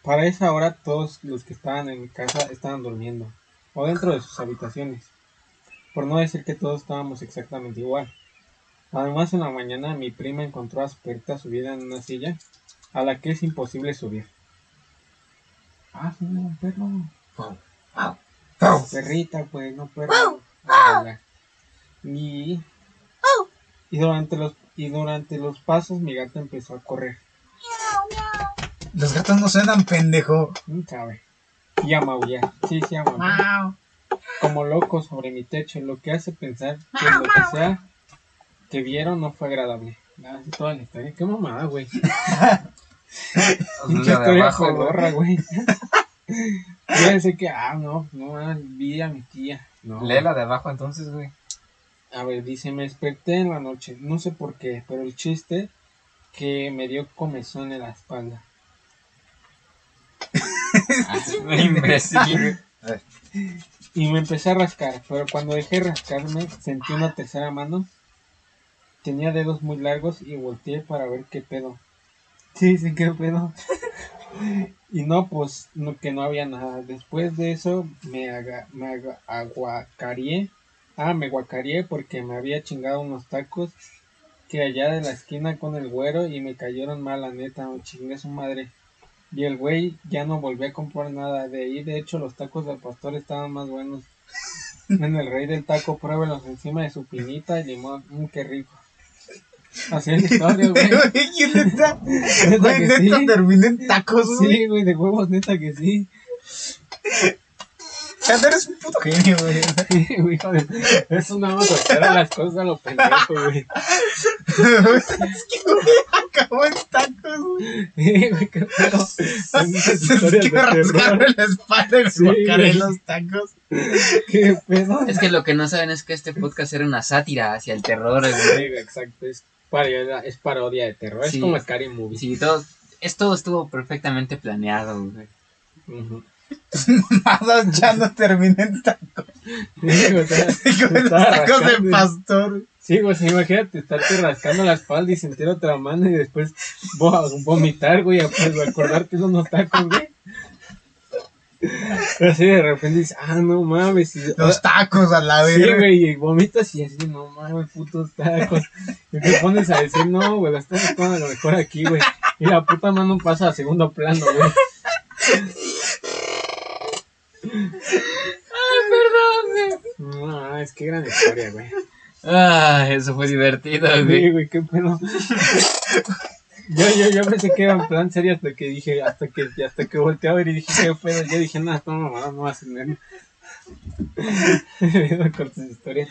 Para esa hora todos los que estaban en mi casa estaban durmiendo. O dentro de sus habitaciones. Por no decir que todos estábamos exactamente igual. Además en la mañana mi prima encontró a su perrita subida en una silla a la que es imposible subir. Ah, sí, un perro. Perrita, pues, no perro. Ah. Y, y durante los y durante los pasos mi gata empezó a correr. Los gatos no suenan pendejo. ¿Quién sabe? Y a maullar. Sí, sí, a maullar. Como loco sobre mi techo, lo que hace pensar que lo que sea que vieron no fue agradable. Ah, sí, toda la historia. Qué mamada, güey. De historia abajo, güey. pedorra, güey. Yo pensé que, ah, no, no, ah, vi a mi tía. No. Léela de abajo entonces, güey. A ver, dice, me desperté en la noche, no sé por qué, pero el chiste que me dio comezón en la espalda. Imbécil, güey. Y me empecé a rascar, pero cuando dejé de rascarme, sentí una tercera mano. Tenía dedos muy largos y volteé para ver qué pedo. Sí, sí, qué pedo. y no, pues, no, que no había nada. Después de eso, me, aga, me aga- aguacareé. Ah, me guacareé porque me había chingado unos tacos que allá de la esquina con el güero y me cayeron mal, la neta, a su madre. Y el güey ya no volvió a comprar nada. De ahí, de hecho, los tacos del pastor estaban más buenos. En el rey del taco, pruébelos encima de su pinita y limón. Mmm, qué rico. Así es la historia, güey. ¿Quién neta? Neta Güey, neta sí. terminé en tacos, güey. Sí, güey, de huevos, neta que sí. Chano, eres un puto genio, güey. Eso nada más altera las cosas a lo pendejo, güey. es que, güey, acabó en tacos, güey. Sí, güey, qué pedo. Que la espalda y Sí, los tacos. Qué pedo. Es que lo que no saben es que este podcast era una sátira hacia el terror, Sí, güey. güey, exacto. Es parodia, es parodia de terror. Es Sí. como Scary Movie. Sí, todo, esto estuvo perfectamente planeado, güey. Ujú. Nada, ya no terminé en tacos. Sí, o sea, tacos de pastor. Sí, güey, sí, imagínate estarte rascando la espalda y sentir otra mano y después vo- vomitar, güey, a- pues, acordarte de unos tacos, güey. Así de repente dices, ah, no mames. y- Los tacos a la sí, verga. güey, y vomitas y así, no mames, putos tacos. Y te pones a decir, no, güey, la estás a lo mejor aquí, güey. Y la puta mano pasa a segundo plano, güey. No, es que gran historia, güey. Ah, eso fue divertido, Sí, güey. güey, qué pedo. Yo, yo, yo pensé que era en plan serio hasta que dije, hasta que, hasta que volteé a ver y dije, qué pedo. Yo dije, no, no, mamá, no vas a tener. con tus historias.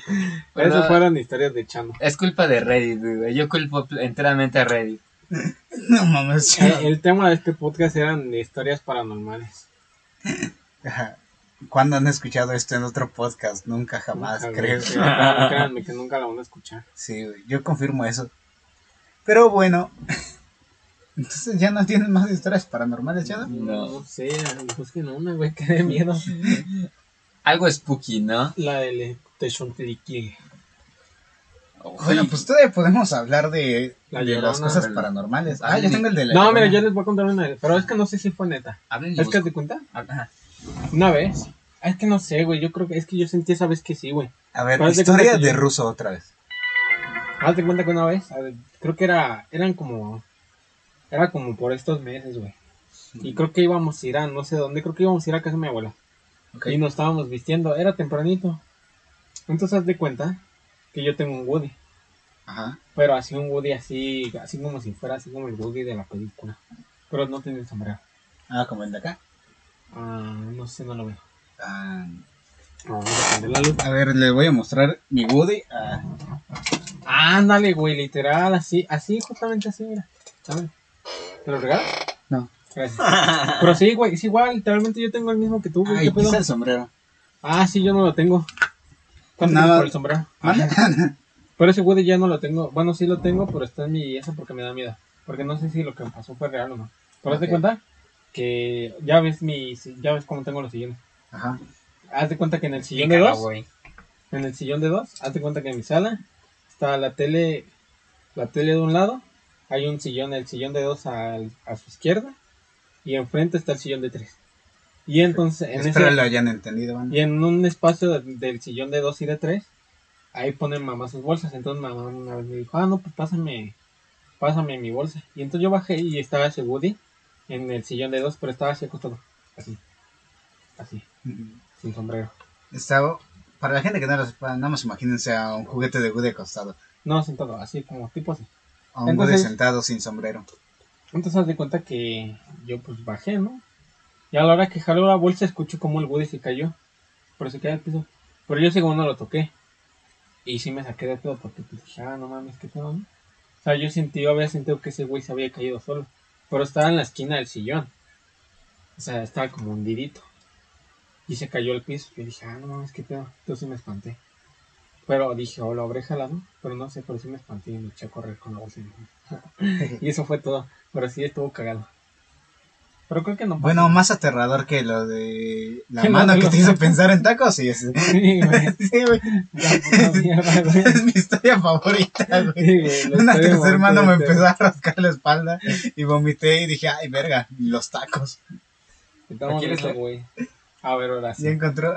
Bueno, Esas fueron historias de Chano. Es culpa de Reddit, güey. Yo culpo enteramente a Reddit. No mames, Eh, El, tema de este podcast eran historias paranormales. ¿Cuándo han escuchado esto en otro podcast? Nunca, jamás, Nunca, creo. sí, créanme, créanme que nunca la van a escuchar. Sí, güey, yo confirmo eso. Pero bueno, entonces ya no tienen más historias paranormales, ¿ya? No. No sé, busquen una, güey, que de miedo. Algo spooky, ¿no? La del Techontliki. Bueno, pues todavía podemos hablar de, La de las cosas paranormales. Ah, Ah, yo tengo el de la No, mira, yo les voy a contar una, pero es que no sé si fue neta. Hablen Es que te cuenta. Ajá. Una vez Es que no sé, güey. Yo creo que es que yo sentí esa vez que sí, güey. A ver, Pero haz de historia de yo- ruso otra vez. Hazte cuenta que una vez, a ver, creo que era, eran como, era como por estos meses, güey. Y creo que íbamos a ir a, no sé dónde, creo que íbamos a ir a casa de mi abuela. Y nos estábamos vistiendo, era tempranito. Entonces haz de cuenta que yo tengo un Woody. Ajá. Pero así un Woody así, así como si fuera así como el Woody de la película. Pero no tiene sombrero. Ah, como el de acá. Ah, no sé, no lo veo. Ah, Vamos a a ver, le voy a mostrar mi Woody. Ah, Ándale, güey, literal, así, así, justamente así, mira. ¿Sabes? ¿Te lo regalas? No. Gracias. Pero sí, güey, es igual, literalmente yo tengo el mismo que tú, güey. ay, ¿Qué el sombrero. Ah, sí, yo no lo tengo. ¿Cuánto por el sombrero? ¿Mande? Pero ese Woody ya no lo tengo. Bueno, sí lo tengo, pero está en mi eso porque me da miedo. Porque no sé si lo que me pasó fue real o no. Pero haz de cuenta que ya ves mi, ya ves cómo tengo los sillones. Ajá. Haz de cuenta que en el sillón de dos, en el sillón de dos, haz de cuenta que en mi sala está la tele, la tele de un lado, hay un sillón, el sillón de dos al- a, su izquierda y enfrente está el sillón de tres. Y entonces en Espero ese, lo hayan entendido, y en un espacio de- del sillón de dos y de tres, ahí ponen mamá sus bolsas. Entonces mamá una vez me dijo, ah, no, pues pásame, pásame mi bolsa. Y entonces yo bajé y estaba ese Woody en el sillón de dos, pero estaba así acostado, así, así, Ujú. sin sombrero. Estaba, para la gente que no lo sepa, nada más imagínense a un juguete de Woody acostado. No, sentado, así como tipo así. A un Entonces- sentado sin sombrero. Entonces haz de cuenta que yo pues bajé, ¿no? Y a la hora que jaló la bolsa escucho como el Woody se cayó. Pero se cayó al piso. Pero yo según no lo toqué. Y sí me saqué de pedo porque pues dije, ah, no mames, qué pedo, ¿no? O sea, yo sentí, yo había sentido que ese güey se había caído solo. Pero estaba en la esquina del sillón. O sea, estaba como hundidito. Y se cayó al piso. Yo dije, ah, no mames, qué pedo. Entonces me espanté. Pero dije, oh, lo habré jalado. Pero no sé, pero sí me espanté y me eché a correr con la bolsa. y eso fue todo. Pero sí estuvo cagado. Pero creo que no pasó. Bueno, más aterrador que lo de la no mano que te hizo pensar en tacos, sí, es, Sí, güey. sí, güey. Ya, puta mierda, güey. Es mi historia favorita, güey. Sí, güey, lo Una tercera mano me momento, empezó a rascar la espalda y vomité y dije, ay, verga, los tacos. Estamos ¿Lo quieres güey. A ver, ahora sí. Y encontró,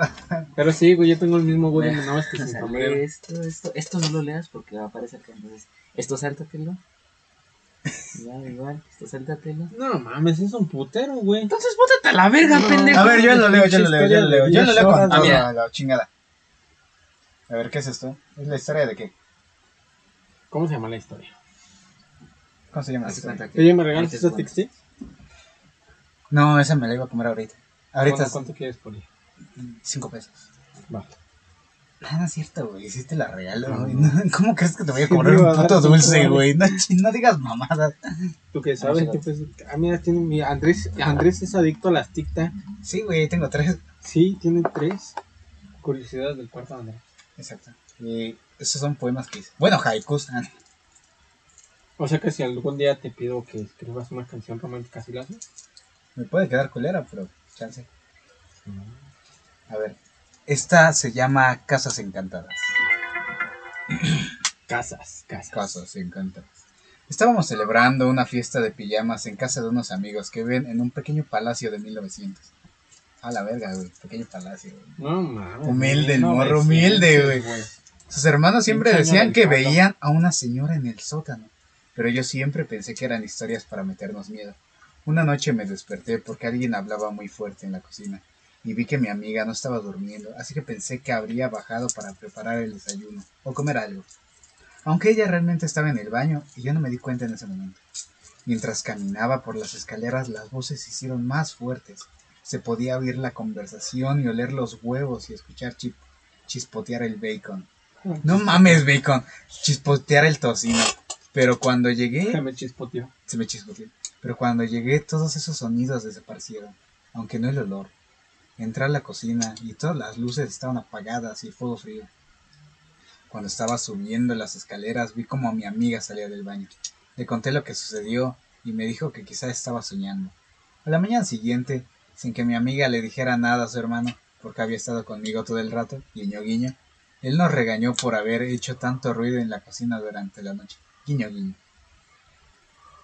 Pero sí, güey, yo tengo el mismo güey, Ve, nada más que sin sombrero. Esto, esto, esto no lo leas porque va a aparecer que entonces. Esto sáltatelo. Igual, igual, esto sáltatelo. No mames, es un putero, güey. Entonces bótate a la verga, No. pendejo. A ver, yo lo leo, yo lo leo, yo lo leo, yo lo leo con mira. la chingada. A ver, ¿qué es esto? ¿Es la historia de qué? ¿Cómo se llama la historia? ¿Cómo se llama la de historia? Oye, ¿me regalas antes, esos bueno, textiles? No, esa me la iba a comer ahorita. Ahorita ¿Cuánto, ¿Cuánto quieres ahí? cinco pesos. Va. Ah, no es cierto, güey. Sí te la regalo, No. güey. No, ¿Cómo crees que te voy a cobrar un puto dulce, güey? No, no digas mamadas. ¿Tú qué sabes? sí, ¿Qué pues? Ah, mira, tiene mi Andrés. Andrés es adicto a las tic-tac. Sí, güey, tengo tres. Sí, tiene tres. Curiosidades del cuarto de Andrés. Exacto. Y esos son poemas que hice. Bueno, haikus. ah, O sea que si algún día te pido que escribas una canción romántica, ¿sí la haces? Me puede quedar culera, pero chance. A ver. Esta se llama Casas Encantadas. Casas, casas. Casas Encantadas. Estábamos celebrando una fiesta de pijamas en casa de unos amigos que viven en un pequeño palacio de 1900. A la verga, güey. Pequeño palacio, güey. No mames. Humilde el morro, humilde, güey. Sus hermanos siempre decían que veían a una señora en el sótano, pero yo siempre pensé que eran historias para meternos miedo. Una noche me desperté porque alguien hablaba muy fuerte en la cocina y vi que mi amiga no estaba durmiendo, así que pensé que habría bajado para preparar el desayuno o comer algo. Aunque ella realmente estaba en el baño y yo no me di cuenta en ese momento. Mientras caminaba por las escaleras las voces se hicieron más fuertes. Se podía oír la conversación y oler los huevos y escuchar chip- chispotear el bacon. No mames, bacon. Chispotear el tocino. Pero cuando Se llegué, me chispoteó. se me chispoteó. Pero cuando llegué, todos esos sonidos desaparecieron. Aunque no el olor. Entré a la cocina y todas las luces estaban apagadas y el fuego frío. Cuando estaba subiendo las escaleras, vi como mi amiga salía del baño. Le conté lo que sucedió y me dijo que quizá estaba soñando. A la mañana siguiente, sin que mi amiga le dijera nada a su hermano, porque había estado conmigo todo el rato, guiño guiño, él nos regañó por haber hecho tanto ruido en la cocina durante la noche. Guiño guiño.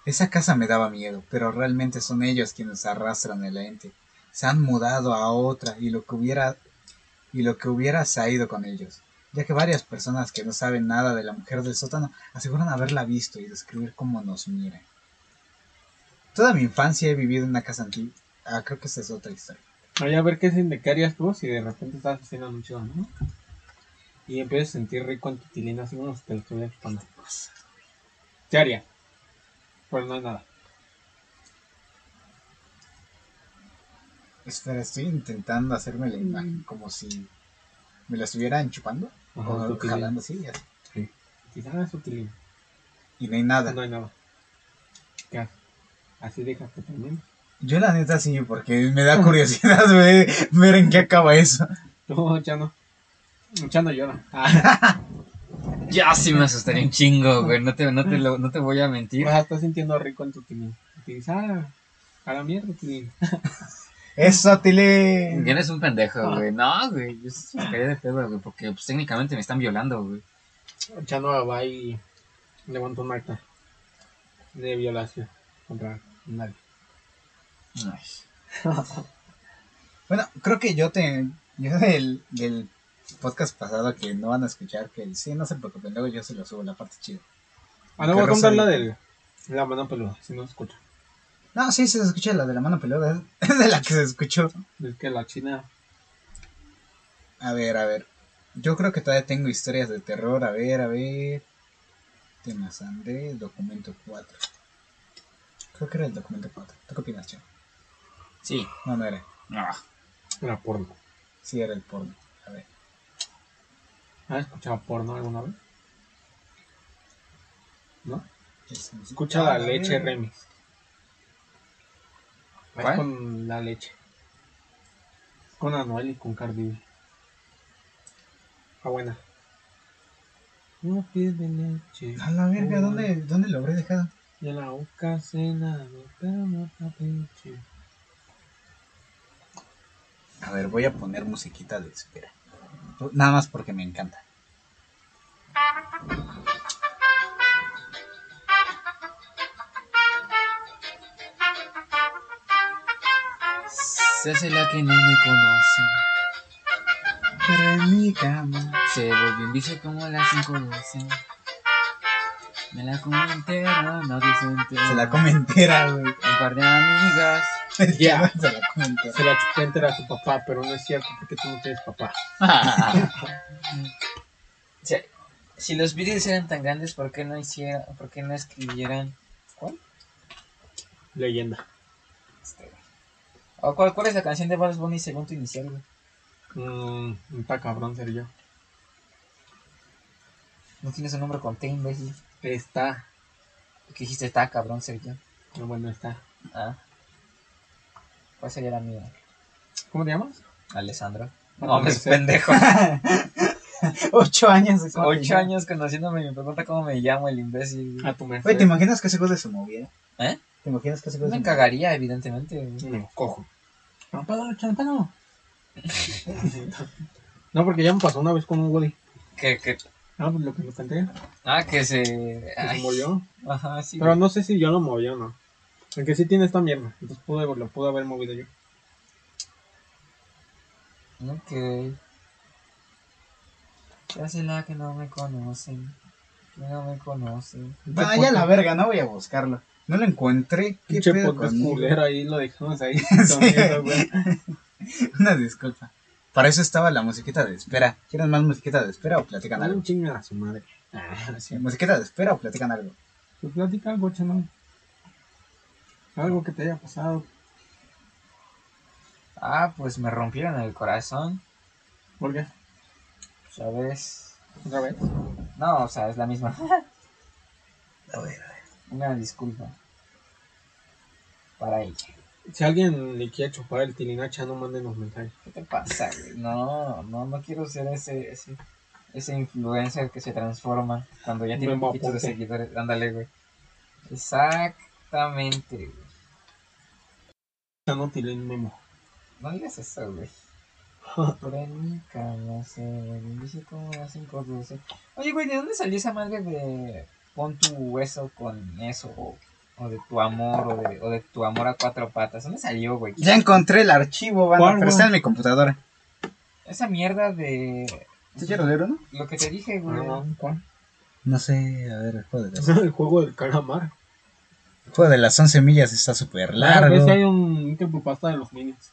Esa casa me daba miedo, pero realmente son ellos quienes arrastran el ente. Se han mudado a otra y lo que hubiera y lo que hubiera saído con ellos, ya que varias personas que no saben nada de la mujer del sótano aseguran haberla visto y describir cómo nos mira. Toda mi infancia he vivido en una casa antigua. Ah, creo que esa es otra historia. Oye, a ver qué, sin- qué harías tú si de repente estás haciendo mucho, ¿no? Y empiezas a sentir rico en tu tilina, así como si te lo. ¿Qué haría? Pues no es nada. Espera, estoy intentando hacerme la imagen como si me la estuvieran chupando Ajá, o jalando así, así. Quizás es tu tilina. y no hay nada. No hay nada. ¿Qué haces? Así dejas que termine. Yo la neta sí, porque me da curiosidad ver, ver en qué acaba eso. No, ya no. Ya no llora. Ah, Ya sí me asustaría un chingo, güey. No te, no te, lo- no te voy a mentir. ah, estás sintiendo rico en tu. Y dices, ah, a la mierda tilina. Eso, Tilín. Eres un pendejo, Ah. güey. No, güey. Yo sí me caería de pedo, güey. Porque pues, técnicamente me están violando, güey. Chano va y levanta un acta de violación contra nadie. Ay. Bueno, creo que yo te. Yo del, del podcast pasado que no van a escuchar, que el sí, no se preocupen, luego yo se lo subo la parte chida. Ah, no voy a contar la de- de la mano peluda, si no se escucha. No, sí, se escucha la de la mano peluda, es de la que se escuchó. Es que la china. A ver, a ver. Yo creo que todavía tengo historias de terror. A ver, a ver. Temas André, documento 4. Creo que era el documento 4. ¿Tú qué opinas, Chavo? Sí. No, no era. Ah. Era porno. Sí, era el porno. ¿Has escuchado porno alguna vez? ¿No? Es- Escucha Ah, la leche remix. Es ¿Cuál? con la leche. Con Anuel y con Cardi B. Está buena. Una piel de leche. A la verga, ¿dónde, ¿dónde lo habré dejado? Y en la boca cenado, pero no pinche. A ver, voy a poner musiquita de espera. Nada más porque me encanta. Se hace la que no me conoce. Pero en mi cama. Se volvió un vicio como las 5.12. Me la comí entera, nadie se entera. Se la come entera, güey. Un par de amigas. Ya. Se la come entera. Se la chupé entera a su papá, pero no es cierto porque tú no tienes papá. O sea, si los Beatles eran tan grandes, ¿por qué no hicieran, por qué no escribieran? ¿Cuál? Leyenda. Este. ¿O cuál, cuál es la canción de Bugs Bunny según tu inicial, güey? Mmm, está cabrón ser yo. No tienes un nombre con T, imbécil. Está. Que dijiste está cabrón ser yo. No, bueno, está. Ah. ¿Cuál sería la mía? ¿Cómo te llamas? Alessandro. No, No, es pendejo. Ocho años Ocho años conociéndome y me pregunta cómo me llamo el imbécil. A tu merced. Güey, ¿te imaginas que ese de su movida? ¿Eh? ¿Te imaginas que ese de Me cagaría, evidentemente. No, cojo. No, pedo, champano. No, porque ya me pasó una vez con un Woody. Que, que, Ah, pues lo que me conté. ah, que se. Que se ay, murió. Ajá, sí. Pero güey. no sé si yo lo moví o no. Aunque sí tiene esta mierda. Entonces pude, lo pude haber movido yo. Ok. Se hace la que no me conocen. Que no me conocen. Ah, ya la verga, no voy a buscarlo. No lo encontré. ¿Qué Pinche pedo podcast culero ahí lo dejamos ahí. Una disculpa. Para eso estaba la musiquita de espera. ¿Quieren más musiquita de espera o platican Dale algo? un chinga a su madre. Ah, Sí, musiquita de espera o platican algo. Pues platica algo, chano. Algo que te haya pasado. Ah, pues me rompieron el corazón. ¿Por qué? ¿Sabes? ¿Otra vez? No, o sea, es la misma. A ver, Una disculpa. Para ella. Si alguien le quiere chupar el tilinacha, no mándenos mensajes. ¿Qué te pasa, güey? No, no, no quiero ser ese, ese, ese influencer que se transforma cuando ya tiene un Memo poquito de seguidores. Ándale, güey. Exactamente, güey. Chano Tilín Memo. No digas eso, güey. En mi cama se dice como las 512. Oye, güey, ¿de dónde salió esa madre de pon tu hueso con eso? O, o de tu amor, o de, o de tu amor a cuatro patas. ¿Dónde salió, güey? Ya encontré el archivo, banda, ¿Cuál, pero güey? está en mi computadora. esa mierda de. ¿Sí quiero leer uno? Lo que te dije, güey. Ah, ¿cuál? No sé, a ver, el juego de las, el juego del calamar. El juego de las 11 millas está súper A largo. veces hay un pasta de los minions.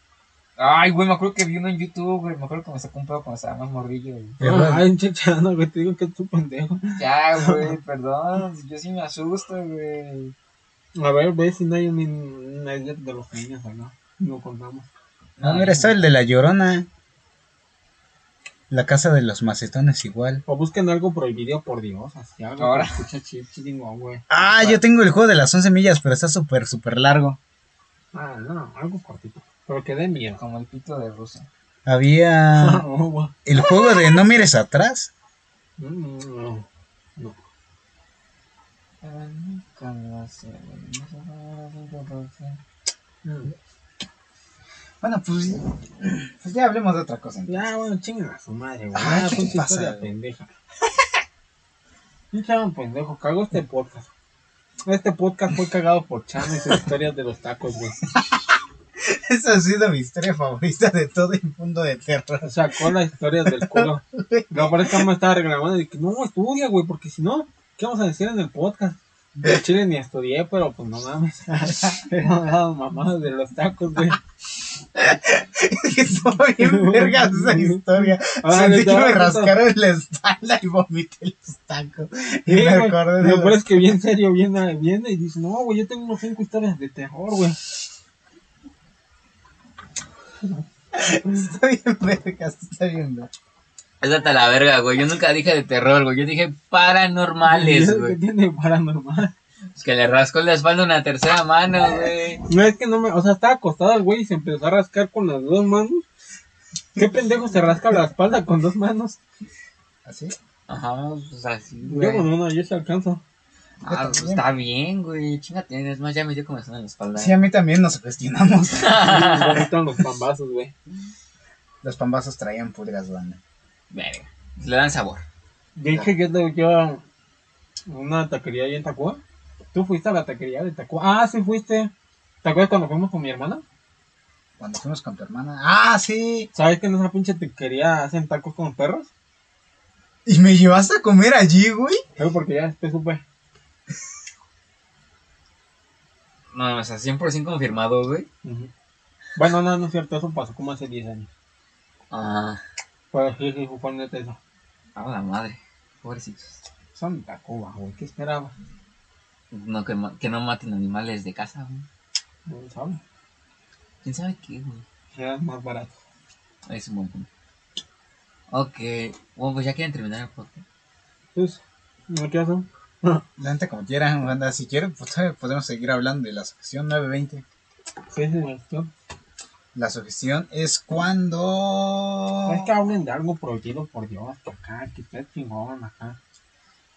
Ay, güey, me acuerdo que vi uno en YouTube, güey. Me acuerdo que me sacó un pedo cuando estaba más morrillo, güey. Ay, chechando, güey, te digo que es tu pendejo. Ya, güey, perdón. Yo sí me asusto, güey. A ver, ve si no hay un, un edit de los minions acá. Lo contamos. No, mira, está el de la llorona. La casa de los macetones igual. O busquen algo prohibido por Dios, así algo. Ahora. Escucha chip, güey. Ah, yo tengo el juego de las 11 millas, pero está súper, súper largo. Ah, no, algo cortito. Pero que dé miedo. Como el pito de ruso. Había Oh, el juego de no mires atrás. Mm, no. No. Bueno, pues, pues ya hablemos de otra cosa. Ya, bueno, chingan a su madre, güey. Ah, Ah, ¿qué pinche pasa, historia güey? pendeja. Un pendejo, cagó este podcast. Este podcast fue cagado por Chan y sus historias de los tacos, güey. Esa ha sido mi historia favorita de todo el mundo de terror. Sacó las historias del culo. Lo parece que me estaba reclamando y que no estudia, güey, porque si no, ¿qué vamos a decir en el podcast? De Chile ni estudié, pero pues no mames. Pero daban mamadas de los tacos, güey. Estuvo bien verga esa historia. Ah, Sentí que me rascaron la espalda y vomité los tacos. Y Sí, me acordé de Lo peor es que bien serio, bien, y dice, no, güey, yo tengo unos cinco historias de terror, güey. Está bien verga, está bien verga. Es hasta la verga, güey. Yo nunca dije de terror, güey. Yo dije ¿Y paranormales, güey. tiene paranormal? Es que le rascó la espalda una tercera mano, güey. No es que no me, o sea, estaba acostado el güey y se empezó a rascar con las dos manos. ¿Qué pendejo se rasca la espalda con dos manos? ¿Así? Ajá, pues así, Yo güey. con una, yo se alcanzo. Ah, Yo pues está bien, güey. Chingate, es más, ya me dio comezón en la espalda. Sí, a mí también nos cuestionamos. Los pambazos, güey. Los pambazos traían pulgas, banda. Verga. Le dan sabor. Dije que te lleva una taquería ahí en Tacuba. ¿Tú fuiste a la taquería de Tacuba? Ah, sí fuiste. ¿Te acuerdas cuando fuimos con mi hermana? Cuando fuimos con tu hermana. ¡Ah, sí! ¿Sabes que en esa pinche taquería hacen tacos con perros? ¿Y me llevaste a comer allí, güey? Pero porque ya después supe. No, o sea, 100% confirmado, güey. Ujú. Bueno, no, no es cierto, eso pasó como hace 10 años. Ah, Pero sí, sí, fue neta eso. a la madre. Pobrecitos. Son de Tacuba, güey, ¿qué esperaba? No, que, que no maten animales de casa, güey. No lo sabe. ¿Quién sabe qué, güey? Era más barato. Es un buen punto. Ok. Bueno, pues ya quieren terminar el podcast. Pues, ¿no qué hacen? La gente como quiera, banda. Si quieren, pues todavía podemos seguir hablando de la sugestión 920. Sí, sí, gestión. La sugestión es cuando... Es que hablen de algo prohibido por Dios, que acá, que está chingón, acá.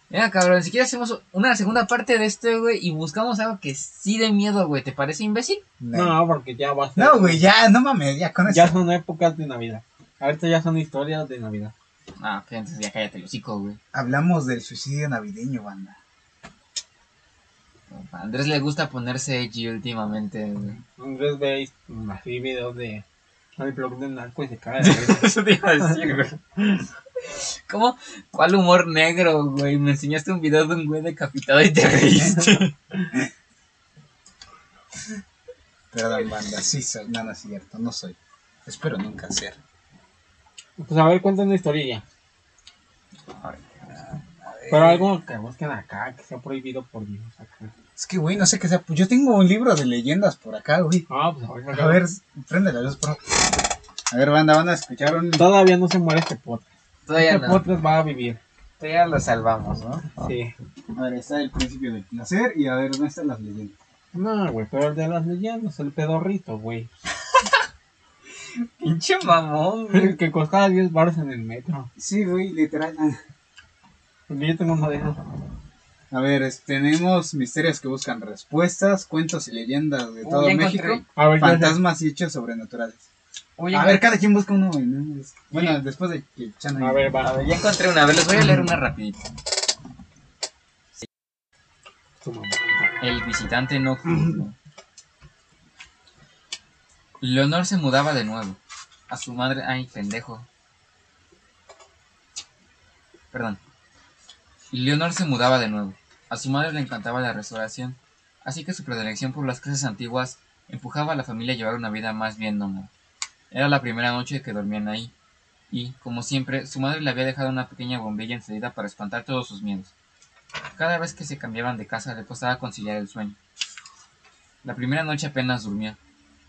Mira, cabrón, si quieres hacemos una segunda parte de esto, güey, y buscamos algo que sí de miedo, güey. ¿Te parece imbécil? No, No, porque ya va a ser. No, güey, ya, no mames, ya con Ya eso. son épocas de Navidad. Ahorita ya son historias de Navidad. Ah, ok, entonces ya cállate el hocico, güey. Hablamos del suicidio navideño, banda. A Andrés le gusta ponerse edgy últimamente, güey. Andrés veis así videos de. El blog del narco y se cae. Eso te iba a decir, güey. ¿Cómo? ¿Cuál humor negro, güey? Me enseñaste un video de un güey decapitado y te reíste. Perdón, banda, sí soy, no, no es cierto, no soy. Espero nunca ser. Pues a ver, cuenta una historia ya. Pero algo que busquen acá, que sea prohibido por Dios acá. Es que, güey, no sé qué sea. Pues yo tengo un libro de leyendas por acá, güey. Ah, pues a ver, A ver, prende la luz, bro. A ver, banda, van a escuchar un... Todavía no se muere este podcast. Todavía Este no. podcast va a vivir. Todavía lo salvamos, ¿no? Sí. A ver, está el principio del placer y a ver, ¿dónde están las leyendas? No, güey, pero el de las leyendas, el pedorrito, güey. Pinche mamón, güey. El que costaba 10 baros en el metro. Sí, güey, literal. Porque yo tengo uno de esos. A ver, es- tenemos misterios que buscan respuestas, cuentos y leyendas de Uy, todo México, ver, fantasmas y hechos sobrenaturales. Oye, A ver, cada quien busca uno, güey. ¿no? Bueno, Sí. después de que Chana... A ver, a va. ver, ya encontré una. A ver, les voy a leer una rapidito. Tu mamá. El visitante nocturno. Leonor se mudaba de nuevo. A su madre, ay, pendejo. Perdón. Leonor se mudaba de nuevo. A su madre le encantaba la restauración, así que su predilección por las casas antiguas empujaba a la familia a llevar una vida más bien nómada. Era la primera noche que dormían ahí, y, como siempre, su madre le había dejado una pequeña bombilla encendida para espantar todos sus miedos. Cada vez que se cambiaban de casa le costaba conciliar el sueño. La primera noche apenas durmió.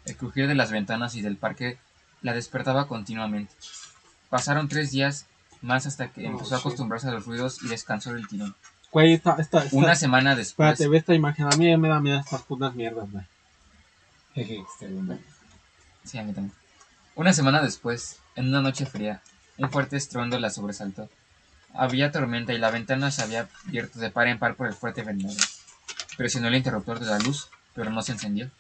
El crujir de las ventanas y del parque la despertaba continuamente. Pasaron tres días más hasta que Oh, empezó a acostumbrarse a los ruidos y descansó del tirón. Güey, esta, esta, esta- Una semana después, Espérate, ve esta imagen. A mí me da miedo estas putas mierdas, güey. Este. Sí, a mí también. Una semana después, en una noche fría, un fuerte estruendo la sobresaltó. Había tormenta y la ventana se había abierto de par en par por el fuerte vendaval. Presionó el interruptor de la luz, pero no se encendió.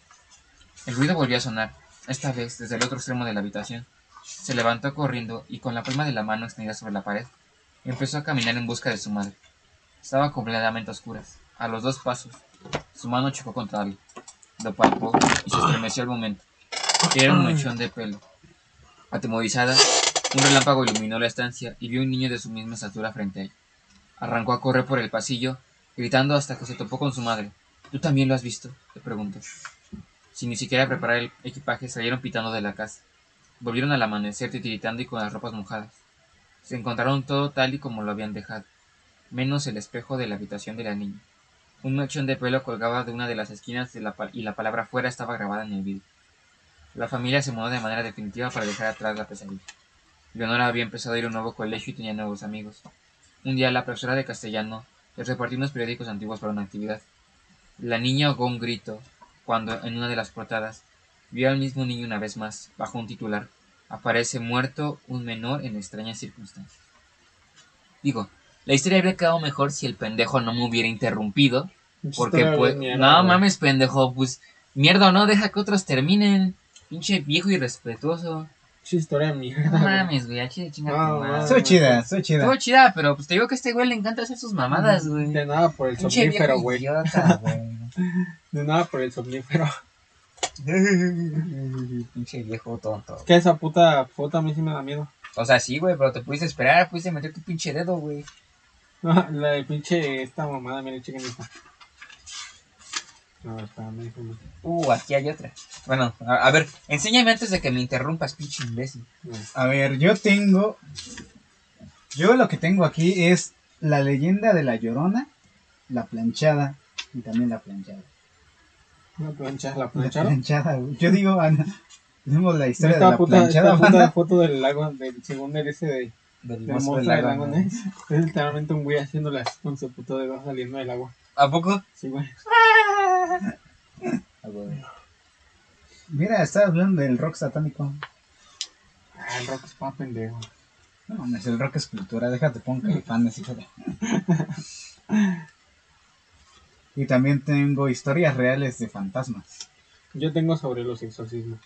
El ruido volvió a sonar, esta vez desde el otro extremo de la habitación. Se levantó corriendo y con la palma de la mano extendida sobre la pared, empezó a caminar en busca de su madre. Estaba completamente a oscuras. A los dos pasos, su mano chocó contra algo. Lo palpó y se estremeció al momento. Era un mechón de pelo. Atemorizada, un relámpago iluminó la estancia y vio un niño de su misma estatura frente a ella. Arrancó a correr por el pasillo, gritando hasta que se topó con su madre. ¿Tú también lo has visto? le preguntó. Sin ni siquiera preparar el equipaje, salieron pitando de la casa. Volvieron al amanecer titiritando y con las ropas mojadas. Se encontraron todo tal y como lo habían dejado, menos el espejo de la habitación de la niña. Un mechón de pelo colgaba de una de las esquinas de la y la palabra fuera estaba grabada en el vidrio. La familia se mudó de manera definitiva para dejar atrás la pesadilla. Leonora había empezado a ir a un nuevo colegio y tenía nuevos amigos. Un día la profesora de castellano les repartió unos periódicos antiguos para una actividad. La niña ahogó un grito cuando, en una de las portadas, vio al mismo niño una vez más, bajo un titular. Aparece muerto un menor en extrañas circunstancias. Digo, la historia habría quedado mejor si el pendejo no me hubiera interrumpido. Porque pues, de mierda, no mames, pendejo, pues, mierda o no, deja que otros terminen. Pinche viejo irrespetuoso. Pinche historia de mierda. No güey. mames, güey, aquí chinga tu No, madre. no. Soy chida, soy chida. Estuvo chida, pero pues te digo que a este güey le encanta hacer sus mamadas, güey. De nada por el Pinche somnífero, güey. idiota, güey. De nada por el somnífero. Pinche viejo tonto. Que esa puta foto a mí sí me da miedo. O sea, sí, güey, pero te pudiste esperar, pudiste meter tu pinche dedo, güey. La de pinche esta mamada, mira, chequen esta. A ver, espérame, déjame. Uh, aquí hay otra. Bueno, a, a ver, enséñame antes de que me interrumpas, pinche imbécil. A ver, yo tengo. Yo lo que tengo aquí es la leyenda de la llorona, la planchada y también la planchada. La plancha, la planchada, güey. Yo digo, Ana, tenemos la historia de la puta, planchada, esta puta foto del lago, del segundo ese de, Del del monstruo del lago, lago. Es literalmente un güey haciéndole así con su puto dedo saliendo del agua. ¿A poco? Sí, güey. Mira, estaba hablando del rock satánico. Ah, el rock es pa' pendejo. No mames, el rock es cultura, déjate pongo caifanes, de- Y también tengo historias reales de fantasmas. Yo tengo sobre los exorcismos.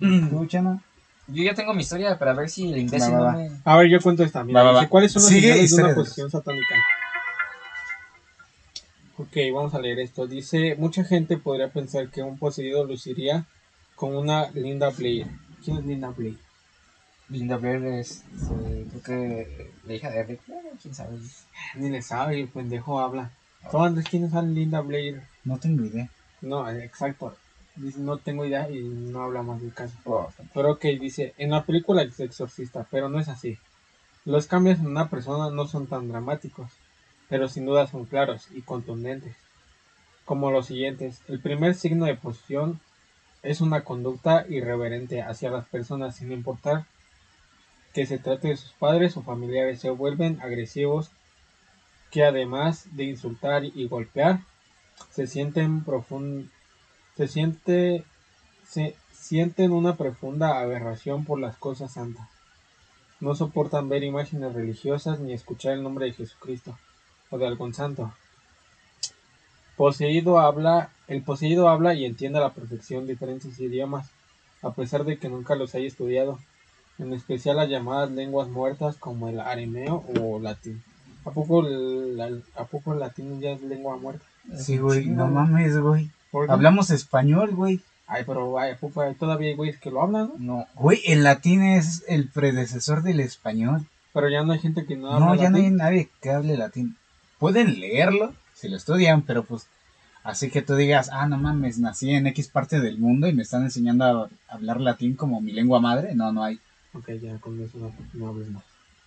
¿Tú, Chana? Yo ya tengo mi historia para ver si el imbécil Va, va, no me... A ver, yo cuento esta. Mira, Va, va, dice, va. ¿cuáles son las Sigue señales de una posesión satánica? Ok, vamos a leer esto. Dice, mucha gente podría pensar que un poseído luciría con una Linda Blair. ¿Quién es Linda Blair? Linda Blair es, eh, creo que la hija de Rick, quién sabe. Ni le sabe, el pendejo habla. ¿Tú Andrés quién es Linda Blair? No tengo idea. No, exacto. Dice, no tengo idea y no habla más del caso. Oh, Pero ok, dice, en la película El Exorcista, pero no es así. Los cambios en una persona no son tan dramáticos, pero sin duda son claros y contundentes. Como los siguientes, el primer signo de posesión es una conducta irreverente hacia las personas sin importar que se trate de sus padres o familiares, se vuelven agresivos que además de insultar y golpear, se sienten profund se siente se sienten una profunda aberración por las cosas santas. No soportan ver imágenes religiosas ni escuchar el nombre de Jesucristo o de algún santo. Poseído habla, el poseído habla y entiende a la perfección diferentes idiomas, a pesar de que nunca los haya estudiado, en especial las llamadas lenguas muertas como el arameo o latín. ¿A poco el, ¿A poco el latín ya es lengua muerta? Sí, güey, no güey. mames, güey. Hablamos español, güey. Ay, pero ¿a poco todavía hay güeyes que lo hablan, ¿no? No, Güey, el latín es el predecesor del español. Pero ya no hay gente que no habla No, ya no hay nadie que hable latín. Pueden leerlo si lo estudian, pero pues así que tú digas, ah, no mames, nací en X parte del mundo y me están enseñando a hablar latín como mi lengua madre. No, no hay. Ok, ya con eso no, no hables más.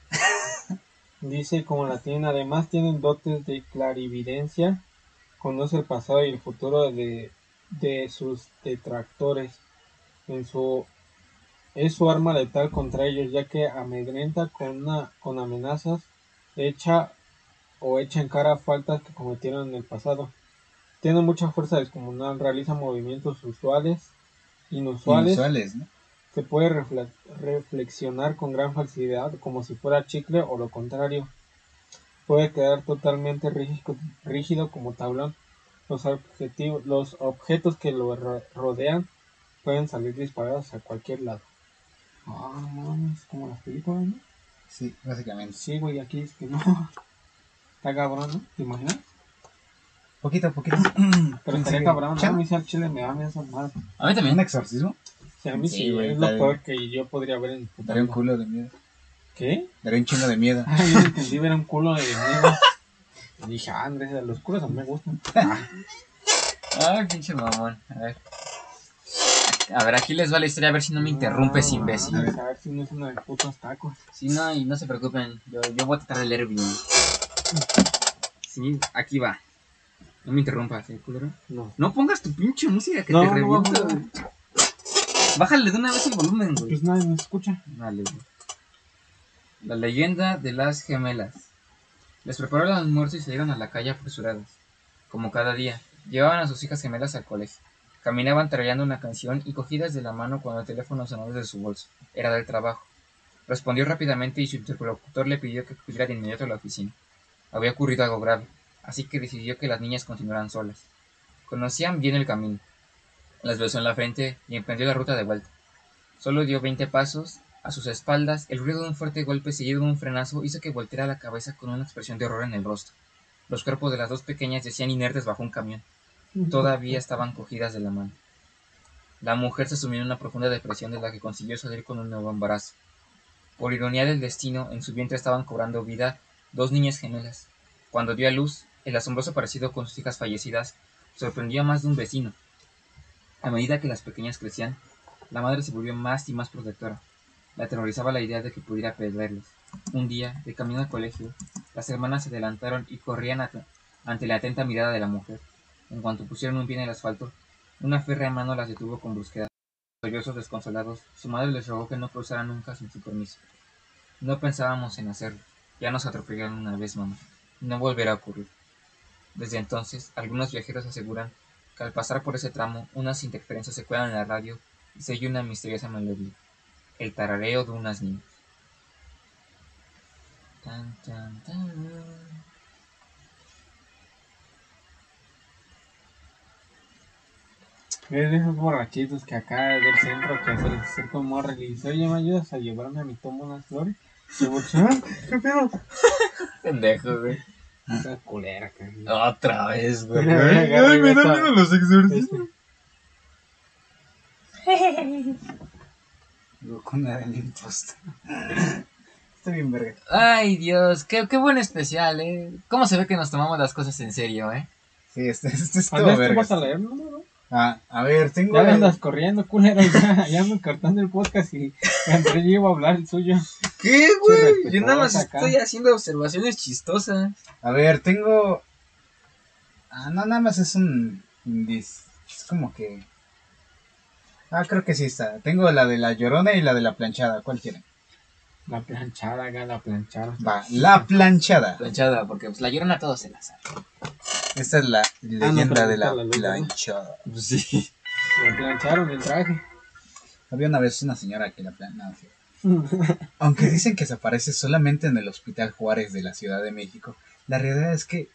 Dice como latín, además tienen dotes de clarividencia, conoce el pasado y el futuro de, de sus detractores. En su, es su arma letal contra ellos, ya que amedrenta con, una, con amenazas, echa o echa en cara faltas que cometieron en el pasado. Tiene mucha fuerza descomunal, realiza movimientos usuales, inusuales, Inusuales, ¿no? se puede refle- reflexionar con gran facilidad como si fuera chicle o lo contrario. Puede quedar totalmente rígido, rígido como tablón. Los, objetivos, los objetos que lo ro- rodean pueden salir disparados a cualquier lado. Ah, no como las películas, ¿no? Sí, básicamente. Sí, güey, aquí es que no. Está cabrón, ¿no? ¿Te imaginas? Poquito a poquito. Pero Sí, estaría sí. cabrón, ¿no? A mí sí al chile me da miedo esa madre. A mí ¿Un también. exorcismo? O sea, a mí Sí, sí, güey, es lo peor que yo podría ver en puta Daría un culo de miedo. ¿Qué? Daría un chingo de miedo. Ah, yo entendí, era un culo de miedo. Y dije, ah, Andrés, los culos a mí me gustan. Ay, pinche mamón. A ver. A ver, aquí les va la historia, a ver si no me interrumpes, No, imbécil. A ver si no es una de putos tacos. Si no, y no se preocupen, yo, yo voy a tratar de leer bien. Sí, aquí va. No me interrumpas, ¿eh, culero? No. No pongas tu pinche música que No, te no, revienta. Bájale de una vez el volumen, güey. Pues nadie me escucha. Vale, güey. La leyenda de las gemelas. Les prepararon el almuerzo y salieron a la calle apresuradas. Como cada día, llevaban a sus hijas gemelas al colegio. Caminaban tarareando una canción y cogidas de la mano cuando el teléfono sonó desde su bolso. Era del trabajo. Respondió rápidamente y su interlocutor le pidió que acudiera de inmediato a la oficina. Había ocurrido algo grave, así que decidió que las niñas continuaran solas. Conocían bien el camino. Las besó en la frente y emprendió la ruta de vuelta. Solo dio veinte pasos. A sus espaldas, el ruido de un fuerte golpe seguido de un frenazo hizo que volteara la cabeza con una expresión de horror en el rostro. Los cuerpos de las dos pequeñas yacían inertes bajo un camión. Todavía estaban cogidas de la mano. La mujer se sumió en una profunda depresión de la que consiguió salir con un nuevo embarazo. Por ironía del destino, en su vientre estaban cobrando vida dos niñas gemelas. Cuando dio a luz, el asombroso parecido con sus hijas fallecidas sorprendió a más de un vecino. A medida que las pequeñas crecían, la madre se volvió más y más protectora. La aterrorizaba la idea de que pudiera perderles. Un día, de camino al colegio, las hermanas se adelantaron y corrían ante la atenta mirada de la mujer. En cuanto pusieron un pie en el asfalto, una férrea mano las detuvo con brusquedad. Sollozos desconsolados, su madre les rogó que no cruzaran nunca sin su permiso. No pensábamos en hacerlo. Ya nos atropellaron una vez, mamá. No volverá a ocurrir. Desde entonces, algunos viajeros aseguran que al pasar por ese tramo, unas interferencias se cuelan en la radio y se oye una misteriosa melodía. El tarareo de unas niñas. Es de esos borrachitos que acá del centro que se les acerca un morro y dice, oye, ¿me ayudas a llevarme a mi tomo unas flores? "Ah, ¿qué pedo? Pendejo, güey. Esa culera, que Otra vez, güey. Mira, mira, agarra y besa- los exorcismos. Este, Con la del impostor. Está bien, verga. Ay, Dios, qué, qué buen especial, ¿eh? ¿Cómo se ve que nos tomamos las cosas en serio, eh? Sí, este, este es todo Andrés, ¿tú verga. vas a leer, no, no, no? Ah, a ver, tengo. Ya el- andas corriendo, culero, ya, ya ando cortando el podcast y ya iba a hablar el suyo. ¿Qué, güey? Yo nada más estoy haciendo observaciones chistosas. A ver, tengo. Ah, no, nada más es un. Es como que. Ah, creo que sí está. Tengo la de la llorona y la de la planchada. ¿Cuál quieren? La planchada, haga la planchada. Va, la planchada. Planchada, porque pues la llorona todos se la sabe. Esta es la leyenda pero de la leyenda. planchada. Pues sí. Me plancharon el traje. Había una vez una señora que la planchaba. Aunque dicen que se aparece solamente en el Hospital Juárez de la Ciudad de México, la realidad es que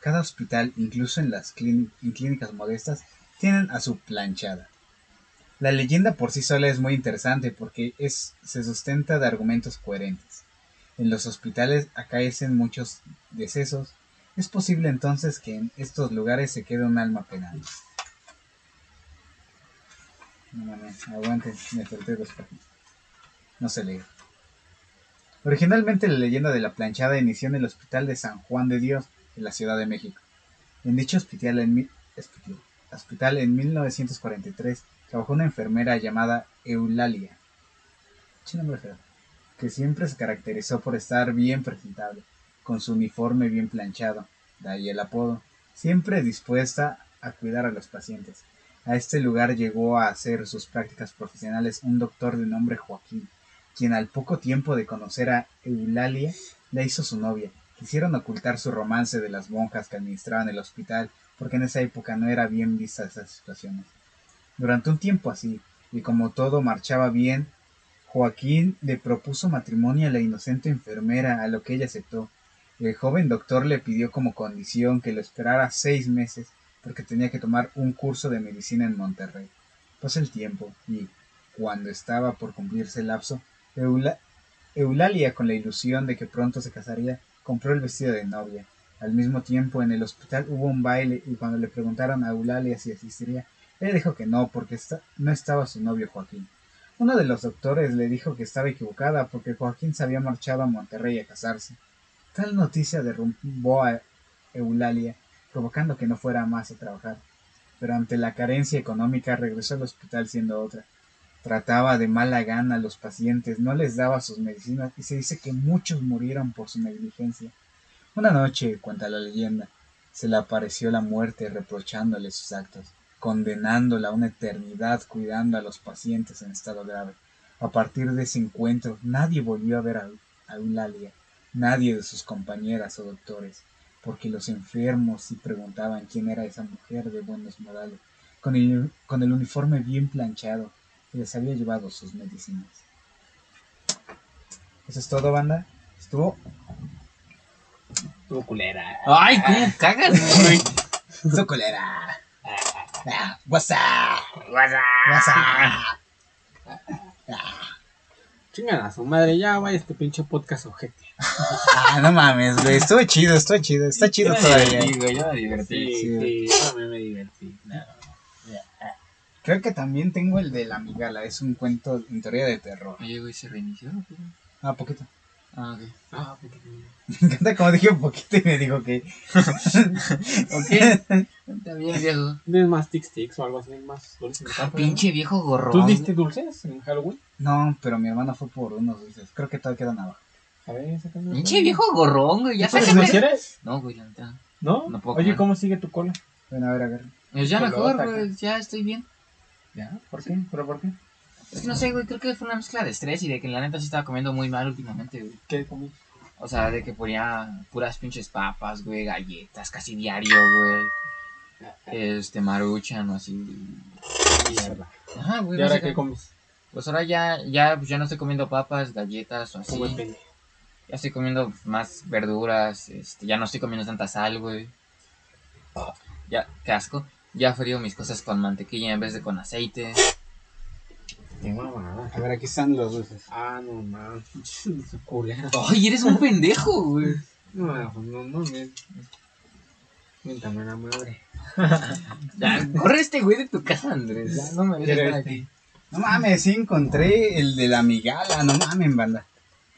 cada hospital, incluso en las clín- en clínicas modestas, tienen a su planchada. La leyenda por sí sola es muy interesante porque es, se sustenta de argumentos coherentes. En los hospitales acaecen muchos decesos. Es posible entonces que en estos lugares se quede un alma penal. No mames, me. No se lee. Originalmente la leyenda de la planchada inició en el Hospital de San Juan de Dios, en la Ciudad de México. En dicho hospital en, mi- hospital en 1943 trabajó una enfermera llamada Eulalia, que siempre se caracterizó por estar bien presentable, con su uniforme bien planchado, de ahí el apodo, siempre dispuesta a cuidar a los pacientes. A este lugar llegó a hacer sus prácticas profesionales un doctor de nombre Joaquín, quien al poco tiempo de conocer a Eulalia la hizo su novia. Quisieron ocultar su romance de las monjas que administraban el hospital, porque en esa época no era bien vista esas situaciones. Durante un tiempo así, y como todo marchaba bien, Joaquín le propuso matrimonio a la inocente enfermera, a lo que ella aceptó. El joven doctor le pidió como condición que lo esperara seis meses, porque tenía que tomar un curso de medicina en Monterrey. Pasó el tiempo, y, cuando estaba por cumplirse el lapso, Eula- Eulalia, con la ilusión de que pronto se casaría, compró el vestido de novia. Al mismo tiempo, en el hospital hubo un baile y cuando le preguntaron a Eulalia si asistiría, ella dijo que no, porque esta- no estaba su novio Joaquín. Uno de los doctores le dijo que estaba equivocada porque Joaquín se había marchado a Monterrey a casarse. Tal noticia derrumbó a Eulalia, provocando que no fuera más a trabajar. Pero ante la carencia económica regresó al hospital siendo otra. Trataba de mala gana a los pacientes, no les daba sus medicinas y se dice que muchos murieron por su negligencia. Una noche, cuenta la leyenda, se le apareció la muerte reprochándole sus actos, condenándola a una eternidad cuidando a los pacientes en estado grave. A partir de ese encuentro, nadie volvió a ver a, a Eulalia, nadie de sus compañeras o doctores, porque los enfermos sí preguntaban quién era esa mujer de buenos modales, con el, con el uniforme bien planchado, que les había llevado sus medicinas. Eso es todo, banda. Estuvo, Tu culera. Ay, ¿cómo cagas, güey? estuvo colera. Ah, What's up? What's up? Chingan a su madre, ya vaya este pinche podcast ojete. Ah, no mames, güey. Estuvo chido, estuvo chido. Está chido todavía. divertí, güey, yo me divertí. Sí, sí. sí, yo también me divertí. Creo que también tengo el de la migala. Es un cuento en teoría de terror. Oye, güey, ¿se reinició? Ah, poquito. Ah, ok. Ah, porque- Me encanta como dije un poquito y me dijo que. Ok. Está bien, viejo. ¿Tienes más tic tics o algo así? Más dulces. Ah, pinche viejo gorrón. ¿Tú diste dulces en Halloween? No, pero mi hermana fue por unos dulces. Creo que todavía quedan abajo. A ver, sácame. Pinche viejo gorrón, güey. Ya ¿Tú sácame. no quieres? No, güey, la neta. ¿No? No puedo Oye, comer. ¿cómo sigue tu cola? Bueno, a ver, a ver. Pues ya Colota, mejor, güey. Ya estoy bien. ¿Ya? ¿Por qué? ¿Pero por qué? Es que no sé, güey. Creo que fue una mezcla de estrés y de que la neta sí estaba comiendo muy mal últimamente, güey. ¿Qué comí? O sea, de que ponía puras pinches papas, güey, galletas, casi diario, güey. Este, maruchan o así. Mierda. Ajá, güey. ¿Y ahora qué comes? Pues ahora ya, ya, pues ya no estoy comiendo papas, galletas o así. Ya estoy comiendo más verduras, este, ya no estoy comiendo tanta sal, güey. Ya, qué asco. Ya frío mis cosas con mantequilla en vez de con aceite. Qué mamada. A ver, aquí están los dulces. Ah, no mames. ¡Ay, eres un pendejo, güey! No, pues no, no, me. Miéntame la madre. Ya, corre este güey de tu casa, Andrés. Ya no me Quiero estar este. aquí. No mames, sí encontré el de la migala. No mames, banda.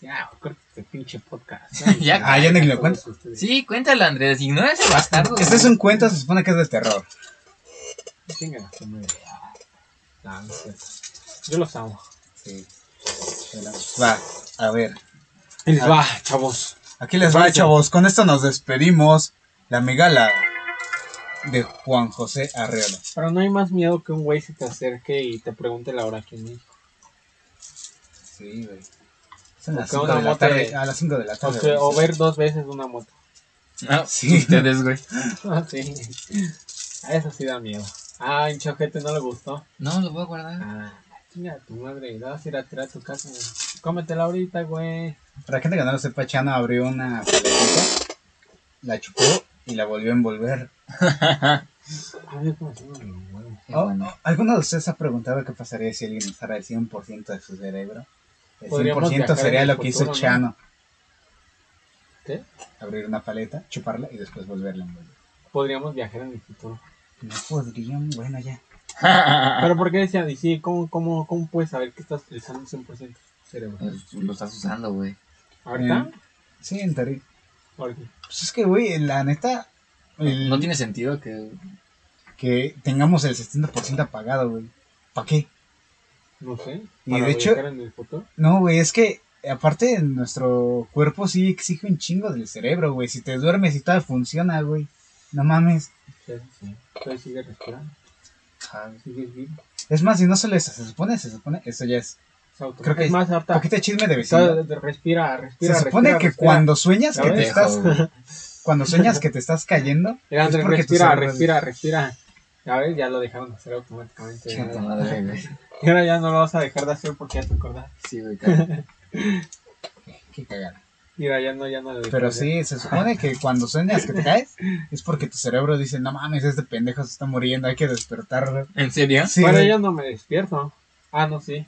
Ya, corta este pinche podcast. Ya, Ah, ya ni lo cuento. Ustedes. Sí, cuéntalo, Andrés. Ignora ese bastardo. Este es un cuento, se supone que es de terror. A su madre. No, no es cierto. Yo los amo. Sí. Va, a ver. Y les va, chavos. Aquí les va, chavos. Con esto nos despedimos. La migala de Juan José Arreola. Pero no hay más miedo que un güey se te acerque y te pregunte la hora aquí en México. Sí, güey. Son las O que 5 una de la moto tarde. de- A las 5 de la O, tarde. sea, o ver dos veces una moto. Ah, Sí. Ustedes, güey. Ah, sí. A eso sí da miedo. Ah, en Chojete no le gustó. No, lo voy a guardar. Ah, chinga tu madre. Vas a ir a tirar a tu casa. Cómetela ahorita, güey. Para gente que no lo sepa, Chano abrió una paletita, la chupó y la volvió a envolver. Oh, ¿Alguno de ustedes ha preguntado qué pasaría si alguien usara el 100% de su cerebro? El Podríamos 100% viajar sería lo que hizo. Chano. ¿Qué? Abrir una paleta, chuparla y después volverla a envolver. Podríamos viajar en el futuro. No podrían, bueno ya. Pero ¿por qué decía? Y sí, ¿cómo, cómo, ¿cómo puedes saber que estás utilizando 100% tu cerebro? Pues, lo estás usando, güey. ¿Ahorita? Eh, Sí, en teoría. Ahorita. Pues es que, güey, la neta. el- No tiene sentido que. Que tengamos el 70% apagado, güey. ¿Para qué? No sé. Y para de hecho- viajar en el futuro. No, güey, es que aparte nuestro cuerpo sí exige un chingo del cerebro, güey. Si te duermes y todo funciona, güey. No mames. Sí, sí. Entonces sigue respirando. Es más, y no solo eso, se supone, se supone, eso ya es. Creo que es más, ahorita. Poquito chisme de vecino. respira, respira. Se supone respira, que respira. cuando sueñas que te estás, cuando sueñas que te estás cayendo, Mira, es Andrés, porque tu respira, respira, respira. Ya ves, ya lo dejaron de hacer automáticamente. Madre, güey. Y ahora ya no lo vas a dejar de hacer porque ya te acordás. Sí, güey. Qué cagada. Mira, ya no, ya no lo Pero sí, se supone que cuando sueñas que te caes, es porque tu cerebro dice, no mames, este pendejo se está muriendo, hay que despertarlo. ¿En serio? Sí, bueno, güey. yo no me despierto. Ah, no, sí.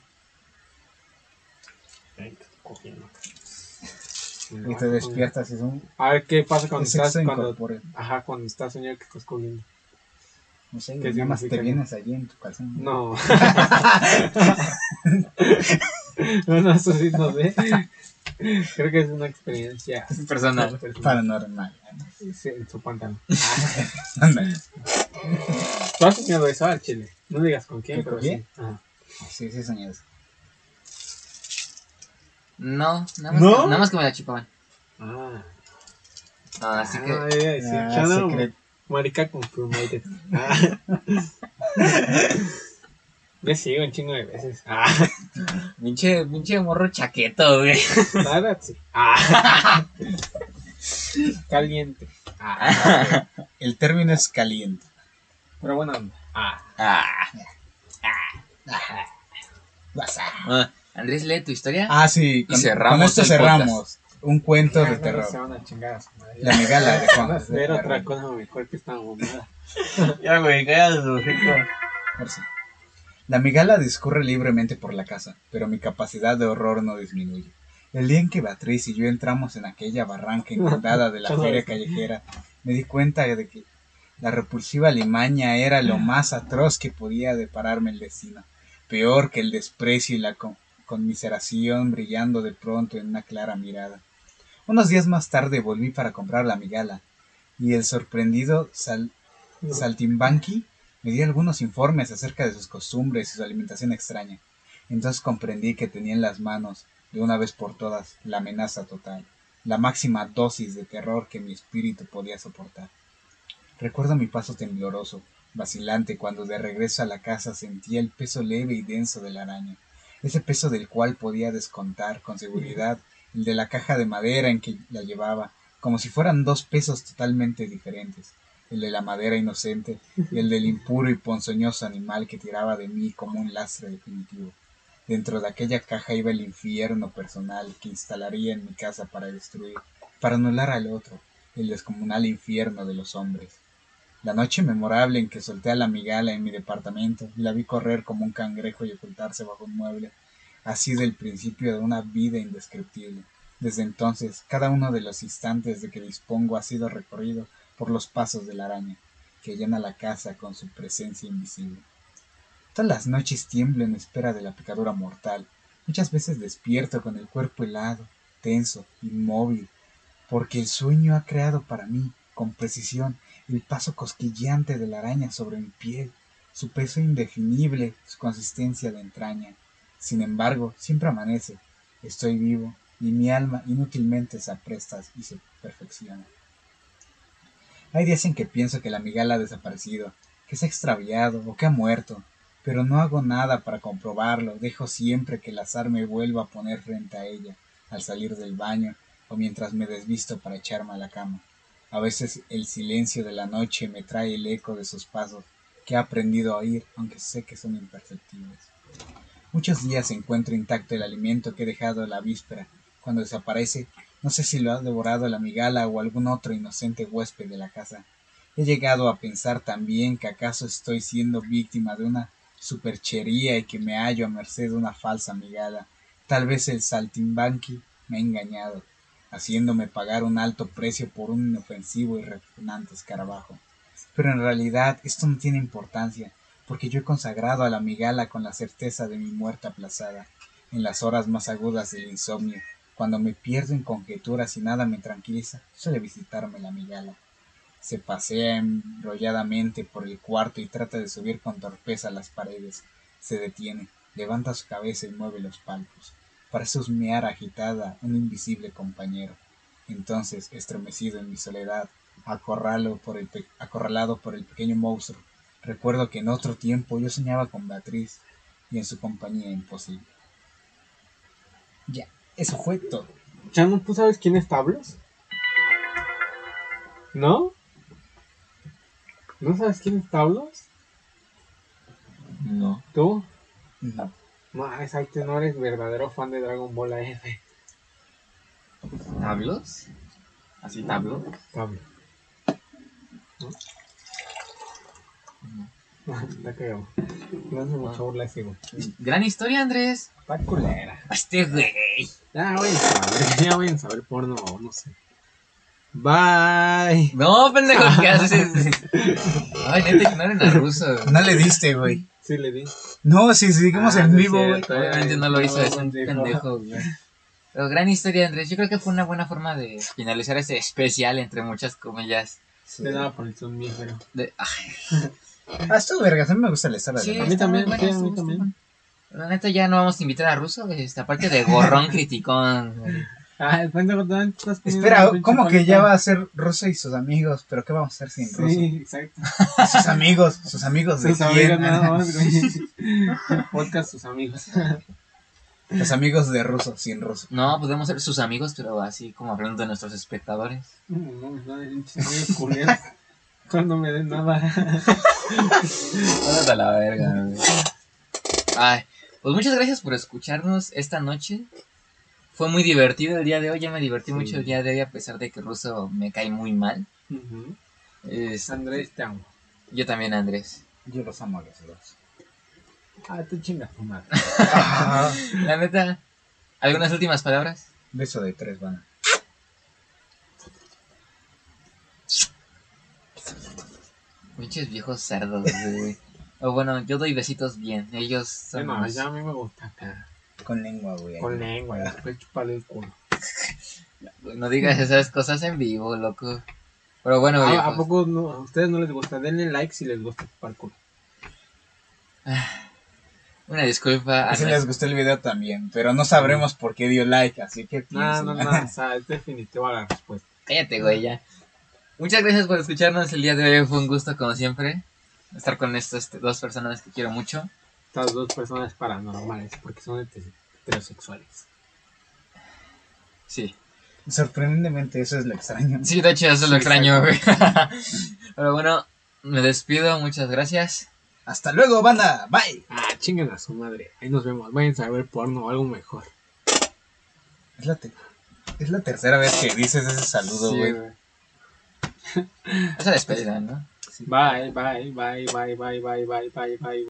Y te despiertas y es un A ver qué pasa cuando es estás. Cuando, ajá, cuando estás soñando que estás cogiendo. No sé, ¿Qué güey, nada más te vienes allí en tu calzón. No. no, no, eso sí no sé. Creo que es una experiencia Personal. personal. Paranormal. Sí, en su pantalón. Ándale. ¿Tú has soñado eso al chile? No digas con quién, ¿Que pero sí. Ajá. Sí, sí, soñé eso. No, nada más, ¿No? Que, nada más que me la chupaban. Ah. Ah, así que. Ah, ya, sí, Ah, channel. Marica confirmated. Ah. Me sigo un chingo de veces. Ah, Pinche, pinche morro chaqueto, güey. verdad sí. Ah. Caliente. Ah. El término es caliente. Pero bueno, ah. Ah. Vas a- Ah, Andrés, lee tu historia. Ah, sí, con, cerramos con esto cerramos. Un cuento Ya, de no, terror. Se van a chingar a su madre. La migala de Juan Van a José ver otra cosa mejor que esta mamada. Ya, güey, cállate su Ahora sí. La migala discurre libremente por la casa, pero mi capacidad de horror no disminuye. El día en que Beatriz y yo entramos en aquella barranca inundada de la feria callejera, me di cuenta de que la repulsiva limaña era lo más atroz que podía depararme el destino, peor que el desprecio y la con- conmiseración brillando de pronto en una clara mirada. Unos días más tarde volví para comprar la migala, y el sorprendido sal- Saltimbanqui me dio algunos informes acerca de sus costumbres y su alimentación extraña. Entonces comprendí que tenía en las manos, de una vez por todas, la amenaza total, la máxima dosis de terror que mi espíritu podía soportar. Recuerdo mi paso tembloroso, vacilante, cuando de regreso a la casa sentía el peso leve y denso de la araña, ese peso del cual podía descontar con seguridad el de la caja de madera en que la llevaba, como si fueran dos pesos totalmente diferentes el de la madera inocente y el del impuro y ponzoñoso animal que tiraba de mí como un lastre definitivo. Dentro de aquella caja iba el infierno personal que instalaría en mi casa para destruir, para anular al otro, el descomunal infierno de los hombres. La noche memorable en que solté a la migala en mi departamento y la vi correr como un cangrejo y ocultarse bajo un mueble, ha sido el principio de una vida indescriptible. Desde entonces, cada uno de los instantes de que dispongo ha sido recorrido por los pasos de la araña, que llena la casa con su presencia invisible. Todas las noches tiemblo en espera de la picadura mortal. Muchas veces despierto con el cuerpo helado, tenso, inmóvil, porque el sueño ha creado para mí, con precisión, el paso cosquilleante de la araña sobre mi piel, su peso indefinible, su consistencia de entraña. Sin embargo, siempre amanece, estoy vivo, y mi alma inútilmente se apresta y se perfecciona. Hay días en que pienso que la migala ha desaparecido, que se ha extraviado o que ha muerto, pero no hago nada para comprobarlo, dejo siempre que el azar me vuelva a poner frente a ella, al salir del baño o mientras me desvisto para echarme a la cama. A veces el silencio de la noche me trae el eco de sus pasos, que he aprendido a oír, aunque sé que son imperceptibles. Muchos días encuentro intacto el alimento que he dejado la víspera. Cuando desaparece, no sé si lo ha devorado la migala o algún otro inocente huésped de la casa. He llegado a pensar también que acaso estoy siendo víctima de una superchería y que me hallo a merced de una falsa migala. Tal vez el saltimbanqui me ha engañado, haciéndome pagar un alto precio por un inofensivo y repugnante escarabajo. Pero en realidad esto no tiene importancia, porque yo he consagrado a la migala con la certeza de mi muerte aplazada, en las horas más agudas del insomnio, Cuando me pierdo en conjeturas y nada me tranquiliza, suele visitarme la migala. Se pasea enrolladamente por el cuarto y trata de subir con torpeza las paredes. Se detiene, levanta su cabeza y mueve los palpos. Parece husmear agitada un invisible compañero. Entonces, estremecido en mi soledad, acorralado por el pequeño monstruo, recuerdo que en otro tiempo yo soñaba con Beatriz y en su compañía imposible. Ya, eso fue todo. Chano, ¿tú sabes quién es Tablos? ¿No? ¿No sabes quién es Tablos? No. ¿Tú? No. No, exacto, no eres verdadero fan de Dragon Ball AF. ¿Tablos? ¿Así tablo? Tablo. ¿No? La cagamos. No hace mucha burla ese güey. Gran historia, Andrés. Está culera. Este güey. Ya voy a saber, ya voy a saber porno, no sé. Bye. No, pendejo, ¿qué haces? Ay, neta, ignoren a ruso. No le diste, güey. Sí le di. No, si seguimos Ah, en vivo, güey. Obviamente no lo hizo, es un pendejo. pendejo, güey. Pero gran historia, Andrés. Yo creo que fue una buena forma de finalizar este especial, entre muchas comillas. De nada por el. De... Ay, Ah, estuvo vergas, a mí me gusta la historia sí, de a mí también, sí, a mí también. La neta ya no vamos a invitar a güey. Esta parte de gorrón criticón. güey. Ah, el comiendo Espera, ¿cómo que ya va a ser Russo y sus amigos? ¿Pero qué vamos a hacer sin Russo? Sí, exacto. Sus amigos, sus amigos de Sus amigos quién? nada más, güey. Podcast sus amigos. Los amigos de Russo, sin Russo. No, podemos ser sus amigos, pero así como hablando de nuestros espectadores. No, no, no, amigos culeros. Cuando me den nada. Vámonos a la verga, güey. Ay, pues muchas gracias por escucharnos esta noche. Fue muy divertido el día de hoy, ya me divertí Sí. mucho el día de hoy a pesar de que Ruso me cae muy mal. Es- Andrés, te amo. yo también, Andrés. Yo los amo a los dos. Ah, tú chingas tu madre. La neta, ¿algunas últimas palabras? Beso de tres, van. Pinches viejos cerdos, güey. O bueno, yo doy besitos bien, ellos son... No, ya a mí me gusta acá. Con lengua, güey. Con lengua, después chuparle el culo. No digas esas cosas en vivo, loco. Pero bueno, Ah, viejos. ¿A poco no, a ustedes no les gusta? Denle like si les gusta chupar culo. Una disculpa. a Si les gustó el video también, pero no sabremos por qué dio like, así que No, no, no, o sea, es definitiva la respuesta. Cállate, güey, ya. Muchas gracias por escucharnos el día de hoy. Fue un gusto, como siempre, estar con estas dos personas que quiero mucho. Estas dos personas paranormales, porque son heter- heterosexuales. Sí. Sorprendentemente, eso es lo extraño. Sí, de hecho, eso es lo Sí, extraño, güey. Pero bueno, me despido. Muchas gracias. Hasta luego, banda. Bye. Ah, chinguen a su madre. Ahí nos vemos. Vayan a ver porno o algo mejor. Es la, te- es la tercera vez que dices ese saludo, Sí, güey. güey. Esa despedida, ¿no? Bye, bye, bye, bye, bye, bye, bye, bye, bye.